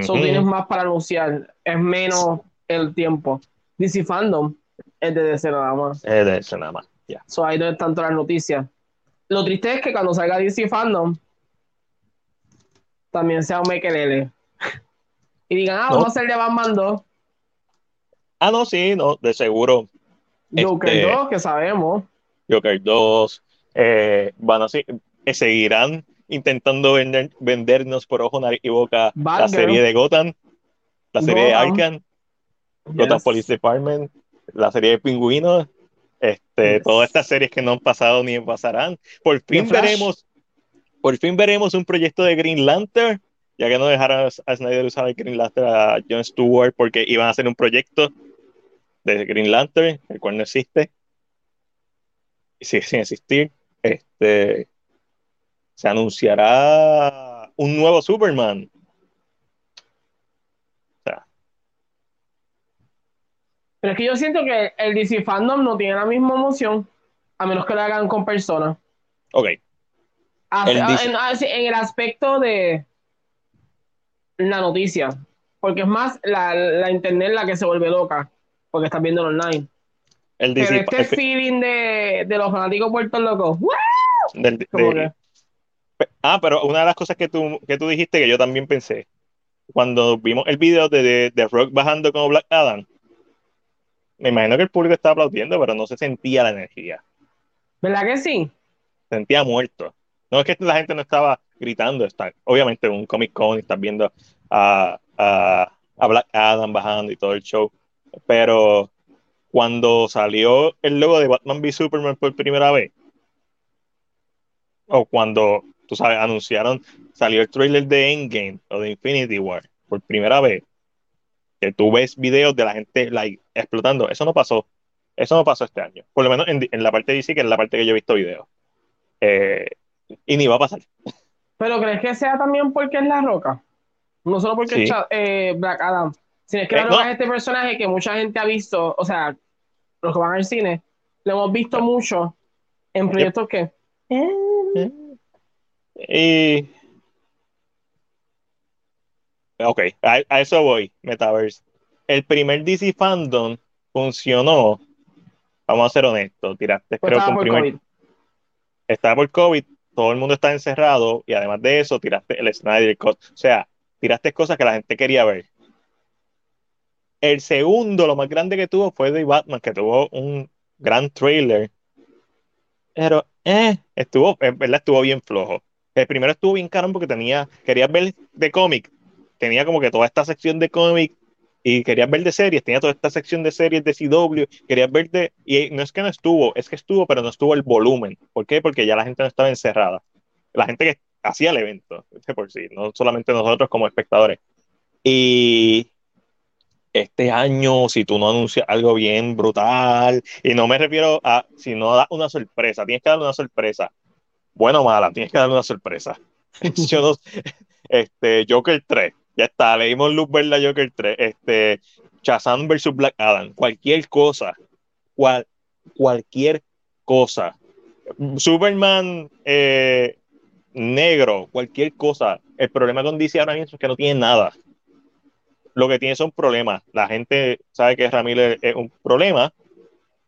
Speaker 2: Solo tienes más para anunciar. Es menos el tiempo. DC Fandom es de DC nada más.
Speaker 1: Es de DC nada más, ya.
Speaker 2: So, ahí donde están todas las noticias. Lo triste es que cuando salga DC Fandom, también sea un Mekelele. y digan, ah, vamos a hacer de Batman 2.
Speaker 1: Ah, no, sí, no, de seguro.
Speaker 2: Joker 2, este, que sabemos.
Speaker 1: Joker 2. Eh, van a eh, seguirán intentando vender, vendernos por ojo, nariz y boca la serie de Gotham, la serie de Arkham, Gotham Police Department, la serie de Pingüinos, este, todas estas series que no han pasado ni pasarán. Por fin veremos, por fin veremos un proyecto de Green Lantern, ya que no dejaron a Snyder usar el Green Lantern a Jon Stewart porque iban a hacer un proyecto de Green Lantern, el cual no existe. Y sigue sin existir. Este, se anunciará un nuevo Superman.
Speaker 2: Pero es que yo siento que el DC Fandom no tiene la misma emoción, a menos que lo hagan con personas.
Speaker 1: Ok.
Speaker 2: En, el aspecto de la noticia, porque es más la, internet la que se vuelve loca, porque estás viendo online. El Pero este feeling de, los fanáticos puertos locos.
Speaker 1: Ah, pero una de las cosas que tú, que tú dijiste que yo también pensé, cuando vimos el video de, de, Rock bajando como Black Adam, me imagino que el público estaba aplaudiendo, pero no se sentía la energía.
Speaker 2: ¿Verdad que sí?
Speaker 1: Se sentía muerto. No es que la gente no estaba gritando, está, obviamente en un Comic Con y estás viendo a, a, a Black Adam bajando y todo el show, pero cuando salió el logo de Batman v Superman por primera vez, o cuando tú sabes, anunciaron, salió el trailer de Endgame o de Infinity War por primera vez, que tú ves videos de la gente like, explotando, eso no pasó, eso no pasó este año, por lo menos en, la parte de DC, que es la parte que yo he visto videos. Eh, y ni va a pasar.
Speaker 2: ¿Pero crees que sea también porque es La Roca? No solo porque es eh, Black Adam, sino que La eh, Roca es este personaje que mucha gente ha visto, o sea, los que van al cine, lo hemos visto mucho en proyectos que...
Speaker 1: Y. Ok, a, eso voy, Metaverse. El primer DC Fandom funcionó. Vamos a ser honestos, tiraste, pues creo que primer. COVID. Estaba por COVID, todo el mundo está encerrado y además de eso, tiraste el Snyder Cut. O sea, tiraste cosas que la gente quería ver. El segundo, lo más grande que tuvo fue de Batman, que tuvo un gran trailer. Pero, eh, estuvo, en verdad, estuvo bien flojo. El primero estuvo bien caro porque tenía, querías ver de cómic, tenía como que toda esta sección de cómics y querías ver de series, tenía toda esta sección de series de CW, querías ver de, y no es que no estuvo, es que estuvo, pero no estuvo el volumen. ¿Por qué? Porque ya la gente no estaba encerrada. La gente que hacía el evento, por sí, no solamente nosotros como espectadores. Y este año, si tú no anuncias algo bien brutal, y no me refiero a si no das una sorpresa, tienes que dar una sorpresa, bueno o mala, tienes que dar una sorpresa. Yo este, Joker 3, ya está, leímos luz verde Joker 3, este, Shazam versus Black Adam, cualquier cosa, cual, cualquier cosa. Superman eh, negro, cualquier cosa. El problema con DC ahora mismo es que no tiene nada. Lo que tiene son problemas. La gente sabe que Ramírez es un problema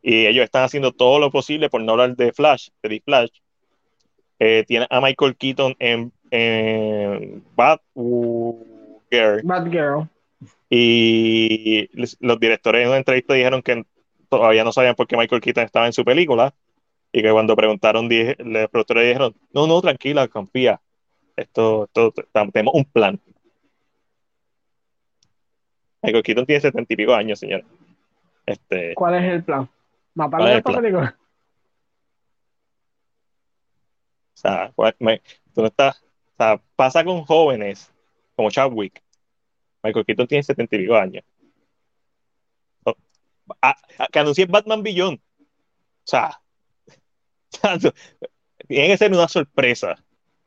Speaker 1: y ellos están haciendo todo lo posible por no hablar de Flash, de The Flash. Eh, tiene a Michael Keaton en, en Bad
Speaker 2: Bad Girl.
Speaker 1: Y los directores en una entrevista dijeron que todavía no sabían por qué Michael Keaton estaba en su película y que cuando preguntaron, los productores dijeron, no, no, tranquila, confía, esto, esto tenemos un plan. Michael Keaton tiene setenta y pico años, señor. Este,
Speaker 2: ¿Cuál es el plan? ¿Matarle a esta película?
Speaker 1: O sea, tú no estás, o sea, pasa con jóvenes como Chadwick. Michael Keaton tiene setenta y pico años. que anuncie Batman Beyond. O sea, tiene que ser una sorpresa.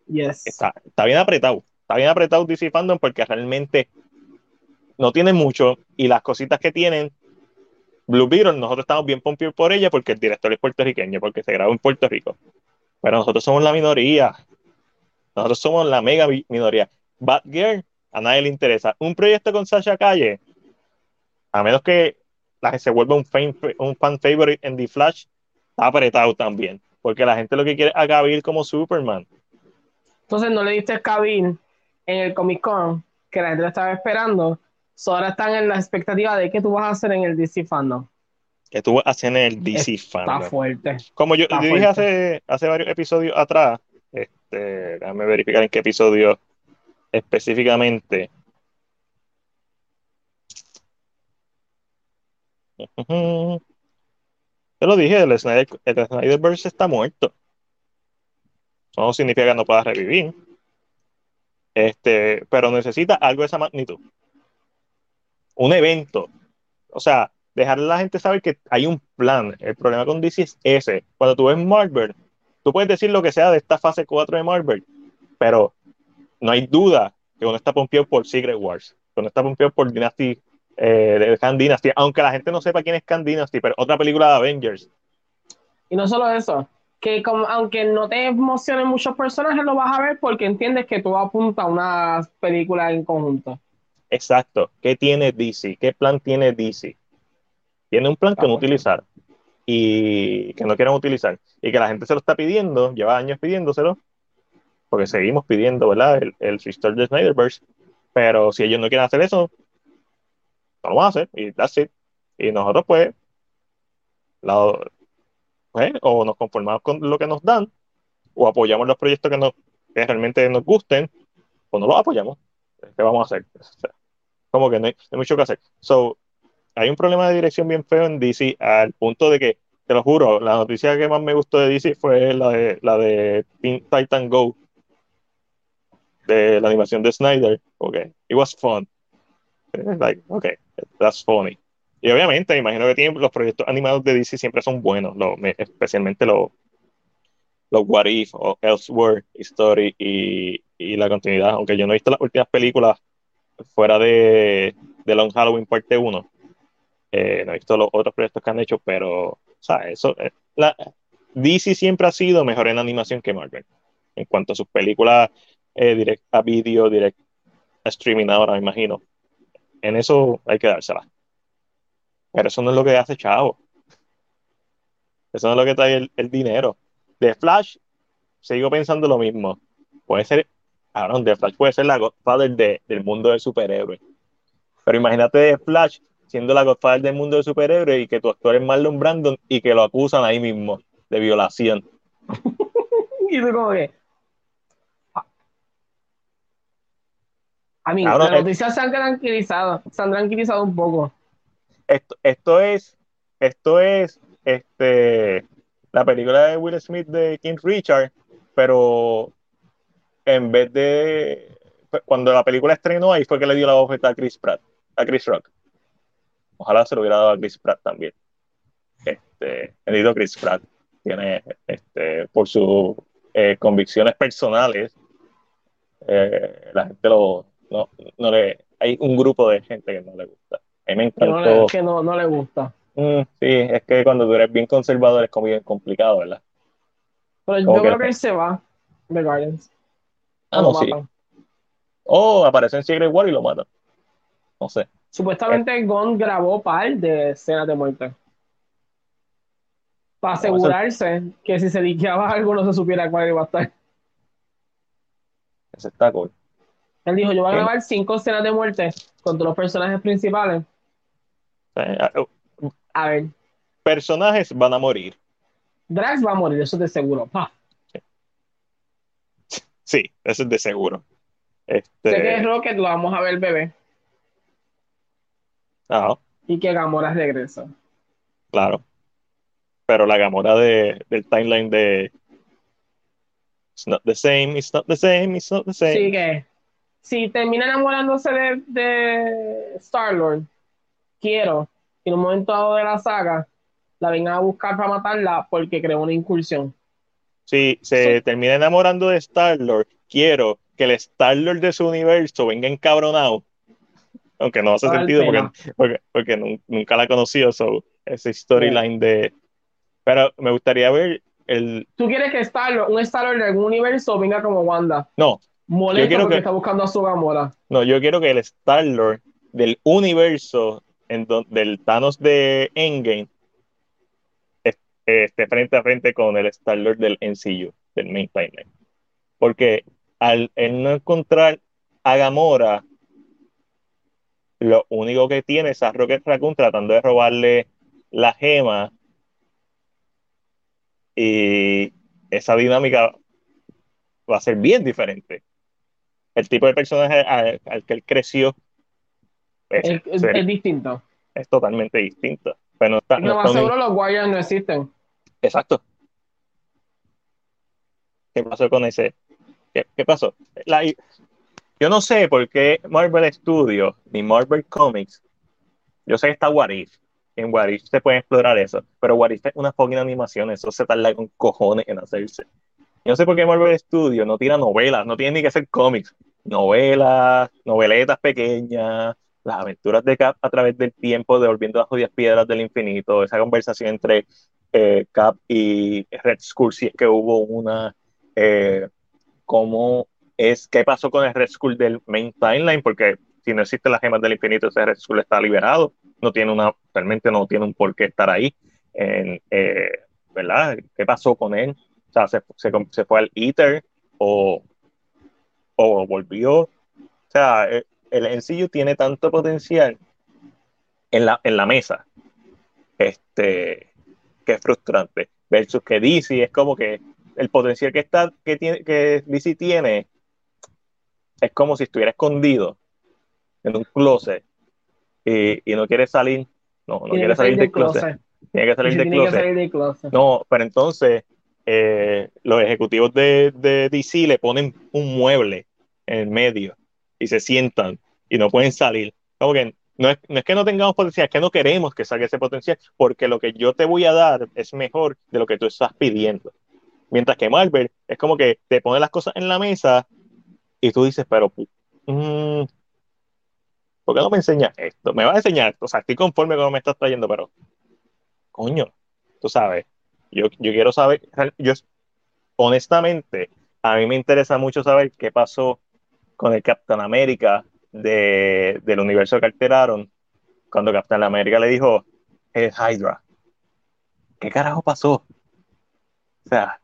Speaker 1: Está, bien apretado. Está bien apretado DC Fandom porque realmente no tiene mucho y las cositas que tienen, Blue Beetle, nosotros estamos bien pompidos por ella porque el director es puertorriqueño, porque se grabó en Puerto Rico. Pero nosotros somos la minoría. Nosotros somos la mega minoría. Batgirl, a nadie le interesa. Un proyecto con Sasha Calle, a menos que la, se vuelva un fan, un fan favorite en The Flash, está apretado también. Porque la gente lo que quiere es a Cavill como Superman.
Speaker 2: Entonces no le diste a Cavill en el Comic Con, que la gente lo estaba esperando. ahora están en la expectativa de qué tú vas a hacer en el DC Fandom.
Speaker 1: Que tú vas a hacer en el DC
Speaker 2: Fandom. Está fuerte.
Speaker 1: Como yo, dije hace, hace varios episodios atrás, este, déjame verificar en qué episodio específicamente. Te lo dije, el, Snyder, el Snyderverse está muerto. Eso no significa que no pueda revivir. Este, pero necesita algo de esa magnitud. Un evento. O sea, dejarle a la gente saber que hay un plan. El problema con DC es ese. Cuando tú ves Marvel, tú puedes decir lo que sea de esta fase 4 de Marvel, pero no hay duda que uno está pompeado por Secret Wars, que uno está pompeado por Dynasty eh, de Khan Dynasty, aunque la gente no sepa quién es Khan Dynasty, pero otra película de Avengers.
Speaker 2: Y no solo eso, que como, aunque no te emocionen muchos personajes, lo vas a ver porque entiendes que tú apuntas a una película en conjunto.
Speaker 1: Exacto. ¿Qué tiene DC? ¿Qué plan tiene DC? Tiene un plan que no utilizar y que no quieren utilizar y que la gente se lo está pidiendo, lleva años pidiéndoselo, porque seguimos pidiendo, ¿verdad? El, el de Snyderverse, pero si ellos no quieren hacer eso, no lo vamos a hacer y that's it. Y nosotros pues, pues, o nos conformamos con lo que nos dan, o apoyamos los proyectos que, nos, que realmente nos gusten, o no los apoyamos. ¿Qué vamos a hacer? como que no hay, mucho que hacer. So, hay un problema de dirección bien feo en DC al punto de que, te lo juro, la noticia que más me gustó de DC fue la de, la de Titan Go, de la animación de Snyder. Ok, it was fun. Like, okay, that's funny. Y obviamente, me imagino que tienen, los proyectos animados de DC siempre son buenos, especialmente los, los What If o Elsewhere Story y, y, la continuidad. Aunque yo no he visto las últimas películas fuera de, de Long Halloween parte 1, eh, no he visto los otros proyectos que han hecho, pero, o sea, eso, eh, la, DC siempre ha sido mejor en animación que Marvel. En cuanto a sus películas eh, direct a video, direct a streaming ahora, me imagino en eso hay que dársela. Pero eso no es lo que hace Chavo. Eso no es lo que trae el, dinero. De Flash, sigo pensando lo mismo. Puede ser, ahora de Flash puede ser la Godfather del mundo del superhéroe. Pero imagínate de Flash siendo la Godfather del mundo del superhéroe y que tu actor es Marlon Brandon y que lo acusan ahí mismo de violación.
Speaker 2: y tú como A mí, las noticias se han tranquilizado, se han tranquilizado un poco.
Speaker 1: Esto, esto es, esto es, este, la película de Will Smith de King Richard, pero en vez de cuando la película estrenó, ahí fue que le dio la oferta a Chris Pratt, a Chris Rock. Ojalá se lo hubiera dado a Chris Pratt también. Este, el Chris Pratt tiene, este, por sus eh, convicciones personales, eh, la gente lo, no, no le, hay un grupo de gente que no le gusta. A mí me encantó.
Speaker 2: Que no, no, le gusta.
Speaker 1: Mm, sí, es que cuando tú eres bien conservador es como bien complicado, ¿verdad?
Speaker 2: Pero yo creo que él se va de Guardians.
Speaker 1: Ah, no, sí. O aparece en Secret War y lo matan. No sé.
Speaker 2: Supuestamente Gon grabó par de escenas de muerte. Para asegurarse que si se liqueaba algo no se supiera cuál iba a estar.
Speaker 1: Ese está cool.
Speaker 2: Él dijo, yo voy a grabar cinco escenas de muerte con todos los personajes principales.
Speaker 1: Uh, a ver. Personajes van a morir.
Speaker 2: Drax va a morir, eso es de seguro.
Speaker 1: Sí, eso es de seguro.
Speaker 2: Este... Sé que Rocket lo vamos a ver bebé. Y que Gamora regresa.
Speaker 1: Claro. Pero la Gamora de, del timeline de It's not the same, it's not the same, it's not the same.
Speaker 2: Sí, que si termina enamorándose de, de Star-Lord, quiero que en un momento dado de la saga la vengan a buscar para matarla porque creó una incursión.
Speaker 1: Si se termina enamorando de Star-Lord, quiero que el Star-Lord de su universo venga encabronado. Aunque no hace sentido porque, porque, nunca la ha conocido, so, ese storyline de... Pero me gustaría ver el...
Speaker 2: ¿Tú quieres que Star un Star-Lord de algún universo venga como Wanda?
Speaker 1: No,
Speaker 2: Molesto porque que, está buscando a su Gamora.
Speaker 1: No, yo quiero que el Star-Lord del universo en del Thanos de Endgame esté frente a frente con el Star-Lord del MCU, del main timeline. Porque al no encontrar a Gamora, lo único que tiene es a Rocket Raccoon tratando de robarle la gema y esa dinámica va a ser bien diferente el tipo de personaje al, que él creció
Speaker 2: es, distinto.
Speaker 1: Es totalmente distinto. Pero no, está,
Speaker 2: no, más seguro los Guardians no existen.
Speaker 1: Exacto. ¿Qué pasó con ese? ¿Qué, pasó? yo no sé por qué Marvel Studios ni Marvel Comics. Yo sé que está What If. En What If se puede explorar eso. Pero What If es una fucking animación. Eso se tarda con cojones en hacerse. No sé por qué Marvel Studios no tira novelas. No tiene ni que hacer cómics novelas, noveletas pequeñas, las aventuras de Cap a través del tiempo, devolviendo las jodidas piedras del infinito, esa conversación entre eh, Cap y Red Skull, si es que hubo una, eh, cómo es, qué pasó con el Red Skull del main timeline, porque si no existe las gemas del infinito, ese Red Skull está liberado, no tiene una, realmente no tiene un por qué estar ahí, en, eh, ¿verdad? ¿Qué pasó con él? O sea, se, se, se fue al Ether o o volvió. O sea, el, el tiene tanto potencial en la, en la mesa este, que es frustrante. Versus que DC es como que el potencial que, está, que, tiene, que DC tiene es como si estuviera escondido en un closet y, no quiere salir. No, no quiere salir del closet. Tiene que salir, del, closet. No, pero entonces eh, los ejecutivos de, de, DC le ponen un mueble en el medio y se sientan y no pueden salir. Como que no es, no es, que no tengamos potencial, es que no queremos que salga ese potencial, porque lo que yo te voy a dar es mejor de lo que tú estás pidiendo. Mientras que Marvel es como que te pone las cosas en la mesa y tú dices, pero, mm, ¿por qué no me enseñas esto? Me va a enseñar, o sea, estoy conforme con lo que me estás trayendo, pero, coño, tú sabes, yo, quiero saber, yo honestamente, a mí me interesa mucho saber qué pasó con el Captain América de, del universo que alteraron cuando Captain América le dijo es Hydra. ¿Qué carajo pasó? O sea,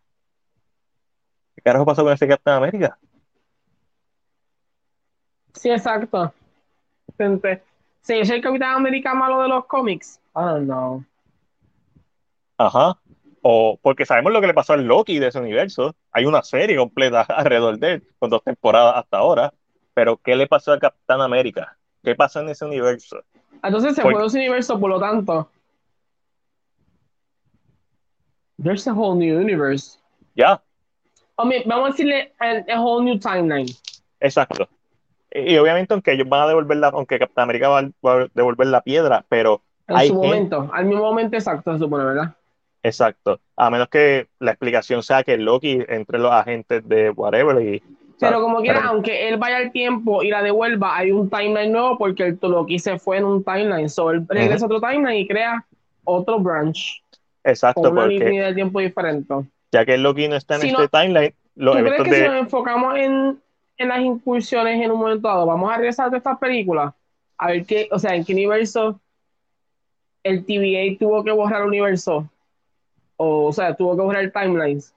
Speaker 1: ¿qué carajo pasó con ese Captain América?
Speaker 2: Sí, exacto. Sí, es el Capitán América malo de los cómics. I don't know.
Speaker 1: Ajá o porque sabemos lo que le pasó al Loki de ese universo. Hay una serie completa alrededor de él, con dos temporadas hasta ahora. pero ¿qué le pasó a Capitán América? ¿Qué pasó en ese universo?
Speaker 2: Entonces se fue de ese universo, por lo tanto. There's a whole new universe.
Speaker 1: Ya.
Speaker 2: vamos a decirle a, whole new timeline.
Speaker 1: Exacto. Y, obviamente, aunque ellos van a devolver la, aunque Capitán América va, a devolver la piedra, pero.
Speaker 2: En su momento, al mismo momento exacto, se supone, ¿verdad?
Speaker 1: Exacto. A menos que la explicación sea que Loki entre los agentes de whatever y
Speaker 2: pero como quiera, aunque él vaya al tiempo y la devuelva, hay un timeline nuevo porque el Loki se fue en un timeline. So él regresa a otro timeline y crea otro branch.
Speaker 1: Exacto,
Speaker 2: con una línea de tiempo diferente.
Speaker 1: Ya que el Loki no está en este timeline, los
Speaker 2: ¿tú crees que si nos enfocamos en, en, las incursiones en un momento dado, vamos a regresar de estas películas? A ver qué, o sea, en qué universo el TVA tuvo que borrar el universo. O, o sea, tuvo que borrar timelines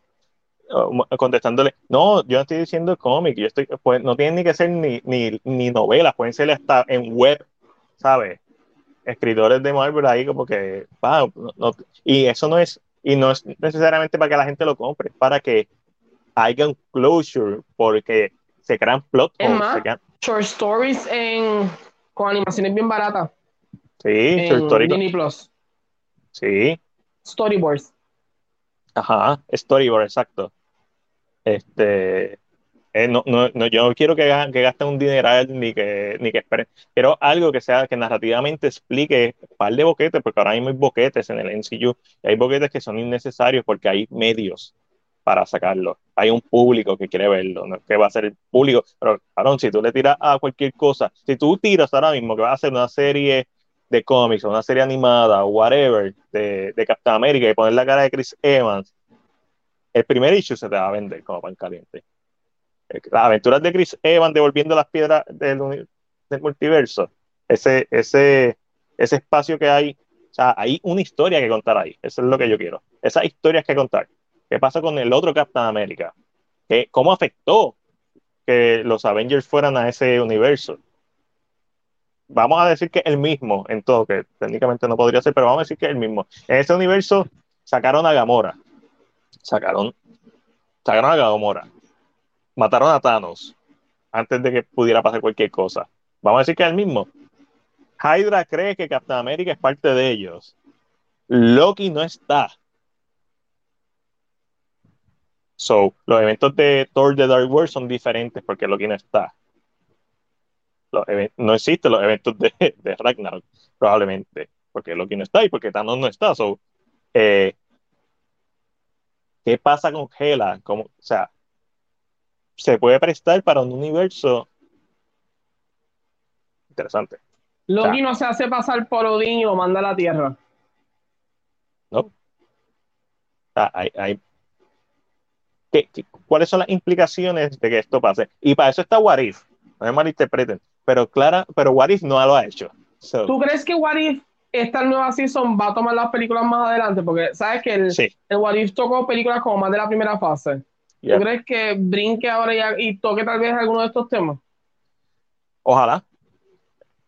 Speaker 1: contestándole, no, yo no estoy diciendo cómic, yo estoy, pues, no tienen ni que ser ni, ni, ni novelas, pueden ser hasta en web, ¿sabes? Escritores de Marvel ahí como que, y eso no es, y no es necesariamente para que la gente lo compre, para que haya un closure, porque se crean plot
Speaker 2: holes. Short stories en, con animaciones bien baratas.
Speaker 1: Sí, short stories.
Speaker 2: Plus.
Speaker 1: Sí.
Speaker 2: Storyboards.
Speaker 1: Ajá, storyboard, exacto. Este, eh, no, no, yo no quiero que, que gasten un dineral ni que, ni que esperen. Quiero algo que sea que narrativamente explique un par de boquetes, porque ahora mismo hay boquetes en el NCU y hay boquetes que son innecesarios porque hay medios para sacarlo. Hay un público que quiere verlo, no que va a ser el público. Pero, Aaron, si tú le tiras a cualquier cosa, si tú tiras ahora mismo que va a ser una serie de cómics, una serie animada, whatever, de, de Captain America y poner la cara de Chris Evans el primer issue se te va a vender como pan caliente. Eh, las aventuras de Chris Evans devolviendo las piedras del, multiverso, ese, ese, ese espacio que hay, o sea, hay una historia que contar ahí. Eso es lo que yo quiero. Esas historias que contar. ¿Qué pasa con el otro Captain America? ¿Qué, ¿Cómo afectó que los Avengers fueran a ese universo? Vamos a decir que el mismo en todo, que técnicamente no podría ser, pero vamos a decir que el mismo. En ese universo sacaron a Gamora sacaron, sacaron a Gamora, mataron a Thanos antes de que pudiera pasar cualquier cosa. Vamos a decir que es el mismo. Hydra cree que Captain America es parte de ellos. Loki no está. So, los eventos de Thor The Dark World son diferentes porque Loki no está. No existen los eventos de, de Ragnarok, probablemente, porque Loki no está y porque Thanos no está. So, eh, ¿Qué pasa con Hela? o sea, se puede prestar para un universo interesante.
Speaker 2: Loki no se hace pasar por Odín y lo manda a la Tierra.
Speaker 1: No. hay, cuáles son las implicaciones de que esto pase? Y para eso está Warif. No me malinterpreten. Pero Clara, pero Warif no lo ha hecho.
Speaker 2: ¿Tú crees que Warif esta nueva season va a tomar las películas más adelante, porque sabes que el, el What If tocó películas como más de la primera fase. ¿Tú crees que brinque ahora y, toque tal vez alguno de estos temas?
Speaker 1: Ojalá.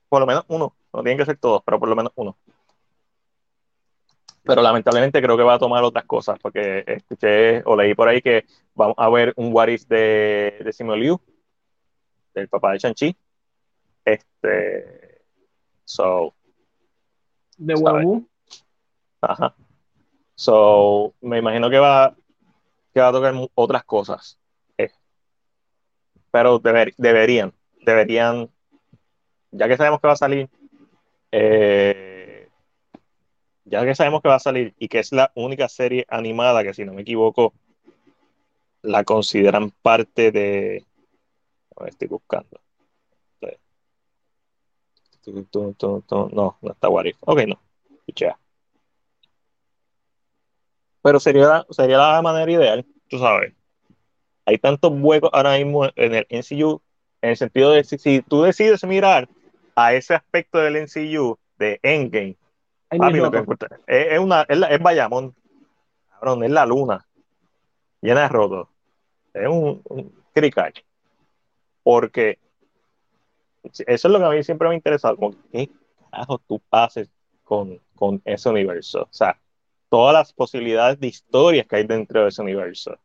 Speaker 1: Por lo menos uno. No tienen que ser todos, pero por lo menos uno. Pero lamentablemente creo que va a tomar otras cosas, porque escuché o leí por ahí que vamos a ver un What If de, de Liu, del papá de Chanchi. Este. So,
Speaker 2: de Wabu.
Speaker 1: Ajá. So, me imagino que va, que va a tocar otras cosas. Eh. Pero deberían, deberían, ya que sabemos que va a salir, eh, ya que sabemos que va a salir y que es la única serie animada que, si no me equivoco, la consideran parte de. estoy buscando. No, no está What Ok, no. Pero sería, sería la manera ideal, tú sabes. Hay tantos huecos ahora mismo en el NCU, en el sentido de si, tú decides mirar a ese aspecto del NCU de Endgame, es, una, es, es Bayamón, cabrón, es la luna llena de rotos. Es un, un Porque eso es lo que a mí siempre me ha interesado, como qué carajo tú haces con, con ese universo. O sea, todas las posibilidades de historias que hay dentro de ese universo.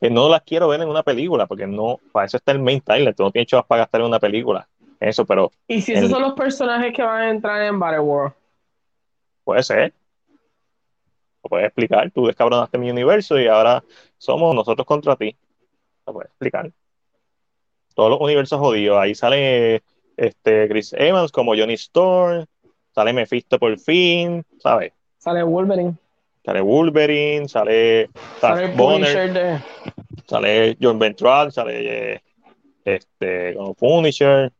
Speaker 1: que no las quiero ver en una película, porque no, para eso está el main trailer, tú no tienes chavos para gastar en una película. Eso, pero.
Speaker 2: ¿Y si esos son los personajes que van a entrar en Battleworld?
Speaker 1: Puede ser. Lo puedes explicar. Tú descabronaste mi universo y ahora somos nosotros contra ti. Lo puedes explicar. Todos los universos jodidos. Ahí sale este Chris Evans como Johnny Storm. Sale Mephisto por fin. ¿Sabes?
Speaker 2: Sale Wolverine.
Speaker 1: Sale Wolverine. Sale.
Speaker 2: Sale Bonner, de...
Speaker 1: Sale John Ventral. Sale este como Punisher.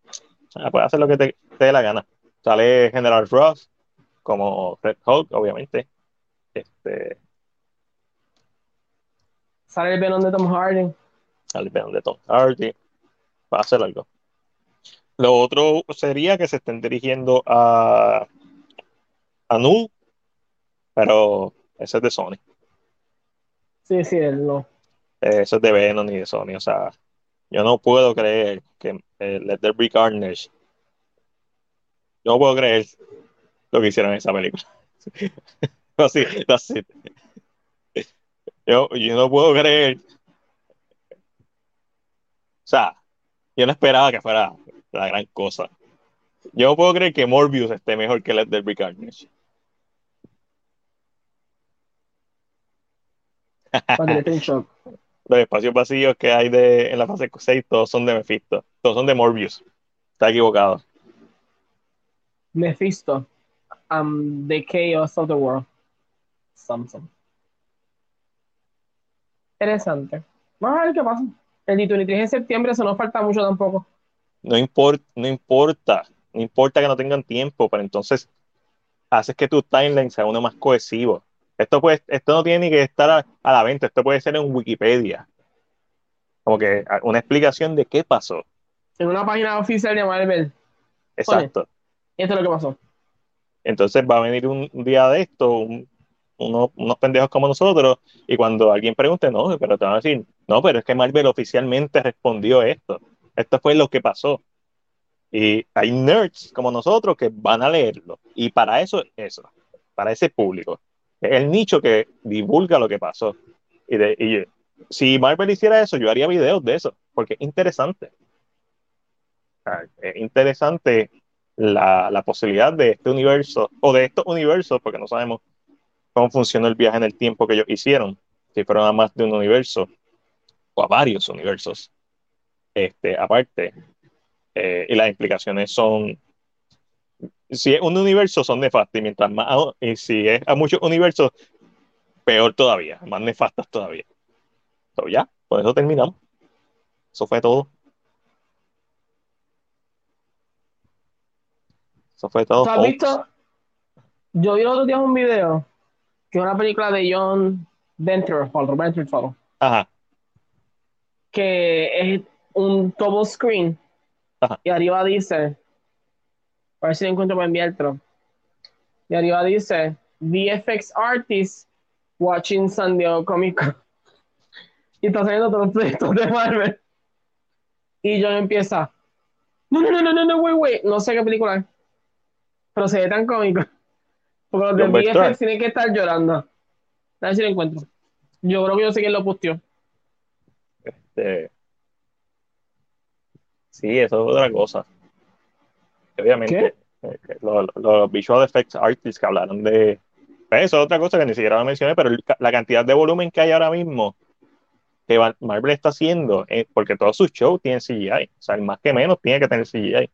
Speaker 1: Ah, puede hacer lo que te, dé la gana. Sale General Ross como Red Hulk, obviamente. Este,
Speaker 2: Sale el Venom de Tom Hardy.
Speaker 1: Sale el Venom de Tom Hardy. Va a hacer algo. Lo otro sería que se estén dirigiendo a a Nu, pero ese es de Sony.
Speaker 2: Sí, sí, no.
Speaker 1: Eso es de Venom y de Sony. O sea, yo no puedo creer que eh, Let There Be Carnage. Yo no puedo creer lo que hicieron en esa película. Así, así. Yo, yo no puedo creer. O sea, yo no esperaba que fuera la gran cosa. Yo no puedo creer que Morbius esté mejor que Let There Be Carnage. Los espacios vacíos que hay de, en la fase 6 todos son de Mephisto. Todos son de Morbius. Está equivocado.
Speaker 2: Mephisto. Um, the Chaos of the World. Samsung. Interesante. Vamos a ver qué pasa. El D23 en septiembre, eso no falta mucho tampoco.
Speaker 1: No, importa, no importa. No importa que no tengan tiempo, pero entonces haces que tu timeline sea uno más cohesivo. Esto, puede, esto no tiene ni que estar a, la venta, esto puede ser en Wikipedia. Como que una explicación de qué pasó.
Speaker 2: En una página oficial de Marvel.
Speaker 1: Exacto.
Speaker 2: esto es lo que pasó.
Speaker 1: Entonces va a venir un día de esto, unos, pendejos como nosotros, y cuando alguien pregunte, no, pero te van a decir, no, pero es que Marvel oficialmente respondió esto. Esto fue lo que pasó. Y hay nerds como nosotros que van a leerlo. Y para eso, eso, para ese público el nicho que divulga lo que pasó. Y, de, si Marvel hiciera eso, yo haría videos de eso, porque es interesante. Es interesante la, la, posibilidad de este universo, o de estos universos, porque no sabemos cómo funciona el viaje en el tiempo que ellos hicieron, si fueron a más de un universo, o a varios universos, este, aparte. Eh, y las implicaciones son si es un universo, son nefastas. Y mientras más, y si es a muchos universos, peor todavía, más nefastas todavía. Pero ya, por eso terminamos. Eso fue todo. Eso fue todo.
Speaker 2: has visto? Yo vi el otro día un video que es una película de John Venture,
Speaker 1: Ajá.
Speaker 2: Que es un double screen. Ajá. Y arriba dice a ver si encuentro para enviártelo. Y arriba dice VFX Artist Watching San Diego Comic Con. Y está saliendo todos los proyectos de Marvel. Y John empieza. No, no, no, no, no, no, wait, wait. No sé qué película es. Pero se ve tan cómico. Porque los de VFX tienen que estar llorando. A ver si lo encuentro. Yo creo que yo sé quién lo posteó.
Speaker 1: Este. Sí, eso es otra cosa obviamente eh, los, visual effects artists que hablaron de pues eso es otra cosa que ni siquiera mencioné pero la cantidad de volumen que hay ahora mismo que Marvel está haciendo eh, porque todos sus shows tienen CGI o sea el más que menos tiene que tener CGI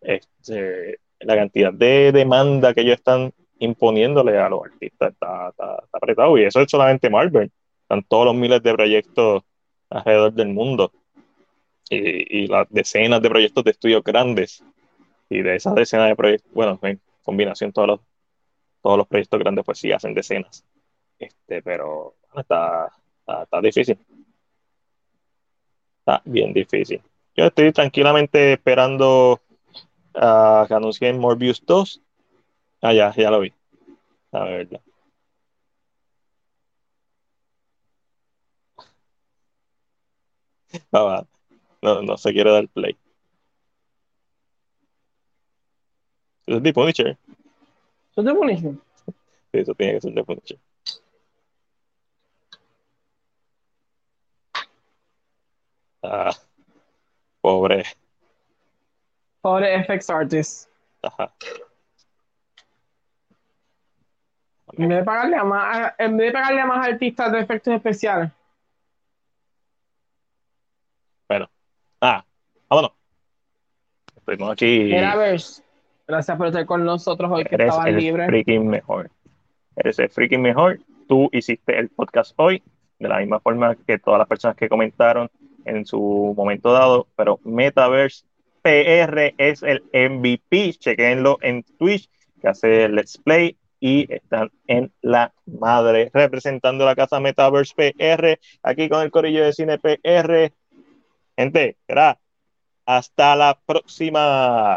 Speaker 1: este, la cantidad de demanda que ellos están imponiéndole a los artistas está, apretado y eso es solamente Marvel están todos los miles de proyectos alrededor del mundo y, y las decenas de proyectos de estudios grandes y de esas decenas de proyectos, bueno, en combinación todos los, todos los proyectos grandes pues sí hacen decenas. Este, pero está, está, difícil. Está bien difícil. Yo estoy tranquilamente esperando a que anuncien Morbius 2. Ah, ya, ya lo vi. A ver, ya. No, no se quiere dar play. Es de Punisher.
Speaker 2: ¿Eso es de Punisher?
Speaker 1: Sí, eso tiene que ser de Punisher. Ah, pobre.
Speaker 2: Pobre FX Artist. En vez de pagarle a más, en vez de pagarle a más artistas de efectos especiales.
Speaker 1: Bueno. Ah, vámonos. Estuvimos aquí.
Speaker 2: gracias por estar con nosotros hoy que Eres el libre.
Speaker 1: freaking mejor. Eres el freaking mejor. Tú hiciste el podcast hoy de la misma forma que todas las personas que comentaron en su momento dado, pero Metaverse PR es el MVP. Chequenlo en Twitch, que hace Let's Play y están en la madre representando la casa Metaverse PR aquí con el corillo de cine PR. Gente, hasta la próxima.